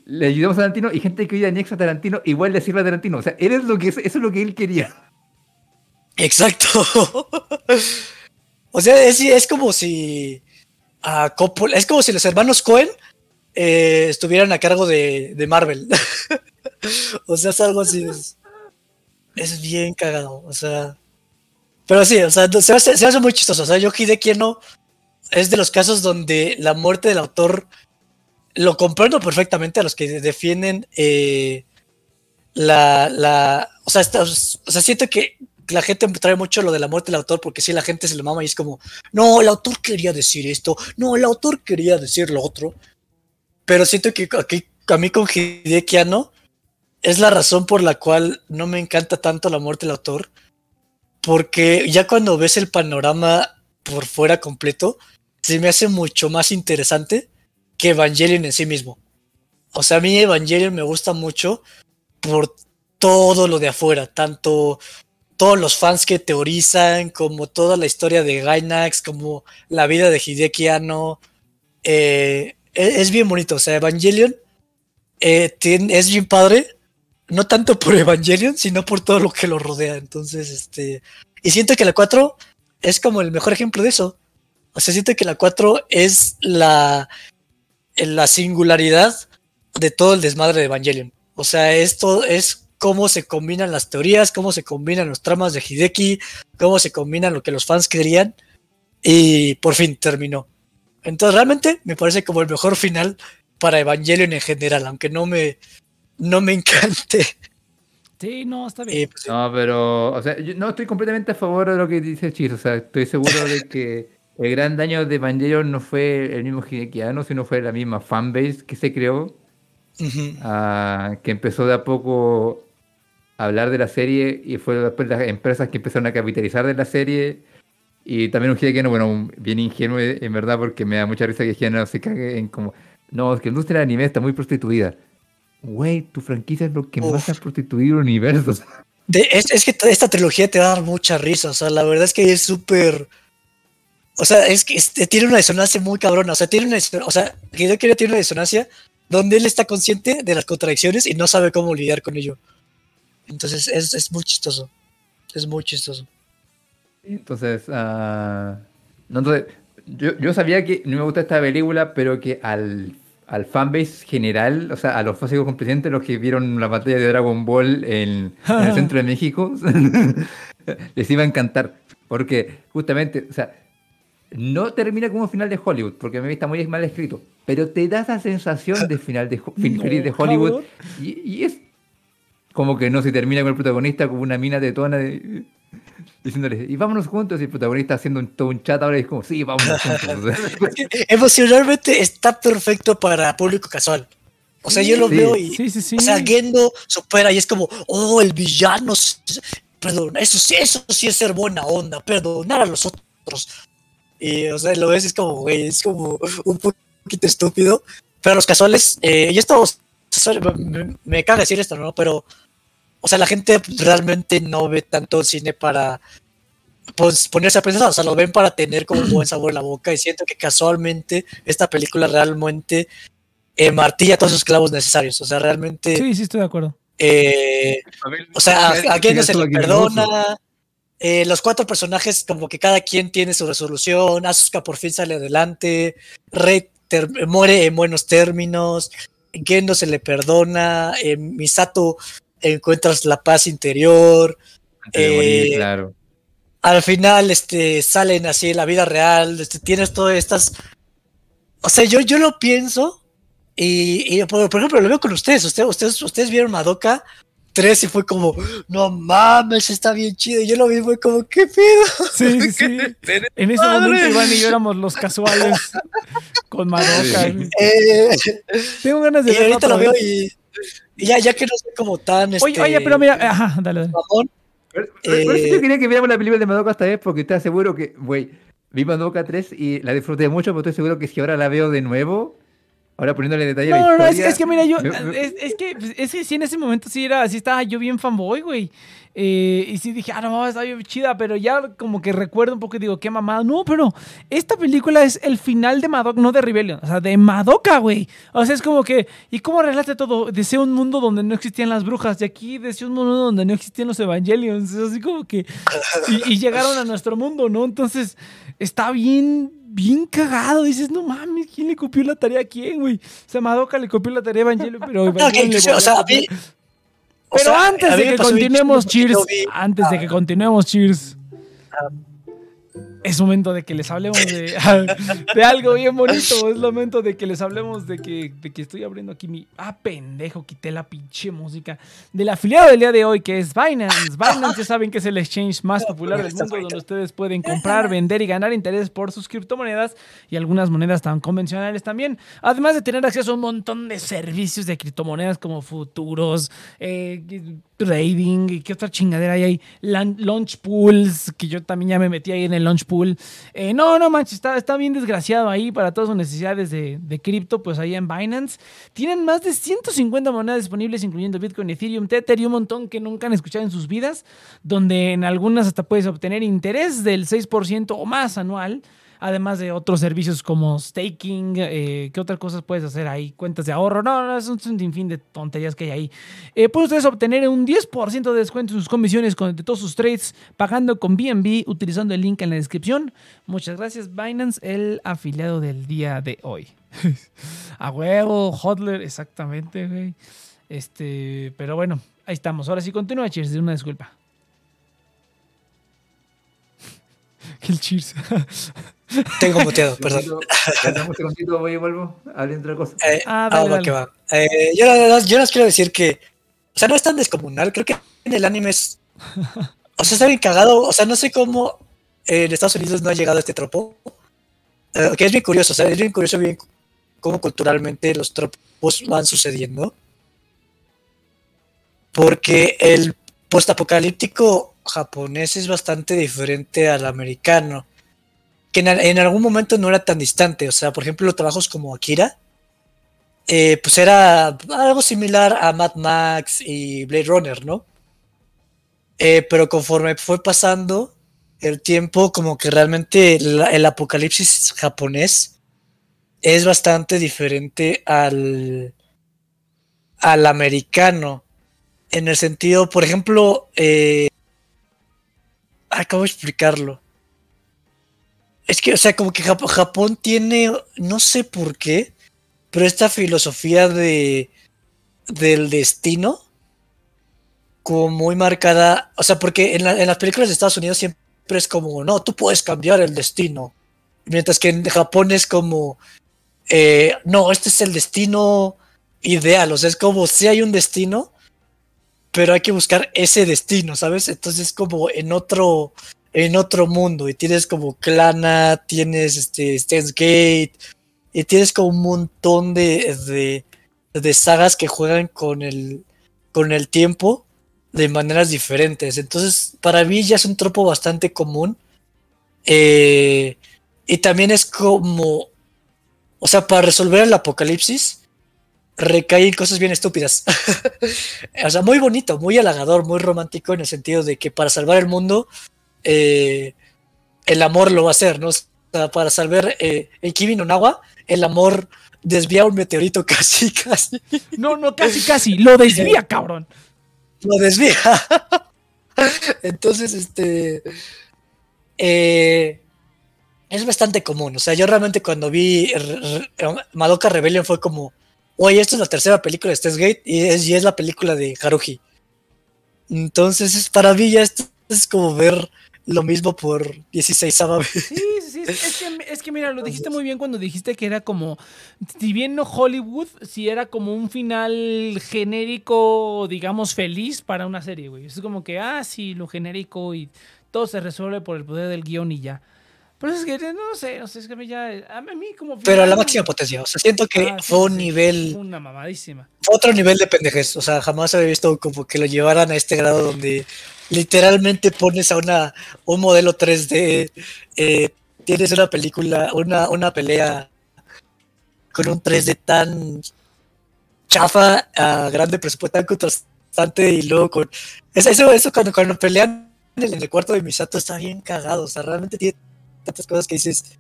le ayudamos a Tarantino y gente que hoy anexa a Tarantino, igual le sirve a Tarantino. O sea, eres lo que es, eso es lo que él quería. Exacto. o sea, es, como si a Coppola- es como si los hermanos Cohen eh, estuvieran a cargo de, de Marvel. o sea, es algo así. Es, bien cagado. O sea. Pero sí, o sea, se hace, se hace muy chistoso. O sea, yo Hideki no es de los casos donde la muerte del autor lo comprendo perfectamente a los que defienden eh, la, la, o sea, siento que la gente trae mucho lo de la muerte del autor porque si la gente se lo mama y es como, no, el autor quería decir esto, no, el autor quería decir lo otro. Pero siento que aquí, a mí con Hideki es la razón por la cual no me encanta tanto la muerte del autor. Porque ya cuando ves el panorama por fuera completo, se me hace mucho más interesante que Evangelion en sí mismo. O sea, a mí Evangelion me gusta mucho por todo lo de afuera, tanto todos los fans que teorizan, como toda la historia de Gainax, como la vida de Hideki Anno. Eh, es, es bien bonito, o sea, Evangelion eh, es bien padre, no tanto por Evangelion, sino por todo lo que lo rodea. Entonces, este. Y siento que la 4 es como el mejor ejemplo de eso. O sea, siento que la 4 es la, la singularidad de todo el desmadre de Evangelion. O sea, esto es cómo se combinan las teorías, cómo se combinan los tramas de Hideki, cómo se combinan lo que los fans querían. y por fin terminó. Entonces realmente me parece como el mejor final para Evangelion en general, aunque no me, no me encante. Sí, no, está bien. Eh, pues, No, pero, o sea, yo no estoy completamente a favor de lo que dice Chis, o sea, estoy seguro de que el gran daño de Evangelion no fue el mismo Hidekiano, sino fue la misma fanbase que se creó, ah, que empezó de a poco hablar de la serie y fue después las empresas que empezaron a capitalizar de la serie y también un Hidekiano, bueno, bien ingenuo en verdad porque me da mucha risa que Hidekiano se cague en como, no, es que la industria del anime está muy prostituida. Güey, tu franquicia es lo que Uf. más ha prostituido el universo. De- es, es que esta trilogía te va a dar mucha risa, o sea, la verdad es que es súper... O sea, es que este, tiene una disonancia muy cabrona, o sea, tiene una, o sea, Hideaki tiene una disonancia donde él está consciente de las contradicciones y no sabe cómo lidiar con ello. Entonces es, es muy chistoso, es muy chistoso. Entonces, ah, no, entonces yo, yo sabía que no me gusta esta película, pero que al, al fanbase general, o sea, a los básicos competentes, los que vieron la batalla de Dragon Ball en, en el centro de México, les iba a encantar. Porque justamente, o sea, no termina como un final de Hollywood, porque me está muy mal escrito, pero te da esa sensación de final de, fin- No, feliz de Hollywood. Y, y es como que no se termina con el protagonista como una mina tetona de, diciéndole, y vámonos juntos, y el protagonista haciendo un, todo un chat ahora y es como, sí, vámonos juntos. Emocionalmente está perfecto para público casual. O sea, yo lo Sí. veo y... Sí, sí, sí. O sea, Gendo supera y es como, oh, el villano, perdón, eso sí, eso sí es ser buena onda, perdonar a los otros. Y, o sea, lo ves, es como, güey, es como un poquito estúpido. Pero los casuales, eh, y esto, me, me caga decir esto, ¿no? Pero, o sea, la gente realmente no ve tanto el cine para pues, ponerse a pensar, o sea, lo ven para tener como un buen sabor en la boca y siento que casualmente esta película realmente eh, martilla todos los clavos necesarios, o sea, realmente... Sí, sí, estoy de acuado. Eh, o sea, a, a Gendo se le perdona. eh, los cuatro personajes, como que cada quien tiene su resolución. Asuka por fin sale adelante. Rey muere en buenos términos. Gendo se le perdona. eh, Misato encuentras la paz interior. Antes de morir, eh, claro. Al final, este, salen así en la vida real. Este, tienes todas estas. O sea, yo, yo lo pienso. Y, y, por, por ejemplo, lo veo con ustedes. Ustedes, ustedes, ustedes vieron Madoka 3 y fue como, no mames, está bien chido. Y yo lo vi, fue como, ¿qué pedo? Sí, sí, sí. En ese Madre. momento Iván y yo éramos los casuales con Madoka. Sí. Eh, Tengo ganas de y verlo ahorita lo veo vez. y, y ya, ya que no soy como tan. Oye, este, oye, pero mira, ajá, dale, dale. mamón, Pero- pero- por eso yo quería que viéramos la película de Madoka esta vez, porque estoy seguro que, güey, vi Madoka 3 y la disfruté mucho, pero estoy seguro que si ahora la veo de nuevo, ahora poniéndole detalle a la No, no, no, es, que mira, yo, me- me- es, es que, pues, es que sí, en ese momento sí era, sí estaba yo bien fanboy, güey. Eh, y sí dije, ah, no, está bien chida, pero ya como que recuerdo un poco y digo, qué mamada. No, pero esta película es el final de Madoka, no de Rebellion, o sea, de Madoka, güey. O sea, es como que, ¿y cómo arreglaste todo? Deseo un mundo donde no existían las brujas, y aquí deseo un mundo donde no existían los Evangelions. Es así como que, y, y llegaron a nuestro mundo, ¿no? Entonces, está bien, bien cagado. Dices, no mames, ¿quién le copió la tarea a quién, güey? O sea, Madoka le copió la tarea a Evangelion, pero no, que Evangelion le o sea, a mí. Pero sea, antes de que continuemos, Cheers, antes de que continuemos, Cheers, es momento de que les hablemos de, de algo bien bonito. Es momento de que les hablemos de que, de que estoy abriendo aquí mi. Ah, pendejo, quité la pinche música. Del afiliado del día de hoy, que es Binance. Binance, ya saben que es el exchange más popular del mundo, donde ustedes pueden comprar, vender y ganar interés por sus criptomonedas y algunas monedas tan convencionales también. Además de tener acceso a un montón de servicios de criptomonedas como futuros, eh, trading y qué otra chingadera hay ahí. Launch pools, que yo también ya me metí ahí en el launch pool. Eh, no, no manches, está, está bien desgraciado ahí para todas sus necesidades de, de cripto, pues ahí en Binance. Tienen más de 150 monedas disponibles, incluyendo Bitcoin, Ethereum, Tether y un montón que nunca han escuchado en sus vidas, donde en algunas hasta puedes obtener interés del 6% o más anual. Además de otros servicios como staking, eh, ¿qué otras cosas puedes hacer ahí? Cuentas de ahorro. No, no, es un sinfín de tonterías que hay ahí. Eh, pueden ustedes obtener un 10% de descuento en sus comisiones de todos sus trades pagando con BNB utilizando el link en la descripción. Muchas gracias, Binance, el afiliado del día de hoy. A huevo, Hodler, exactamente, güey. Este, pero bueno, ahí estamos. Ahora sí, continúa, Cheers, una disculpa. El cheers. Tengo muteado, perdón. Perdón. un segundito, voy y vuelvo. Hablen otra cosa. Eh, Ah, ah, dale, va dale. que va. Eh, yo, yo les quiero decir que, o sea, no es tan descomunal. Creo que en el anime es. O sea, está bien cagado. O sea, no sé cómo en Estados Unidos no ha llegado este tropo. Eh, que es bien curioso, o sea, es bien curioso bien cómo culturalmente los tropos van sucediendo. Porque el postapocalíptico japonés es bastante diferente al americano. Que en, algún momento no era tan distante. O sea, por ejemplo, los trabajos como Akira eh, pues era algo similar a Mad Max y Blade Runner, ¿no? Eh, pero conforme fue pasando el tiempo, como que realmente el apocalipsis japonés es bastante diferente al, al americano. En el sentido, por ejemplo, eh, acabo de explicarlo. Es que, o sea, como que Jap- Japón tiene, no sé por qué, pero esta filosofía de del destino como muy marcada, o sea, porque en las películas de Estados Unidos siempre es como, no, tú puedes cambiar el destino, mientras que en Japón es como, eh, no, este es el destino ideal, o sea, es como si hay un destino, pero hay que buscar ese destino, ¿sabes? Entonces es como en otro en otro mundo y tienes como Clana, tienes este Gate, y tienes como un montón de, de, de sagas que juegan con el, con el tiempo de maneras diferentes. Entonces, para mí ya es un tropo bastante común. Eh, y también es como, o sea, para resolver el apocalipsis, recae en cosas bien estúpidas. o sea, muy bonito, muy halagador, muy romántico en el sentido de que para salvar el mundo, eh, el amor lo va a hacer, ¿no? O sea, para salvar eh, el Kimi no Nawa, el amor desvía un meteorito casi, casi. No, no, casi, casi. Lo desvía, cabrón. Lo desvía. Entonces, este. eh, es bastante común. O sea, yo realmente cuando vi Madoka Rebellion fue como. Oye, esta es la tercera película de Steins Gate y es, y es la película de Haruhi. Entonces, es- para mí ya esto es como ver lo mismo por 16 vez. Sí, sí, sí. Es, es que, es que mira, lo dijiste muy bien cuando dijiste que era como, si bien no Hollywood, si era como un final genérico, digamos, feliz para una serie, güey. Es como que, ah, sí, lo genérico y todo se resuelve por el poder del guion y ya. Pero es que, no sé, o sea, es que a mí ya, a mí como... Pero a la máxima potencia. O sea, siento que Ah, sí, fue un nivel. Una mamadísima. fue otro nivel de pendejez. O sea, jamás había visto como que lo llevaran a este grado donde literalmente pones a una un modelo 3D, eh, tienes una película, una, una pelea con un 3D tan chafa a grande presupuesto, tan contrastante y luego con eso, eso, cuando, cuando pelean en el, en el cuarto de Misato está bien cagado. O sea, realmente tiene tantas cosas que dices.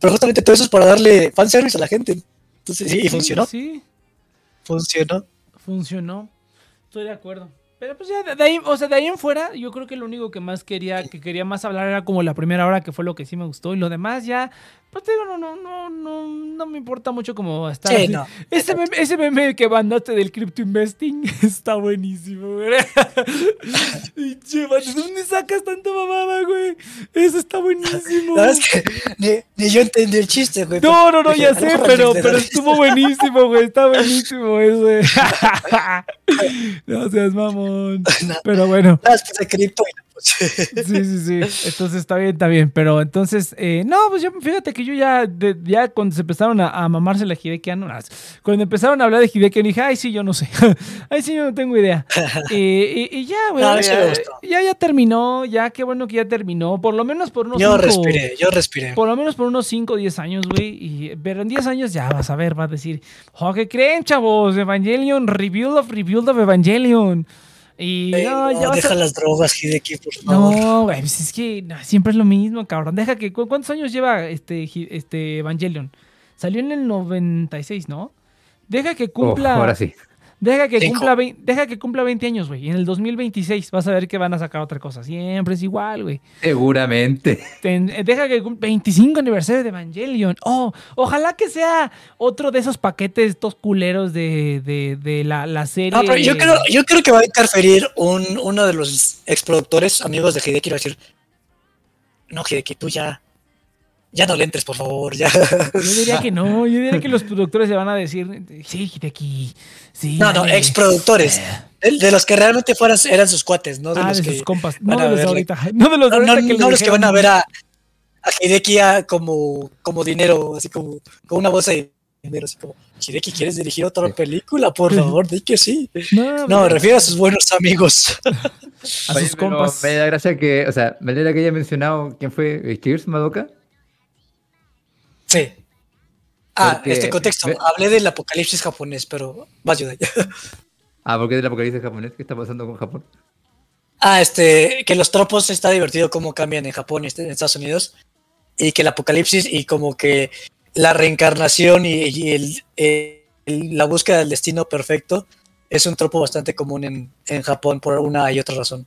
Pero justamente todo eso es para darle fanservice a la gente. Entonces, sí, y funcionó. Sí, Funcionó. funcionó. Estoy de acuerdo. Pero pues ya de ahí, o sea, de ahí en fuera, yo creo que lo único que más quería, que quería más hablar era como la primera hora, que fue lo que sí me gustó. Y lo demás ya, pues te digo, no, no, no, no, no me importa mucho como estar. Sí, no. Ese meme, ese meme que mandaste del crypto investing está buenísimo, güey. Che, man, ¿De dónde sacas tanta mamada, güey? Eso está buenísimo. La verdad es que ni, ni yo entendí el chiste, güey. No, no, no, ya sé, pero, pero estuvo buenísimo, güey. Está buenísimo ese. No seas mamón. No. Pero bueno, cripto y pues, sí, sí, sí. Entonces está bien, está bien. Pero entonces, eh, no, pues yo, fíjate que yo ya, de- ya cuando se empezaron a, a mamarse la Hideki Anno, ah, cuando empezaron a hablar de Hideki Anno, dije, ay, sí, yo no sé. ay, sí, yo no tengo idea. Eh, y, y ya, güey. No, ya, ya, ya terminó, ya, qué bueno que ya terminó. Por lo menos por unos yo cinco- respiré, yo respiré. por lo menos por unos 5 o 10 años, güey. y- Pero en 10 años ya vas a ver, vas a decir, oh, ¿qué creen, chavos? Evangelion, Rebuild of Rebuild of Evangelion. Y Ey, no, no, ya deja a... las drogas, Hideki, por favor. No, güey, pues es que no, siempre es lo mismo, cabrón. Deja que... ¿cu- ¿Cuántos años lleva este, este Evangelion? Salió en el 96, ¿no? Deja que Oh, cumpla... ahora sí. Deja que, cumpla 20, deja que cumpla 20 años, güey. Y en el 2026 vas a ver que van a sacar otra cosa. Siempre es igual, güey. Seguramente. Ten- eh, deja que cum- 25 aniversario de Evangelion. Oh, ojalá que sea otro de esos paquetes, estos culeros de, de, de la, la serie. No, pero yo creo, yo creo que va a interferir un, uno de los exproductores, amigos de Hideki, va a decir, no, Hideki, tú ya, ya no le entres, por favor, ya. Yo diría que no, yo diría que los productores le van a decir, sí, Hideki, sí. No, no, dale". ex productores. De, de los que realmente fueran, eran sus cuates, no de Ah, los de que sus compas, van no a de los de ahorita, no de los de No, que no los que van a ver a, a Hideki a como, como dinero, así como, como una bolsa de dinero, así como, Hideki, ¿quieres dirigir otra película? Por favor, di que sí. No, No, me refiero a sus buenos amigos. a sus compas. Me da gracia que, o sea, me alegra que haya mencionado quién fue eh, Cheers, Madoka. Sí. Ah, Porque- este contexto. Hablé del apocalipsis japonés, pero vas ayuda. Ah, porque es del apocalipsis japonés. ¿Qué está pasando con Japón? Ah, este, que los tropos está divertido cómo cambian en Japón y este- en Estados Unidos. Y que el apocalipsis y como que la reencarnación y, y el, el- la búsqueda del destino perfecto es un tropo bastante común en, en Japón por una y otra razón.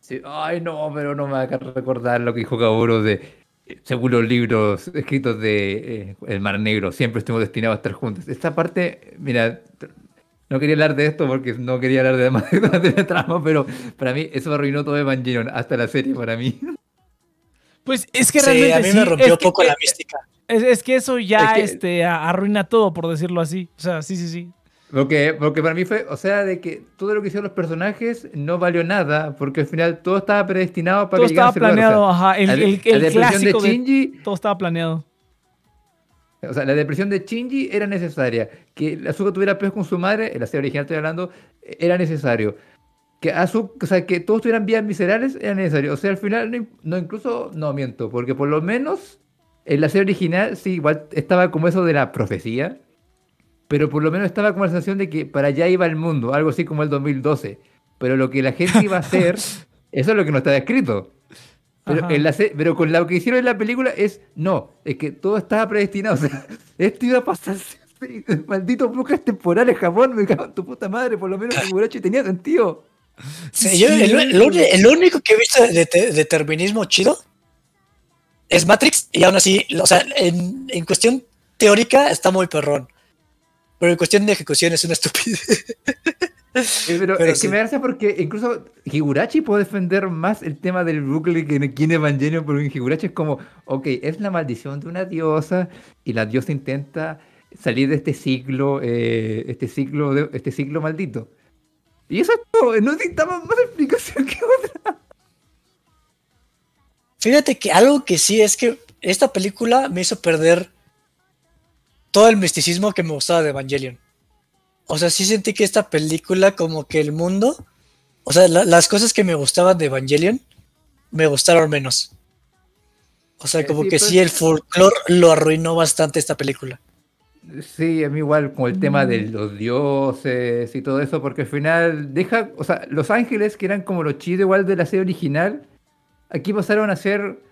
Sí, Ay, no, pero no me haga recordar lo que dijo Kaoru de. Según los libros escritos de eh, El Mar Negro, siempre estuvimos destinados a estar juntos. Esta parte, mira, no quería hablar de esto porque no quería hablar de más de la trama, pero para mí eso arruinó todo Evangelion, hasta la serie para mí. Pues es que Sí, realmente a mí sí, me rompió es un que- poco la mística. Es, es que eso ya Es que- este, arruina todo, por decirlo así. O sea, sí, sí, sí. Porque, porque para mí fue, o sea, de que todo lo que hicieron los personajes no valió nada, porque al final todo estaba predestinado para Todo que llegaran estaba lugar, o sea, planeado, ajá. El, la, el, la el depresión clásico de de, Shinji todo estaba planeado. O sea, la depresión de Shinji era necesaria. Que Asuka tuviera peos con su madre, en la serie original estoy hablando, era necesario. Que Asuka, o sea, que todos tuvieran vidas miserables era necesario. O sea, al final, no, no, incluso, no miento, porque por lo menos en la serie original sí, igual estaba como eso de la profecía, pero por lo menos estaba como la sensación de que para allá iba el mundo, algo así como el 2012. Pero lo que la gente iba a hacer, eso es lo que no estaba escrito. Pero, Ajá. en la se- pero con lo que hicieron en la película es, no, es que todo estaba predestinado. O sea, esto iba a pasar. Malditos bucles temporales, Japón, me cago en tu puta madre. Por lo menos Higurashi tenía sentido. Sí, yo, el, el uni- el único que he visto de te- determinismo chido es Matrix, y aún así, o sea, en, en cuestión teórica está muy perrón. Pero en cuestión de ejecución es una estupidez. Eh, Pero, Pero es sí. que me da gracia porque incluso Higurashi puede defender más el tema del bucle que en Evangelion, porque en Higurashi es como, ok, es la maldición de una diosa y la diosa intenta salir de este ciclo, eh, este ciclo, de, este ciclo maldito. Y eso es todo, no necesitamos más explicación que otra. Fíjate que algo que sí es que esta película me hizo perder todo el misticismo que me gustaba de Evangelion. O sea, sí sentí que esta película, como que el mundo, o sea, la- las cosas que me gustaban de Evangelion, me gustaron menos. O sea, Eh, como sí, que pues- sí, el folclore lo arruinó bastante esta película. Sí, a mí igual con el tema de los dioses y todo eso, porque al final deja, o sea, los ángeles que eran como los chidos igual de la serie original, aquí pasaron a ser,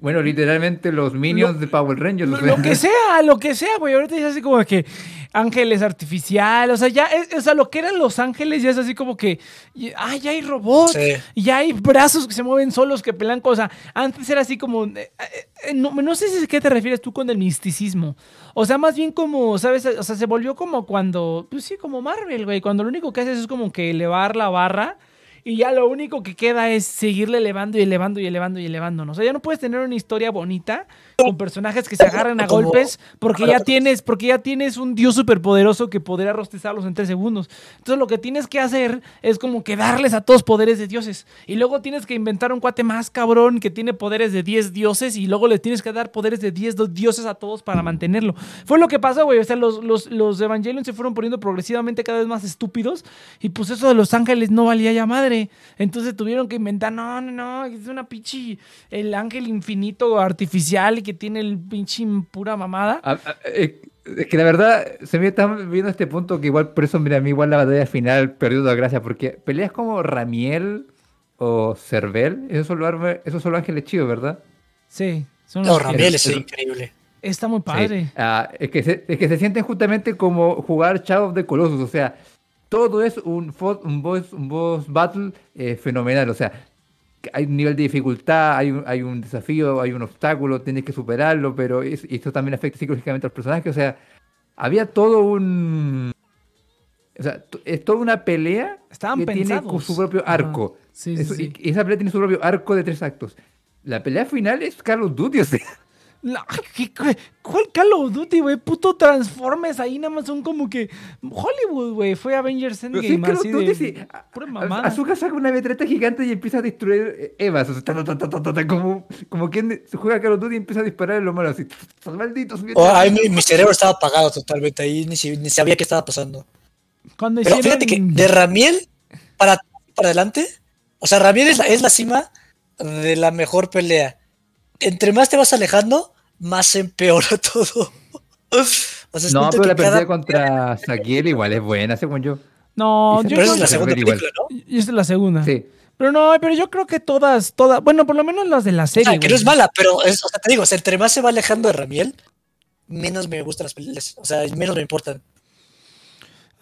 bueno, literalmente los minions de Power Rangers. o Lo, sea. lo que sea, lo que sea, güey. Ahorita ya es así como que ángeles artificiales. O sea, ya, es- o sea, lo que eran los ángeles ya es así como que, ah, ya hay robots. Sí. Y ya hay brazos que se mueven solos, que pelean cosas. Antes era así como. eh, eh, eh, no, no sé si a qué te refieres tú con el misticismo. O sea, más bien como, ¿sabes? O sea, se volvió como cuando. Pues sí, como Marvel, güey. Cuando lo único que haces es como que elevar la barra. Y ya lo único que queda es seguirle elevando y elevando y elevando y elevando. O sea, ya no puedes tener una historia bonita con personajes que se agarran a golpes porque ya tienes, porque ya tienes un dios superpoderoso que podrá rostizarlos en tres segundos. Entonces lo que tienes que hacer es como que darles a todos poderes de dioses. Y luego tienes que inventar un cuate más cabrón que tiene poderes de 10 dioses y luego le tienes que dar poderes de 10 do- dioses a todos para mantenerlo. Fue lo que pasó, güey. O sea, los, los, los Evangelion se fueron poniendo progresivamente cada vez más estúpidos y pues eso de los ángeles no valía ya madre. Entonces tuvieron que inventar, no, no, no, es una pinche, el ángel infinito artificial que tiene el pinche pura mamada. Eh, Es que la verdad, se me está viendo este punto que igual, por eso, mira, a mí igual la batalla final perdió toda gracia, porque peleas como Ramiel o Cervel, esos son los, esos son los ángeles chidos, ¿verdad? Sí, son No, los- Ramiel es eso- increíble. Está muy Sí. padre. Ah, es, que se, es que se sienten justamente como jugar Shadow of the Colossus, o sea, todo es un, un, boss, un boss battle eh, fenomenal, o sea, hay un nivel de dificultad, hay un, hay un desafío, hay un obstáculo, tienes que superarlo, pero es- esto también afecta psicológicamente a los personajes, o sea, había todo un... O sea, es toda una pelea Estaban que tiene pensados. con su propio arco. Sí, sí, Eso- sí. Y esa pelea tiene su propio arco de tres actos. la pelea final es Call of Duty, o sea. La- ¿qué- qué- ¿Cuál Call of Duty, güey? Puto Transformers ahí nada más son como que. Hollywood, güey. Fue Avengers Pero sí, Endgame. Call of Duty, de, sí. Pura A- mamada. Azuka saca una metralla gigante y empieza a destruir Evas. O sea, ta, ta, ta, ta, ta, ta, ta, como, como quien se juega Call of Duty y empieza a disparar en lo malo así. Malditos. Oh, ay, mi, mi cerebro estaba apagado totalmente ahí, ni, ni sabía qué estaba pasando. Cuando Pero hicieron. fíjate que de Ramiel para, para adelante, o sea, Ramiel es la, es la cima de la mejor pelea. Entre más te vas alejando, más se empeora todo. O sea, No, pero que la cada- pelea contra Saquiel igual es buena, según yo. No, yo Pero creo es la segunda igual. película, ¿no? y esta es la segunda. Sí. Pero no, pero yo creo que todas, todas. Bueno, por lo menos las de la O serie. sea, que no es mala, pero es, o sea, te digo, o sea, entre más se va alejando de Ramiel, menos me gustan las películas. O sea, menos me importan.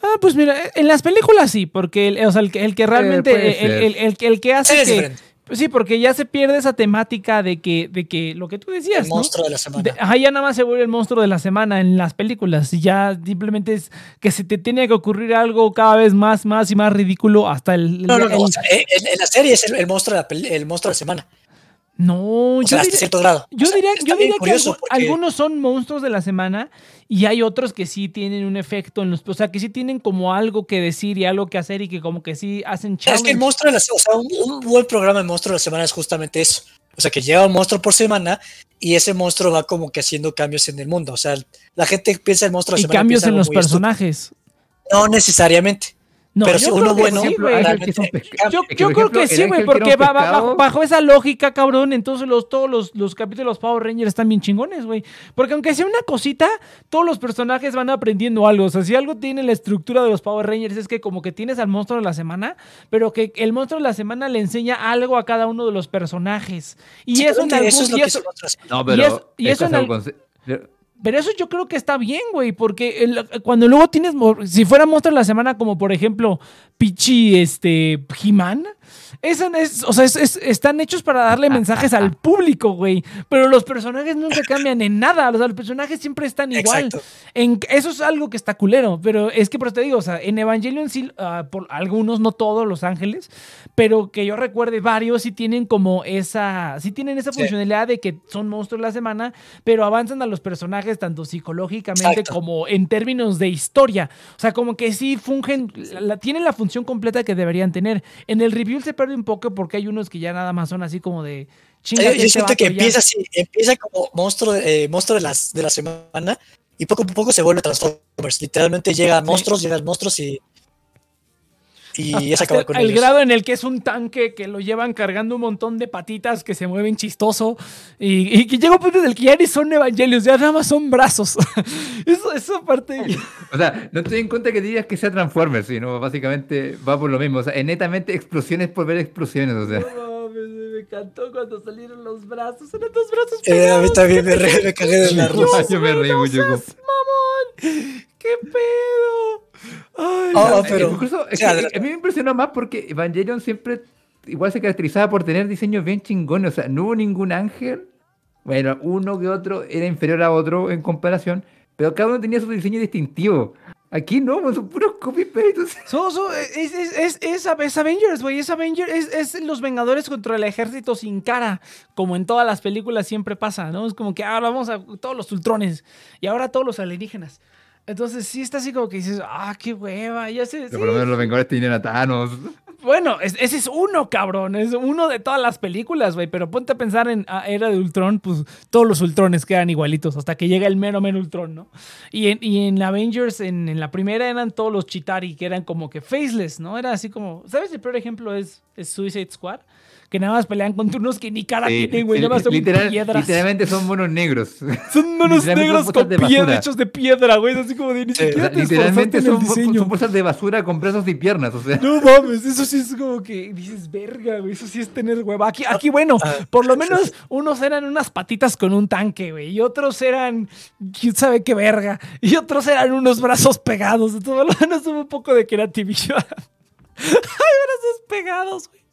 Ah, pues mira, en las películas sí, porque el, o sea, el, que- el que realmente. el, el- el que- el que hace es que. diferente. Pues sí, porque ya se pierde esa temática de que, de que lo que tú decías. El ¿no? monstruo de la semana. De- ajá, ya nada más se vuelve el monstruo de la semana en las películas. Y ya simplemente es que se te tiene que ocurrir algo cada vez más, más y más ridículo hasta el. el- no, no, no. el- o sea, en, en la serie es el, el monstruo de la, el monstruo de la semana. No, yo sea, hasta grado. yo O sea, diría, yo diría que porque- algunos son monstruos de la semana y hay otros que sí tienen un efecto en los. O sea, que sí tienen como algo que decir y algo que hacer y que como que sí hacen Es que el challenge. monstruo de la semana, o sea, un, un buen programa de monstruo de la semana es justamente eso. O sea, que llega un monstruo por semana y ese monstruo va como que haciendo cambios en el mundo. O sea, la gente piensa el monstruo de la y semana. cambios piensa en los estúpido. personajes. No necesariamente. No, Pero yo si creo uno que bueno, sí, güey. Que pesca- Yo, creo que sí, güey, porque va- bajo, bajo esa lógica, cabrón, entonces los, todos los, los capítulos de los Power Rangers están bien chingones, güey. Porque aunque sea una cosita, todos los personajes van aprendiendo algo. O sea, si algo tiene la estructura de los Power Rangers es que como que tienes al monstruo de la semana, pero que el monstruo de la semana le enseña algo a cada uno de los personajes. Y Sí, eso, creo en que algún- eso es lo y eso-. No, Y pero. eso- y eso es en algo el- conce- pero eso yo creo que está bien, güey, porque el- cuando luego tienes, si fuera monstruo de la semana, como por ejemplo Pichi, este, He-Man, es, o sea, es- es- están hechos para darle mensajes al público, güey, pero los personajes nunca cambian en nada, o sea, los personajes siempre están igual. En, eso es algo que está culero, pero es que por eso te digo, o sea, en Evangelion sí, ah, por algunos, no todos los ángeles, pero que yo recuerde varios sí tienen como esa, sí tienen esa Sí. funcionalidad de que son monstruos la semana, pero avanzan a los personajes tanto psicológicamente Exacto. como en términos de historia. O sea, como que sí fungen, la, la- tienen la función completa que deberían tener. En el review se pierde un poco porque hay unos que ya nada más son así como de... Yo, "Chíngate yo este siento que vato ya". empieza así, empieza como monstruo, de- eh, monstruo de, las, de la semana y poco a poco se vuelve Transformers. Literalmente llegan monstruos, llegan monstruos y, y ya se acaba Hasta con el ellos. grado en el que es un tanque que lo llevan cargando un montón de patitas que se mueven chistoso y, y que llega un punto en el que ya ni son evangelios, ya nada más son brazos. eso, eso aparte. O sea, no estoy en contra que digas que sea Transformers, sino básicamente va por lo mismo. O sea, es netamente explosiones por ver explosiones. O sea, encantó cuando salieron los brazos, eran dos brazos Eh, a mí pegados. también me, re- me cagué de la risa. yo me reí mucho, mamón. ¿Qué pedo? Ay, Oh, pero- incluso, es que a mí me impresionó más porque Evangelion siempre igual se caracterizaba por tener diseños bien chingones. O sea, no hubo ningún ángel. Bueno, uno que otro era inferior a otro en comparación, pero cada uno tenía su diseño distintivo. Aquí no, pues, son puros copy-paste. o sea. So- so, es, es, es, es- es Avengers, güey. Es Avengers, es, es los Vengadores contra el ejército sin cara. Como en todas las películas siempre pasa, ¿no? Es como que ahora vamos a todos los ultrones y ahora todos los alienígenas. Entonces sí está así como que dices, ah, qué hueva, ya sé. Pero sí. por lo menos los Vengadores tenían a Thanos. Bueno, es- ese es uno, cabrón. Es uno de todas las películas, güey. Pero ponte a pensar en ah, Era de Ultron, pues todos los Ultrones quedan igualitos hasta que llega el mero mero Ultron, ¿no? Y en, Avengers, en, la primera eran todos los Chitari, que eran como que faceless, ¿no? Era así como. ¿Sabes? El peor ejemplo es Suicide Squad. Que nada más pelean contra unos que ni cara Sí, tienen, güey. Nada más son literal- piedras. Literalmente son monos negros. Son monos negros son con de piedra, hechos de piedra, güey. Así como de ni siquiera sea, te literalmente son, son bolsas de basura con brazos y piernas. O sea, No mames, eso sí es como que dices, verga, güey, eso sí es tener hueva. Aquí, aquí bueno, Ah. por lo menos unos eran unas patitas con un tanque, güey, y otros eran, quién sabe qué verga, y otros eran unos brazos pegados. Entonces, por lo menos hubo un poco de creatividad. Hay brazos pegados, güey.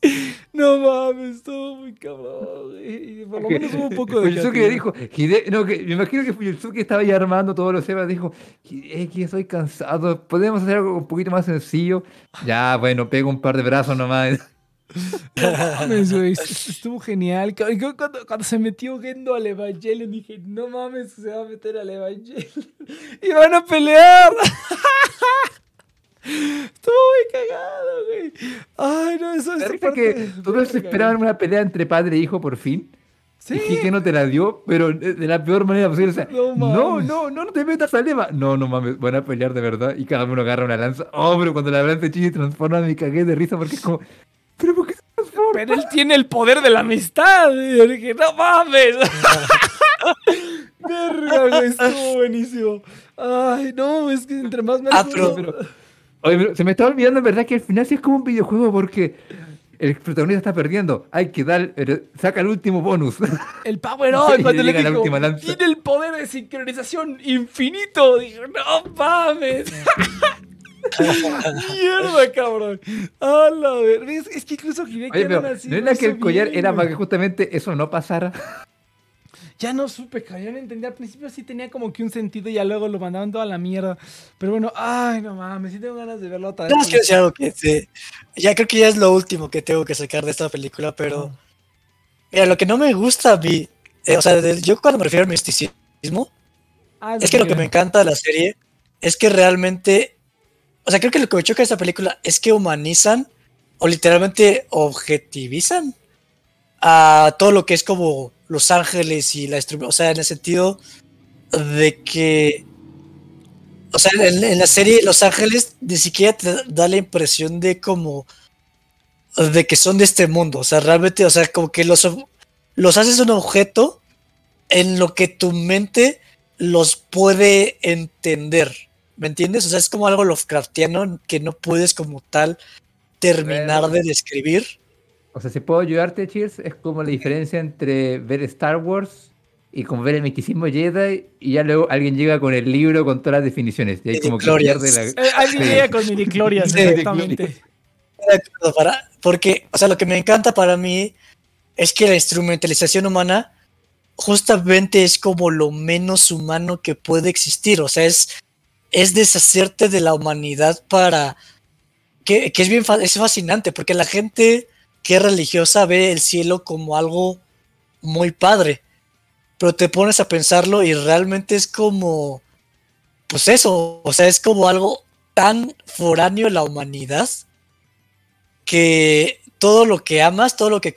No mames, estuvo muy cabrón, güey. y Por lo menos hubo un poco de creatividad. dijo, Hide- no, que, me imagino que Fuyutsuki estaba ya armando todos los temas, dijo, que estoy cansado, podemos hacer algo un poquito más sencillo. Ya, bueno, pego un par de brazos nomás. No mames, güey. est- Estuvo genial. Cu- cu- Cuando, cuando se metió Gendo al Evangelion, dije, no mames, se va a meter al Evangelion. Y van a pelear. Estuvo muy cagado, güey. Ay, no, eso es. risa que todos esperaban una pelea entre padre e hijo por fin. Sí. Y que no te la dio, pero de la peor manera posible. O sea, No no, mames. no, no, no te metas al Eva. No, no mames, van a pelear de verdad. Y cada uno agarra una lanza. Oh, pero cuando la lanza de Chile transforma, me cagué de risa porque es como. ¿Pero por qué se transforma? Pero él tiene el poder de la amistad. Y yo dije, no mames. Verga, güey, estuvo buenísimo. Ay, no, es que entre más me Ah, pero- Oye, se me está olvidando en verdad que al final sí es como un videojuego porque el protagonista está perdiendo. Hay que dar, saca el último bonus. El Power Up, cuando le llega la última lanza. tiene el poder de sincronización infinito. Dije, no mames. Mierda, cabrón. A la ver. Es, es que incluso Hideki Oye, pero así ¿no era que el collar bien, era para que justamente eso no pasara? Ya no supe, cabrón, ya no entendí. Al principio sí tenía como que un sentido y ya luego lo mandaban toda la mierda. Pero bueno, ay, no mames, sí tengo ganas de verlo otra vez. Algo que sí, ya creo que ya es lo último que tengo que sacar de esta película, pero mira, lo que no me gusta a mí, eh, o sea, yo cuando me refiero al misticismo, Ah, es que lo que me encanta de la serie es que realmente, o sea, creo que lo que me choca de esta película es que humanizan o literalmente objetivizan a todo lo que es como Los Ángeles y la estructura, o sea, en el sentido de que, o sea, en, en la serie Los Ángeles ni siquiera te da la impresión de como, de que son de este mundo, o sea, realmente, o sea, como que los, los haces un objeto en lo que tu mente los puede entender. ¿Me entiendes? O sea, es como algo Lovecraftiano que no puedes como tal terminar de describir. O sea, si puedo ayudarte, Cheers, es como la diferencia entre ver Star Wars y como ver el misticismo Jedi y ya luego alguien llega con el libro con todas las definiciones. Y ahí como que pierde la... Eh, alguien Sí. llega con midichlorians, Sí. exactamente. De acuerdo, para- porque, o sea, lo que me encanta para mí es que la instrumentalización humana justamente es como lo menos humano que puede existir. O sea, es, es deshacerte de la humanidad para... Que, que es bien es fascinante, porque la gente que religiosa ve el cielo como algo muy padre. Pero te pones a pensarlo y realmente es como... Pues eso, o sea, es como algo tan foráneo en la humanidad que todo lo que amas, todo lo que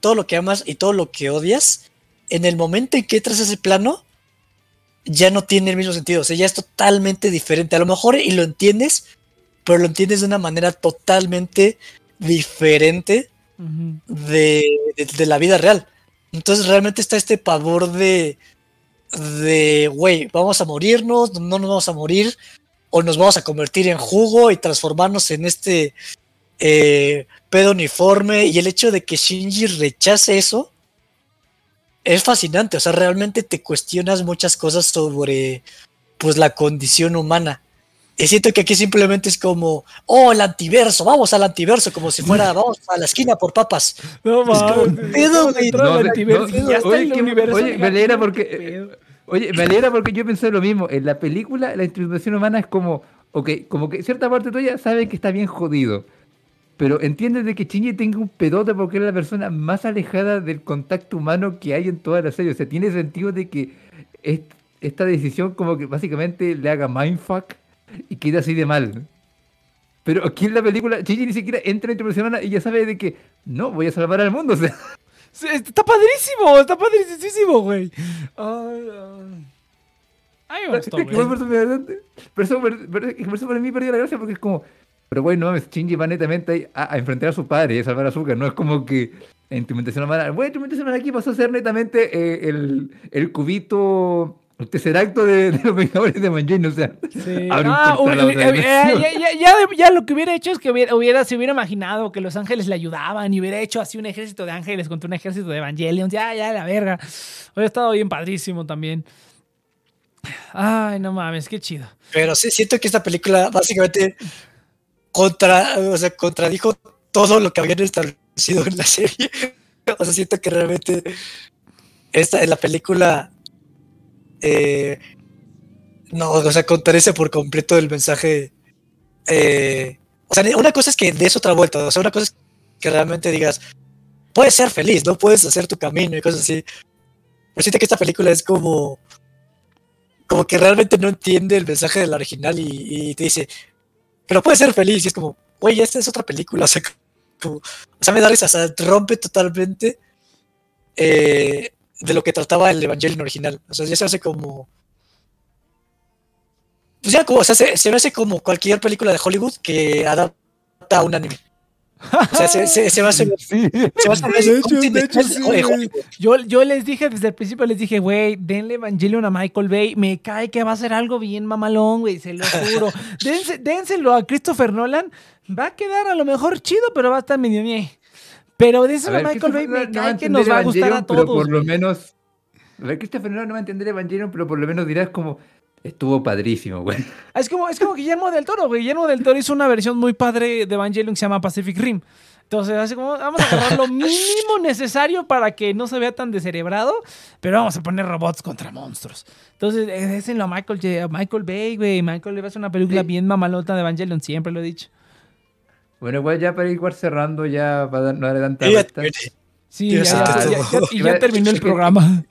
todo lo que amas y todo lo que odias, en el momento en que entras a ese plano, ya no tiene el mismo sentido. O sea, ya es totalmente diferente. A lo mejor y lo entiendes, pero lo entiendes de una manera totalmente diferente De- de la vida real. Entonces realmente está este pavor de, de, güey, vamos a morirnos, no nos vamos a morir, o nos vamos a convertir en jugo y transformarnos en este eh, pedo uniforme. Y el hecho de que Shinji rechace eso es fascinante. O sea, realmente te cuestionas muchas cosas sobre pues la condición humana. Y siento que aquí simplemente es como, oh, el antiverso, vamos al antiverso, como si fuera, vamos a la esquina por papas. No Es como, mames. ¿qué pedo, güey? oye, me alegra porque- pedo. Oye, me alegra porque yo pensé lo mismo. En la película, la introducción humana es como, ok, como que cierta parte tuya sabe que está bien jodido. Pero entiendes de que Shinji tenga un pedote porque es la persona más alejada del contacto humano que hay en toda la serie. O sea, tiene sentido de que es- esta decisión como que básicamente le haga mindfuck y queda así de mal. Pero aquí en la película, Shinji ni siquiera entra en introducción humana y ya sabe de que no, voy a salvar al mundo. O sea, Sí, está padrísimo, está padrísimo, güey. Ay, ay. Ay, me gustó, por eso por eso, para mí perdió la gracia porque es como, pero güey, no mames, Shinji va netamente a, a enfrentar a su padre y a salvar a Azúcar, no es como que la instrumentación humana, güey, la instrumentación humana aquí pasó a ser netamente eh, el, el cubito, el tesseracto de, de los Vengadores de Evangelion, o sea, Sí. Ah, eh, eh, ya- ya- ya lo que hubiera hecho es que hubiera, hubiera- se hubiera imaginado que los ángeles le ayudaban y hubiera hecho así un ejército de ángeles contra un ejército de Evangelion. Ya, ya, la verga. Hubiera estado bien padrísimo también. Ay, no mames, qué chido. Pero sí, siento que esta película básicamente contra, o sea, contradijo todo lo que habían establecido en la serie. O sea, siento que realmente esta en la película eh, no, o sea, contradice por completo el mensaje. eh, o sea, una cosa es que des otra vuelta, o sea, una cosa es que realmente digas, puedes ser feliz, no puedes hacer tu camino y cosas así. Pero siento que esta película es como, como que realmente no entiende el mensaje del original y, y te dice, pero puedes ser feliz. Y es como, güey, esta es otra película. O sea, como- o sea me da risa, o sea, rompe totalmente eh, de lo que trataba el Evangelion original. O sea, ya se hace como. Pues ya como, o sea, se, se me hace como cualquier película de Hollywood que adapta a un anime. O sea, se, se, se me hace. Sí. Se me hace De hecho, de hecho, de Hollywood. Yo, yo les dije desde el principio, les dije, güey, denle Evangelion a Michael Bay. Me cae que va a ser algo bien mamalón, güey, se lo juro. Dense- dénselo a Christopher Nolan. Va a quedar a lo mejor chido, pero va a estar medio ñe. Pero a, ver, Michael Bay, me no cae que nos va a gustar a Evangelion, pero todos. por lo menos. A ver, Christopher Nolan no va a entender Evangelion, pero por lo menos dirás como. Estuvo padrísimo, güey. Es como, es como Guillermo del Toro, güey. Guillermo del Toro hizo una versión muy padre de Evangelion que se llama Pacific Rim. Entonces, así como, vamos a agarrar lo mínimo necesario para que no se vea tan descerebrado, pero vamos a poner robots contra monstruos. Entonces, désenlo a Michael, J- a Michael Bay, güey. Michael Bay va a hacer una película Sí. bien mamalota de Evangelion, siempre lo he dicho. Bueno, igual ya para ir cerrando, ya para no darle tanta vuelta. terminé. Sí, Ya ya, y ya terminó el programa.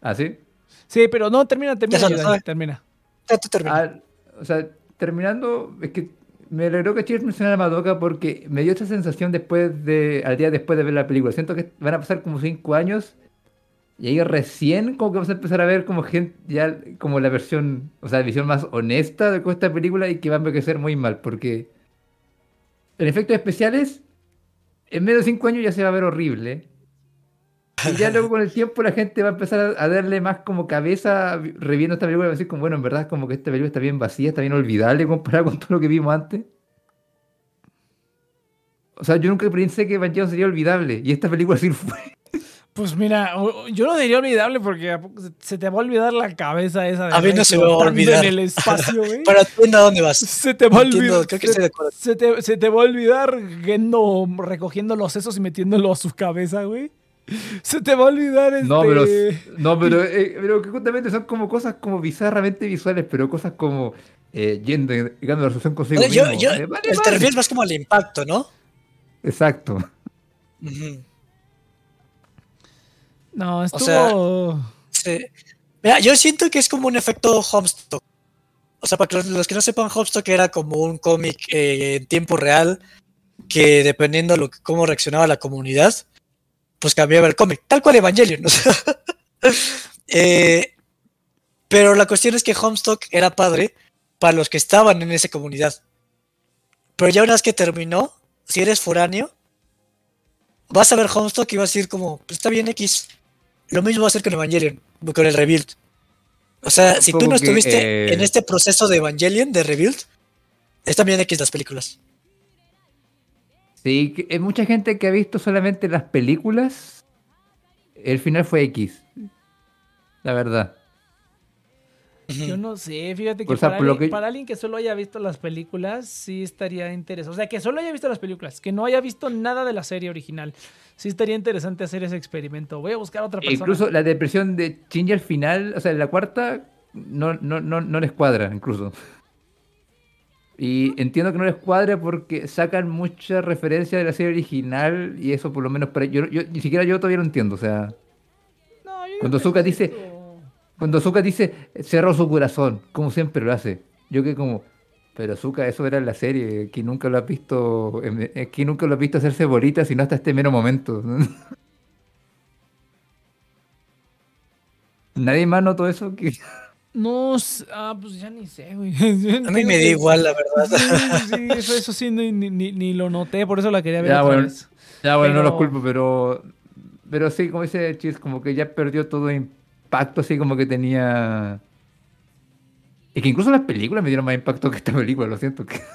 ¿Ah, sí? Sí, pero no, termina, termina, Ya termina. Ya tú terminas. Ah, o sea, terminando, es que me alegró que Cheers mencionara a Madoka porque me dio esa sensación después de, al día después de ver la película. Siento que van a pasar como cinco años y ahí recién como que vamos a empezar a ver como gente, ya como la versión, o sea, la visión más honesta de esta película y que va a envejecer muy mal porque en efectos especiales, en menos de cinco años ya se va a ver horrible. Y ya luego con el tiempo la gente va a empezar a, darle más como cabeza vi- reviendo esta película y va a decir como, bueno, en verdad como que esta película está bien vacía, está bien olvidable comparado con todo lo que vimos antes. O sea, yo nunca pensé que Evangelion sería olvidable y esta película sí fue. Pues mira, yo no diría olvidable porque ¿a poco se- te va a olvidar la cabeza esa de A mí no se me va a olvidar. en el espacio, güey. Pero entiendo a dónde vas. Se te va a Entiendo, olvidar. creo que se, te, se te va a olvidar yendo, recogiendo los sesos y metiéndolo a su cabeza, güey. Se te va a olvidar este... No, pero, no, pero, eh, pero que justamente son como cosas como bizarramente visuales, pero cosas como eh, yendo y llegando a la resolución consigo Yo, mismo. yo, Eh, vale, el te vale. refieres más como al impacto, ¿no? Exacto. Ujú. No, estuvo... sea, Sí. Mira, yo siento que es como un efecto Homestuck. O sea, para los, los que no sepan, Homestuck era como un cómic eh, en tiempo real que dependiendo de lo que- cómo reaccionaba la comunidad, pues cambiaba el cómic. Tal cual Evangelion. o sea. Eh, pero la cuestión es que Homestuck era padre para los que estaban en esa comunidad. Pero ya una vez que terminó, si eres foráneo, vas a ver Homestuck y vas a decir como, pues está bien X. Lo mismo va a ser con Evangelion, con el Rebuild. O sea, si tú no que, estuviste eh, en este proceso de Evangelion, de Rebuild, están bien X las películas. Sí, hay mucha gente que ha visto solamente las películas. El final fue X. La verdad. Yo no sé, fíjate que, O sea, para, alguien, que- para alguien que solo haya visto las películas, sí estaría interesante. O sea, que solo haya visto las películas, que no haya visto nada de la serie original. Sí estaría interesante hacer ese experimento. Voy a buscar a otra persona. Incluso la depresión de al final, o sea, en la cuarta, no, no, no, no les cuadra, incluso. Y entiendo que no les cuadra porque sacan mucha referencia de la serie original y eso por lo menos para yo, yo- ni siquiera yo todavía lo entiendo, o sea, No, yo Cuando Zuka dice- cuando Zuka dice cerró su corazón, como siempre lo hace, yo que como, pero Zuka eso era en la serie, que nunca lo has visto, en- eh, que nunca lo has visto hacerse bolitas sino hasta este mero momento. Nadie más notó eso que No, ah, pues ya ni sé, güey. A mí me da igual, la verdad. Sí, eso, eso sí, ni, ni- lo noté, por eso la quería ver Ya, otra bueno. vez. Ya, bueno, no los culpo, pero. Pero sí, como dice Chis, como que ya perdió todo impacto, así como que tenía. Es que incluso las películas me dieron más impacto que esta película, lo siento. que-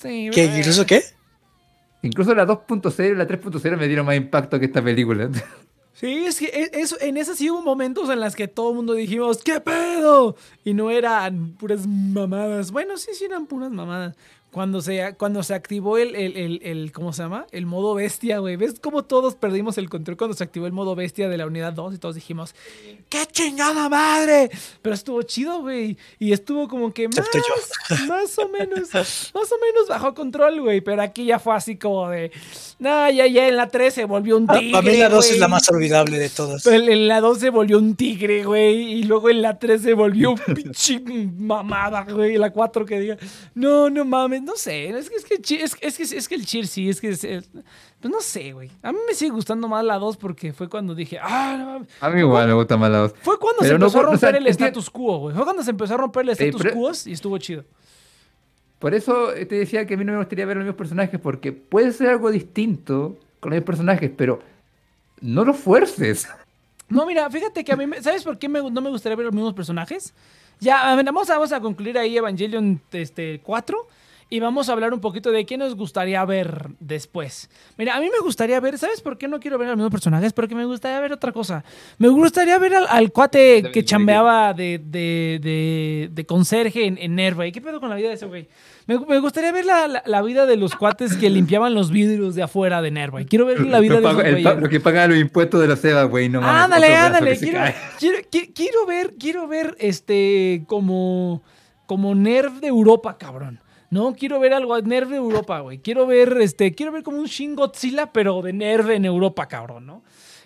Sí, ¿Qué, ¿Incluso qué? Incluso la 2.0 y la 3.0 me dieron más impacto que esta película. Sí, es que e- eso, en esas sí hubo momentos en las que todo el mundo dijimos, ¿qué pedo? Y no eran puras mamadas. Bueno, sí, sí eran puras mamadas. Cuando se, cuando se activó el, el, el, el- ¿cómo se llama? El modo bestia, güey. ¿Ves cómo todos perdimos el control cuando se activó el modo bestia de la unidad 2? Y todos dijimos, ¡qué chingada madre! Pero estuvo chido, güey. Y estuvo como que más, más o menos, más o menos bajo control, güey. Pero aquí ya fue así como de, no, ya, ya en la 3 se volvió un Para tigre, mí la 2 es la más olvidable de todas. En, en la 2 se volvió un tigre, güey. Y luego en la 3 se volvió un pinche mamada, güey. La 4 que diga. No, no mames, no sé. Es que, es que, es, es que, es que el cheer sí, es que. es- es- pues no sé, güey. A mí me sigue gustando más la 2 porque fue cuando dije. Ah, no mames". A mí igual me gusta más la dos. Fue cuando Pero se no empezó a o romper sea, el status quo, güey. Fue cuando se empezó a romper el status pero- quo y estuvo chido. Por eso te decía que a mí no me gustaría ver los mismos personajes, porque puede ser algo distinto con los mismos personajes, pero no los fuerces. No, mira, fíjate que a mí, me- ¿sabes por qué me- no me gustaría ver los mismos personajes? Ya, a ver, vamos a, vamos a concluir ahí Evangelion este, 4 y vamos a hablar un poquito de qué nos gustaría ver después. Mira, a mí me gustaría ver, ¿sabes por qué no quiero ver a los mismos personajes? Porque me gustaría ver otra cosa. Me gustaría ver al, al cuate que chambeaba de, de, de, de conserje en, en Nerva. ¿Y qué pedo con la vida de ese güey? Me, me gustaría ver la, la- la vida de los cuates que limpiaban los vidrios de afuera de Nerva. Y quiero ver la vida Lo de esos güeyes. lo que paga los impuestos de la SEBA, güey, no Ándale, ándale. Quiero, quiero ver, quiero ver este como, como Nerv de Europa, cabrón. No, quiero ver algo de Europa, güey. Quiero ver, este, quiero ver como un Shin Godzilla, pero de Nerv en Europa, cabrón, ¿no?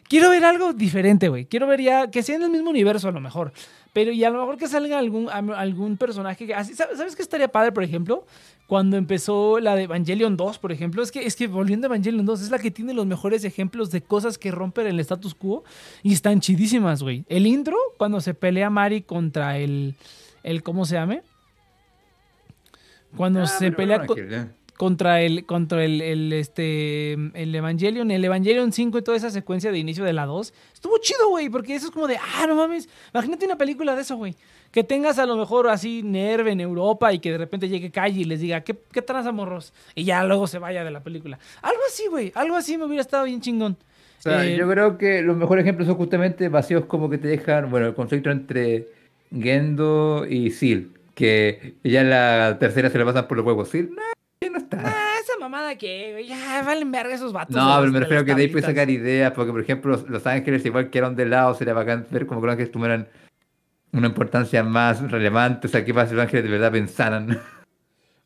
Quiero ver algo diferente, güey. Quiero ver ya que sea en el mismo universo a lo mejor. Pero y a lo mejor que salga algún, algún personaje que... ¿Sabes qué estaría padre, por ejemplo? Cuando empezó la de Evangelion 2, por ejemplo. Es que, es que volviendo a Evangelion 2, es la que tiene los mejores ejemplos de cosas que rompen el status quo. Y están chidísimas, güey. El intro, cuando se pelea Mari contra el... el ¿Cómo se llame? Cuando Ah, se pelea... contra el contra el, el, este el Evangelion, el Evangelion 5 y toda esa secuencia de inicio de la 2, estuvo chido, güey, porque eso es como de, ah, no mames, imagínate una película de eso, güey. Que tengas a lo mejor así Nerve en Europa y que de repente llegue Calle y les diga, ¿qué, qué tranza, morros? Y ya luego se vaya de la película. Algo así, güey, algo así me hubiera estado bien chingón. O sea, Eh, yo creo que los mejores ejemplos son justamente vacíos como que te dejan, bueno, el conflicto entre Gendo y Seal, que ya en la tercera se le pasan por los huevos. Seal, no, ya no está. Ah, esa mamada que, ya valen verga esos vatos. No, pero me refiero a que de ahí puedes tablitas. sacar ideas, porque por ejemplo los, Los Ángeles igual quedaron de lado, sería bacán ver como que Los Ángeles tuvieran una importancia más relevante, o sea, que más Los Ángeles de verdad pensaran.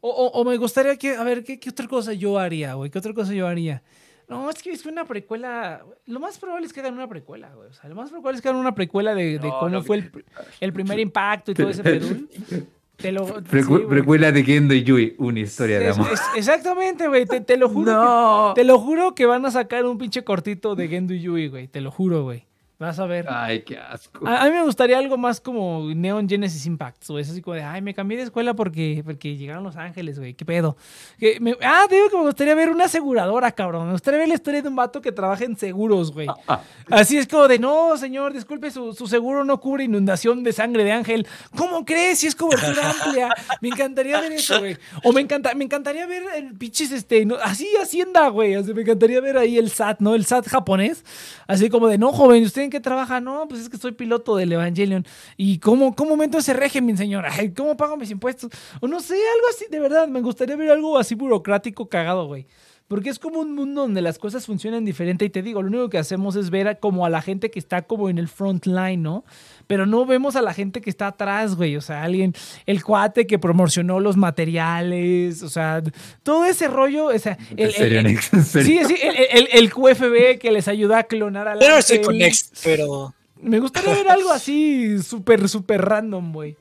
O, o- o me gustaría que, a ver, ¿qué, qué otra cosa yo haría, güey? ¿Qué otra cosa yo haría? No, es que es una precuela. Lo más probable es que hagan una precuela, güey. O sea, lo más probable es que hagan una precuela de, de No, cómo no, fue el, el primer impacto y todo ese pedul. Te lo, sí, Precu- güey. precuela de Gendo y Yui, una historia de Es- amor. es- exactamente, güey. Te, te lo juro. No. que- te lo juro que van a sacar un pinche cortito de Gendo y Yui, güey. Te lo juro, güey. Vas a ver. Ay, qué asco. A, a mí me gustaría algo más como Neon Genesis Impact, o es así como de, ay, me cambié de escuela porque, porque llegaron Los Ángeles, güey, qué pedo. Que me- ah, te digo que me gustaría ver una aseguradora, cabrón. Me gustaría ver la historia de un vato que trabaja en seguros, güey. Así es como de, no, señor, disculpe, su, su seguro no cubre inundación de sangre de ángel. ¿Cómo crees? Si es cobertura amplia. Me encantaría ver eso, güey. O me, encanta, me encantaría ver el pinches, este, no, así Hacienda, güey. Así, me encantaría ver ahí el SAT, ¿no? El SAT japonés. Así como de, no, joven, ¿usted en qué trabaja? No, pues es que soy piloto del Evangelion. ¿Y cómo, cómo meto ese régimen, señor? Ay, ¿Cómo pago mis impuestos? O no sé, algo así, de verdad. Me gustaría ver algo así burocrático cagado, güey. Porque es como un mundo donde las cosas funcionan diferente. Y te digo, lo único que hacemos es ver a- como a la gente que está como en el front line, ¿no? Pero no vemos a la gente que está atrás, güey. O sea, alguien, el cuate que promocionó los materiales, o sea, todo ese rollo. O sea, el, ¿En serio, el- serio? Sí, sí, el, el- el QFB que les ayuda a clonar al Pero estoy ángel. con Next, pero Me gustaría ver algo así súper, súper random, güey.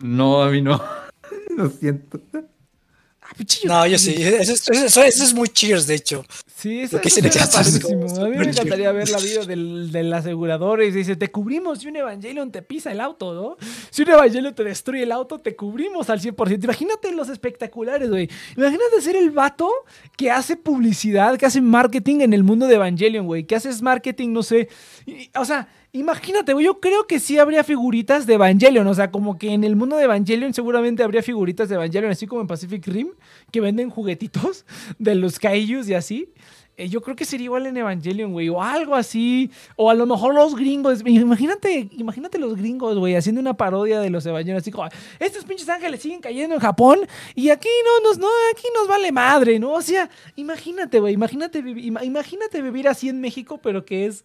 No, a mí no. Lo siento. Ah, pinche no, yo sí. Eso es, eso- eso es muy cheers, de hecho. Sí, eso, Lo que eso es padrísimo. A mí me encantaría ver la vida del, del asegurador y dice, te cubrimos si un Evangelion te pisa el auto, ¿no? Si un Evangelion te destruye el auto, te cubrimos al 100%. Imagínate los espectaculares, güey. Imagínate ser el vato que hace publicidad, que hace marketing en el mundo de Evangelion, güey. Que haces marketing, no sé. Y- o sea, imagínate. Yo creo que sí habría figuritas de Evangelion. O sea, como que en el mundo de Evangelion seguramente habría figuritas de Evangelion, así como en Pacific Rim, que venden juguetitos de los kaijus y así. eh, yo creo que sería igual en Evangelion, güey, o algo así. O a lo mejor los gringos. Imagínate, imagínate los gringos, güey, haciendo una parodia de los Evangelion. Así como, estos pinches ángeles siguen cayendo en Japón y aquí no nos, no, aquí nos vale madre, ¿no? O sea, imagínate, güey, imagínate, imagínate vivir así en México, pero que es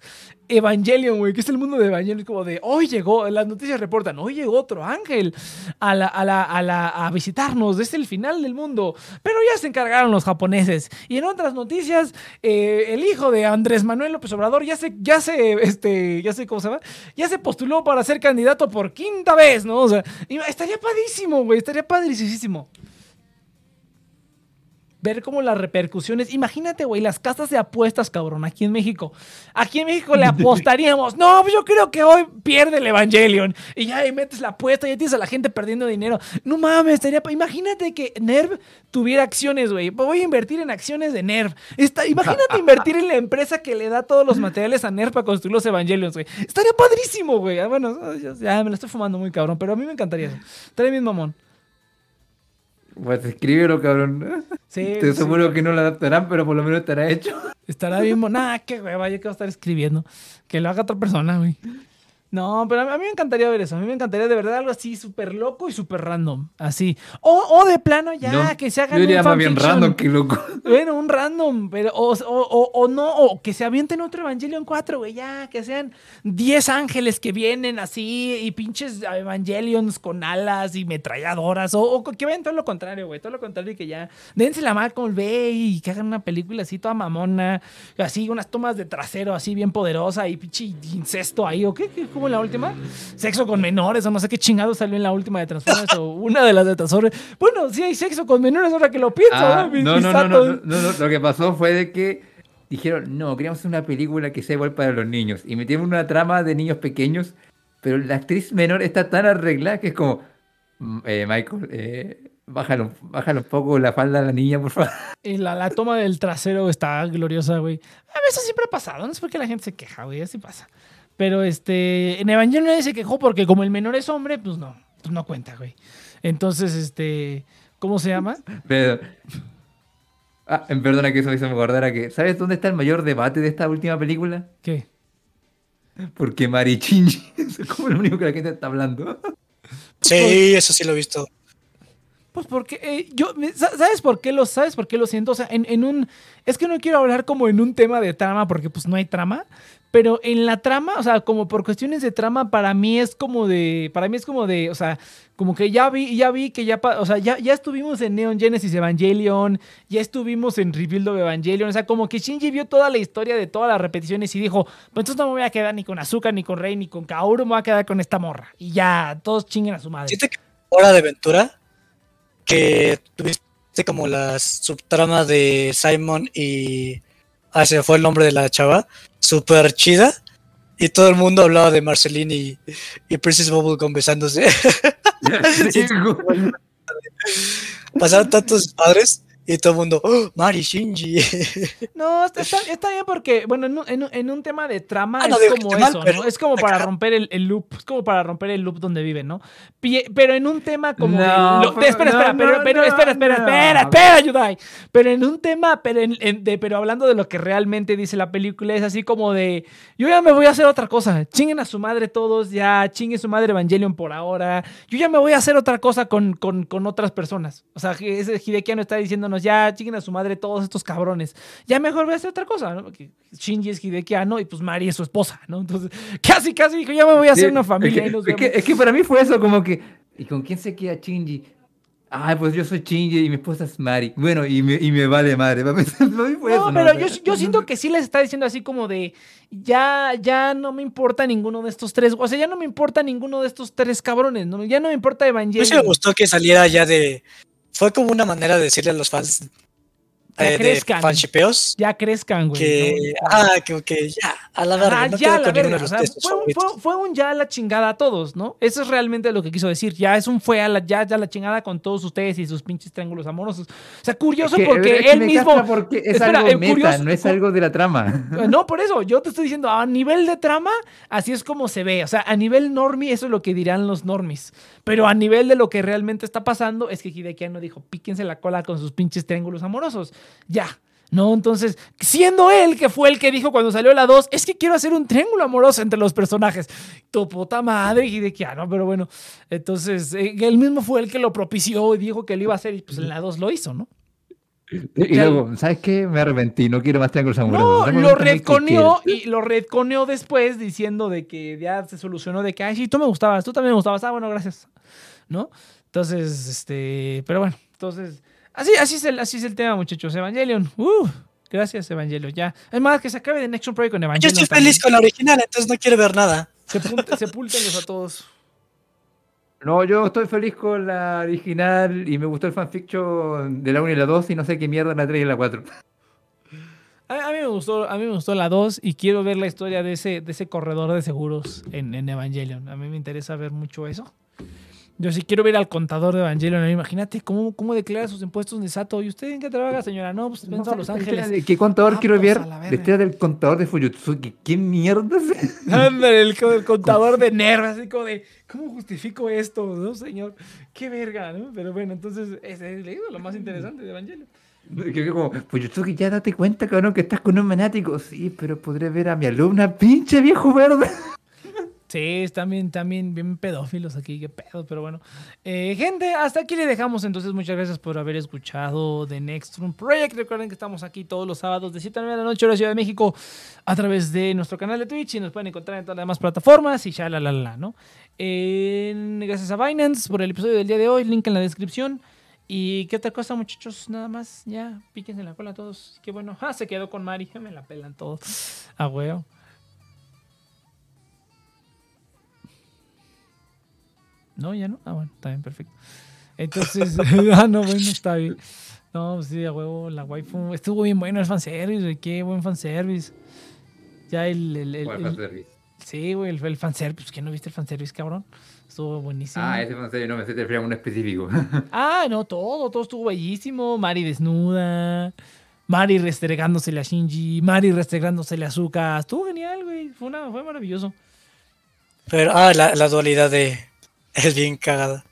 Evangelion, güey, que es el mundo de Evangelion, como de hoy llegó, las noticias reportan, hoy llegó otro ángel a, la, a, la, a, la, a visitarnos, es el final del mundo, pero ya se encargaron los japoneses. Y en otras noticias, eh, el hijo de Andrés Manuel López Obrador ya se, ya se, este, ya sé cómo se llama, ya se postuló para ser candidato por quinta vez, ¿no? O sea, estaría padrísimo, güey, estaría padricísimo ver como las repercusiones. Imagínate, güey, las casas de apuestas, cabrón, aquí en México. Aquí en México le apostaríamos. No, pues yo creo que hoy pierde el Evangelion. Y ya ahí metes la apuesta, ya tienes a la gente perdiendo dinero. No mames, estaría. Imagínate que Nerv tuviera acciones, güey. Voy a invertir en acciones de Nerv. Está, imagínate invertir en la empresa que le da todos los materiales a Nerv para construir los Evangelions, güey. Estaría padrísimo, güey. Ah, Bueno, ya, ya me lo estoy fumando muy cabrón, pero a mí me encantaría eso. Estaría bien mamón. Pues escríbelo, cabrón. Sí, Estoy sí. seguro que no lo adaptarán, pero por lo menos estará hecho. Estará bien. Nah, qué hueva, yo que voy a estar escribiendo. Que lo haga otra persona, güey. No, pero a mí, me encantaría ver eso. A mí me encantaría de verdad algo así súper loco y súper random. Así. O, o de plano ya, No, que se hagan Yo diría un más bien random que loco. Bueno, un random, pero o, o, o- o no, o que se avienten otro Evangelion 4, güey, ya, que sean 10 ángeles que vienen así y pinches Evangelions con alas y metralladoras, o, o que vayan todo lo contrario, güey, todo lo contrario y que ya dense la mano con Bay y que hagan una película así toda mamona, así unas tomas de trasero así bien poderosa y pinche incesto ahí, o qué, qué como en la última, sexo con menores, o no sé qué chingado salió en la última de Transformers o una de las de Transformers. Bueno, sí hay sexo con menores ahora que lo pienso, Ah, ¿no? Mis- no, mis no, no, no, no, no, Lo que pasó fue de que dijeron, no, queríamos una película que sea igual para los niños. Y metieron una trama de niños pequeños, pero la actriz menor está tan arreglada que es como, "Mm, eh, Michael, eh, bájalo, bájalo un poco la falda a la niña, por favor. Y la, la toma del trasero está gloriosa, güey. A veces siempre ha pasado. No sé por qué la gente se queja, güey. Así pasa. Pero este. En Evangelion nadie se quejó porque como el menor es hombre, pues no. Pues no cuenta, güey. Entonces, este. ¿Cómo se llama? Pero... Ah, en perdona que eso me hizo acordar a que, ¿sabes dónde está el mayor debate de esta última película? ¿Qué? Porque Mari Shinji es como lo único que la gente está hablando. Sí, eso sí lo he visto. Pues porque eh, yo, ¿sabes por qué lo, sabes por qué lo siento? O sea, en, en un, es que no quiero hablar como en un tema de trama porque pues no hay trama, pero en la trama, o sea, como por cuestiones de trama para mí es como de, para mí es como de, o sea, como que ya vi, ya vi que ya, o sea, ya, ya estuvimos en Neon Genesis Evangelion, ya estuvimos en Rebuild of Evangelion, o sea, como que Shinji vio toda la historia de todas las repeticiones y dijo, pues entonces no me voy a quedar ni con Azuka, ni con Rei, ni con Kaoru, me voy a quedar con esta morra y ya, todos chinguen a su madre. Siento que Hora de Aventura, que tuviste como la subtrama de Simon y. Ah, se fue el nombre de la chava. Súper chida. Y todo el mundo hablaba de Marceline y, y Princess Bubblegum besándose. Pasaron tantos padres y todo el mundo. ¡Oh, Mari Shinji! No, está, está- bien porque, bueno, en un, en un- en un tema de trama Ah, no es como esté mal, eso, ¿no? Es como para acá- romper el, el loop, es como para romper el loop donde viven, ¿no? Pero en un tema como... No, lo- pero- espera, espera, no, pero, pero no, espera, espera, no. espera, espera, Yudai. Pero en un tema, pero, en- en- de, pero hablando de lo que realmente dice la película, es así como de, yo ya me voy a hacer otra cosa, chinguen a su madre todos, ya chinguen su madre Evangelion por ahora, yo ya me voy a hacer otra cosa con, con, con otras personas. O sea, que ese Hidekiano está diciéndonos, ya chinguen a su madre todos estos cabrones, ya mejor voy a hacer otra cosa, ¿no? Porque Shinji es Hidekiano y pues Mari es su esposa, ¿no? Entonces, casi, casi dijo, ya me voy a hacer Sí, una familia Es y nos que, es, que, vemos. es que para mí fue eso, como que. ¿Y con quién se queda Shinji? Ay, pues yo soy Shinji y mi esposa es Mari. Bueno, y me, y me vale madre. No, eso. pero yo, yo siento que sí les está diciendo así como de ya, ya no me importa ninguno de estos tres. O sea, ya no me importa ninguno de estos tres cabrones. ¿no? Ya no me importa A mí Evangelion. sí me gustó que saliera ya de. Fue como una manera de decirle a los fans Ya eh, de crezcan. fanshipeos Ya crezcan, güey. que. ¿no? Ah, que, que ya, a la verga. Ajá, no ya la verga. de o sea, fue, un, favoritos. fue- fue un ya a la chingada a todos, ¿no? Eso es realmente lo que quiso decir. Ya es un fue a la, ya, ya la chingada con todos ustedes y sus pinches triángulos amorosos. O sea, curioso es que- porque es que él me mismo. porque es Espera, algo meta, curioso- no es algo de la trama. No, por eso, yo te estoy diciendo, a nivel de trama, así es como se ve. O sea, a nivel normie, eso es lo que dirán los normies. Pero a nivel de lo que realmente está pasando, es que Hidekiano dijo, píquense la cola con sus pinches triángulos amorosos. Ya. ¿no? Entonces, siendo él que fue el que dijo cuando salió la 2, es que quiero hacer un triángulo amoroso entre los personajes. Tu puta madre, y no, pero bueno. Entonces, eh, él mismo fue el que lo propició y dijo que lo iba a hacer y pues en la 2 lo hizo, ¿no? Y luego, ¿sabes qué? Me arrepentí, no quiero más triángulos No, amorosos. Un lo redconeó y lo redconeó después diciendo de que ya se solucionó de que, ay, sí, tú me gustabas, tú también me gustabas, ah, bueno, gracias, ¿no? Entonces, este, pero bueno, entonces, así, así, es, el, así es el tema, muchachos, Evangelion, uh, gracias, Evangelion, ya. Es más, que se acabe de Next Project con Yo Evangelion. estoy también. feliz con la original, entonces no quiero ver nada. Sepul- Sepúltenlos a todos. No, yo estoy feliz con la original y me gustó el fanfiction de la 1 y la 2 y no sé qué mierda la 3 y la 4. A, a mí me gustó, a mí me gustó la 2 y quiero ver la historia de ese, de ese corredor de seguros en, en Evangelion. A mí me interesa ver mucho eso. Yo sí quiero ver al contador de Evangelion. Imagínate cómo, cómo declara sus impuestos de Sato. ¿Y usted en qué trabaja, señora? No, pues vengo a Los Ángeles. ¿Qué contador Ah, quiero pues, ver? a la La verga. historia del contador de Fuyutsuki. ¿Qué mierda? Ándale, el, el contador de nervios, así como de, ¿cómo justifico esto? No, señor. Qué verga, ¿no? Pero bueno, entonces, ese es lo más interesante de Evangelion. Que como, Fuyutsuki, ya date cuenta, cabrón, que estás con un manático. Sí, pero podré ver a mi alumna, pinche viejo verde. Sí, están bien, también bien pedófilos aquí, qué pedo, pero bueno. Eh, gente, hasta aquí le dejamos. Entonces, muchas gracias por haber escuchado The Next Room Project. Recuerden que estamos aquí todos los sábados de 7 a 9 de la noche en la Ciudad de México a través de nuestro canal de Twitch y nos pueden encontrar en todas las demás plataformas y ya la la la, ¿no? Gracias a Binance por el episodio del día de hoy, link en la descripción. ¿Y qué otra cosa, muchachos? Nada más, ya, píquense en la cola todos. Qué bueno. Ah, se quedó con Mari, me la pelan todos. A huevo. No, ya no. Ah, bueno, está bien, perfecto. Entonces, ah, no, bueno, está bien. No, pues sí, a huevo, la waifu. Estuvo bien bueno el fanservice, güey. Qué buen fanservice. Ya el. el, el- el- sí, güey, el, el fanservice. ¿Qué no viste el fanservice, cabrón? Estuvo buenísimo. Ah, ese fanservice no me sé, te refiero a uno específico. Ah, no, todo, todo estuvo bellísimo. Mari desnuda. Mari restregándosele a Shinji. Mari restregándosele a Azuka. Estuvo genial, güey. Fue, una, fue maravilloso. Pero, ah, la, la dualidad de. Es bien cagada.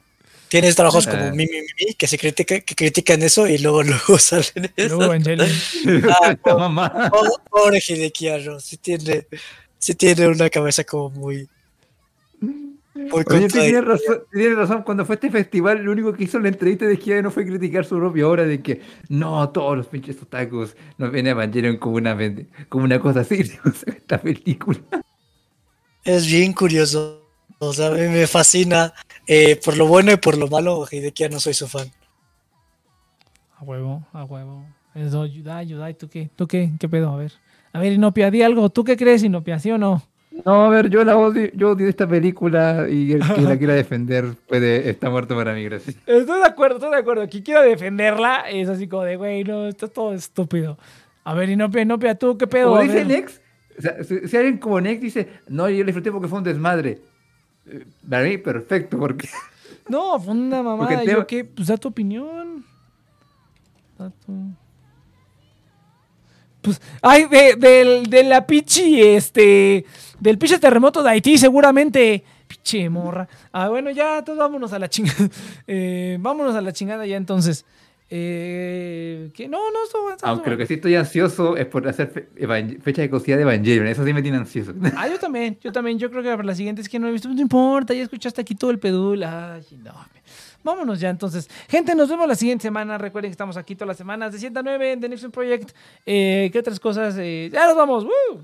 Tienes trabajos como Ah. mi, mi, mi, mi, que se critica, que critican eso y luego luego salen eso. Luego Evangelion. Ah, mamá. Pobre, pobre Hidekiano, sí tiene, sí tiene una cabeza como muy. Muy Oye, tienes razón, tienes razón. Cuando fue este festival, lo único que hizo en la entrevista de Hiade no fue criticar su propia obra de que no, todos los pinches otakus nos ven a Evangelion como una, como una cosa así. Esta película. Es bien curioso. O sea, me, me fascina. eh, por lo bueno y por lo malo, Hidekiano soy su fan. A huevo, a huevo. Eso, ayuda, ayuda. ¿Y tú qué? ¿Tú qué? ¿Qué pedo? A ver. A ver, Inopia, di algo. ¿Tú qué crees, Inopia? ¿Sí o no? No, a ver, yo la odio, yo odio esta película y el que la quiera defender puede, está muerto para mí, gracias. Estoy de acuerdo, estoy de acuerdo. Quien quiera defenderla es así como de, güey, no, esto es todo estúpido. A ver, Inopia, Inopia, ¿tú qué pedo? Como A dice. Nex, o sea, si, si alguien como Nex dice, no, yo le disfruté porque fue un desmadre. Eh, Para mí, perfecto, porque No, fue una mamada. Yo tema- qué, pues da tu opinión. Da tu- Pues, ay, de, del- de la pichi, este, del pinche terremoto de Haití, seguramente. Pinche morra. Ah, bueno, ya, entonces vámonos a la chingada. Eh, vámonos a la chingada ya, entonces. Eh, que no, no, esto, esto- aunque lo que sí estoy ansioso es por hacer fe- fecha de cosida de Evangelion, eso sí me tiene ansioso. Ah, yo también, yo también. Yo creo que para la siguiente es que no he visto. No importa, ya escuchaste aquí todo el pedul. Ay, no. Vámonos ya entonces. Gente, nos vemos la siguiente semana. Recuerden que estamos aquí todas las semanas de 7 a 9 en The Next Project. Eh, ¿Qué otras cosas? Eh, ya nos vamos. ¡Woo!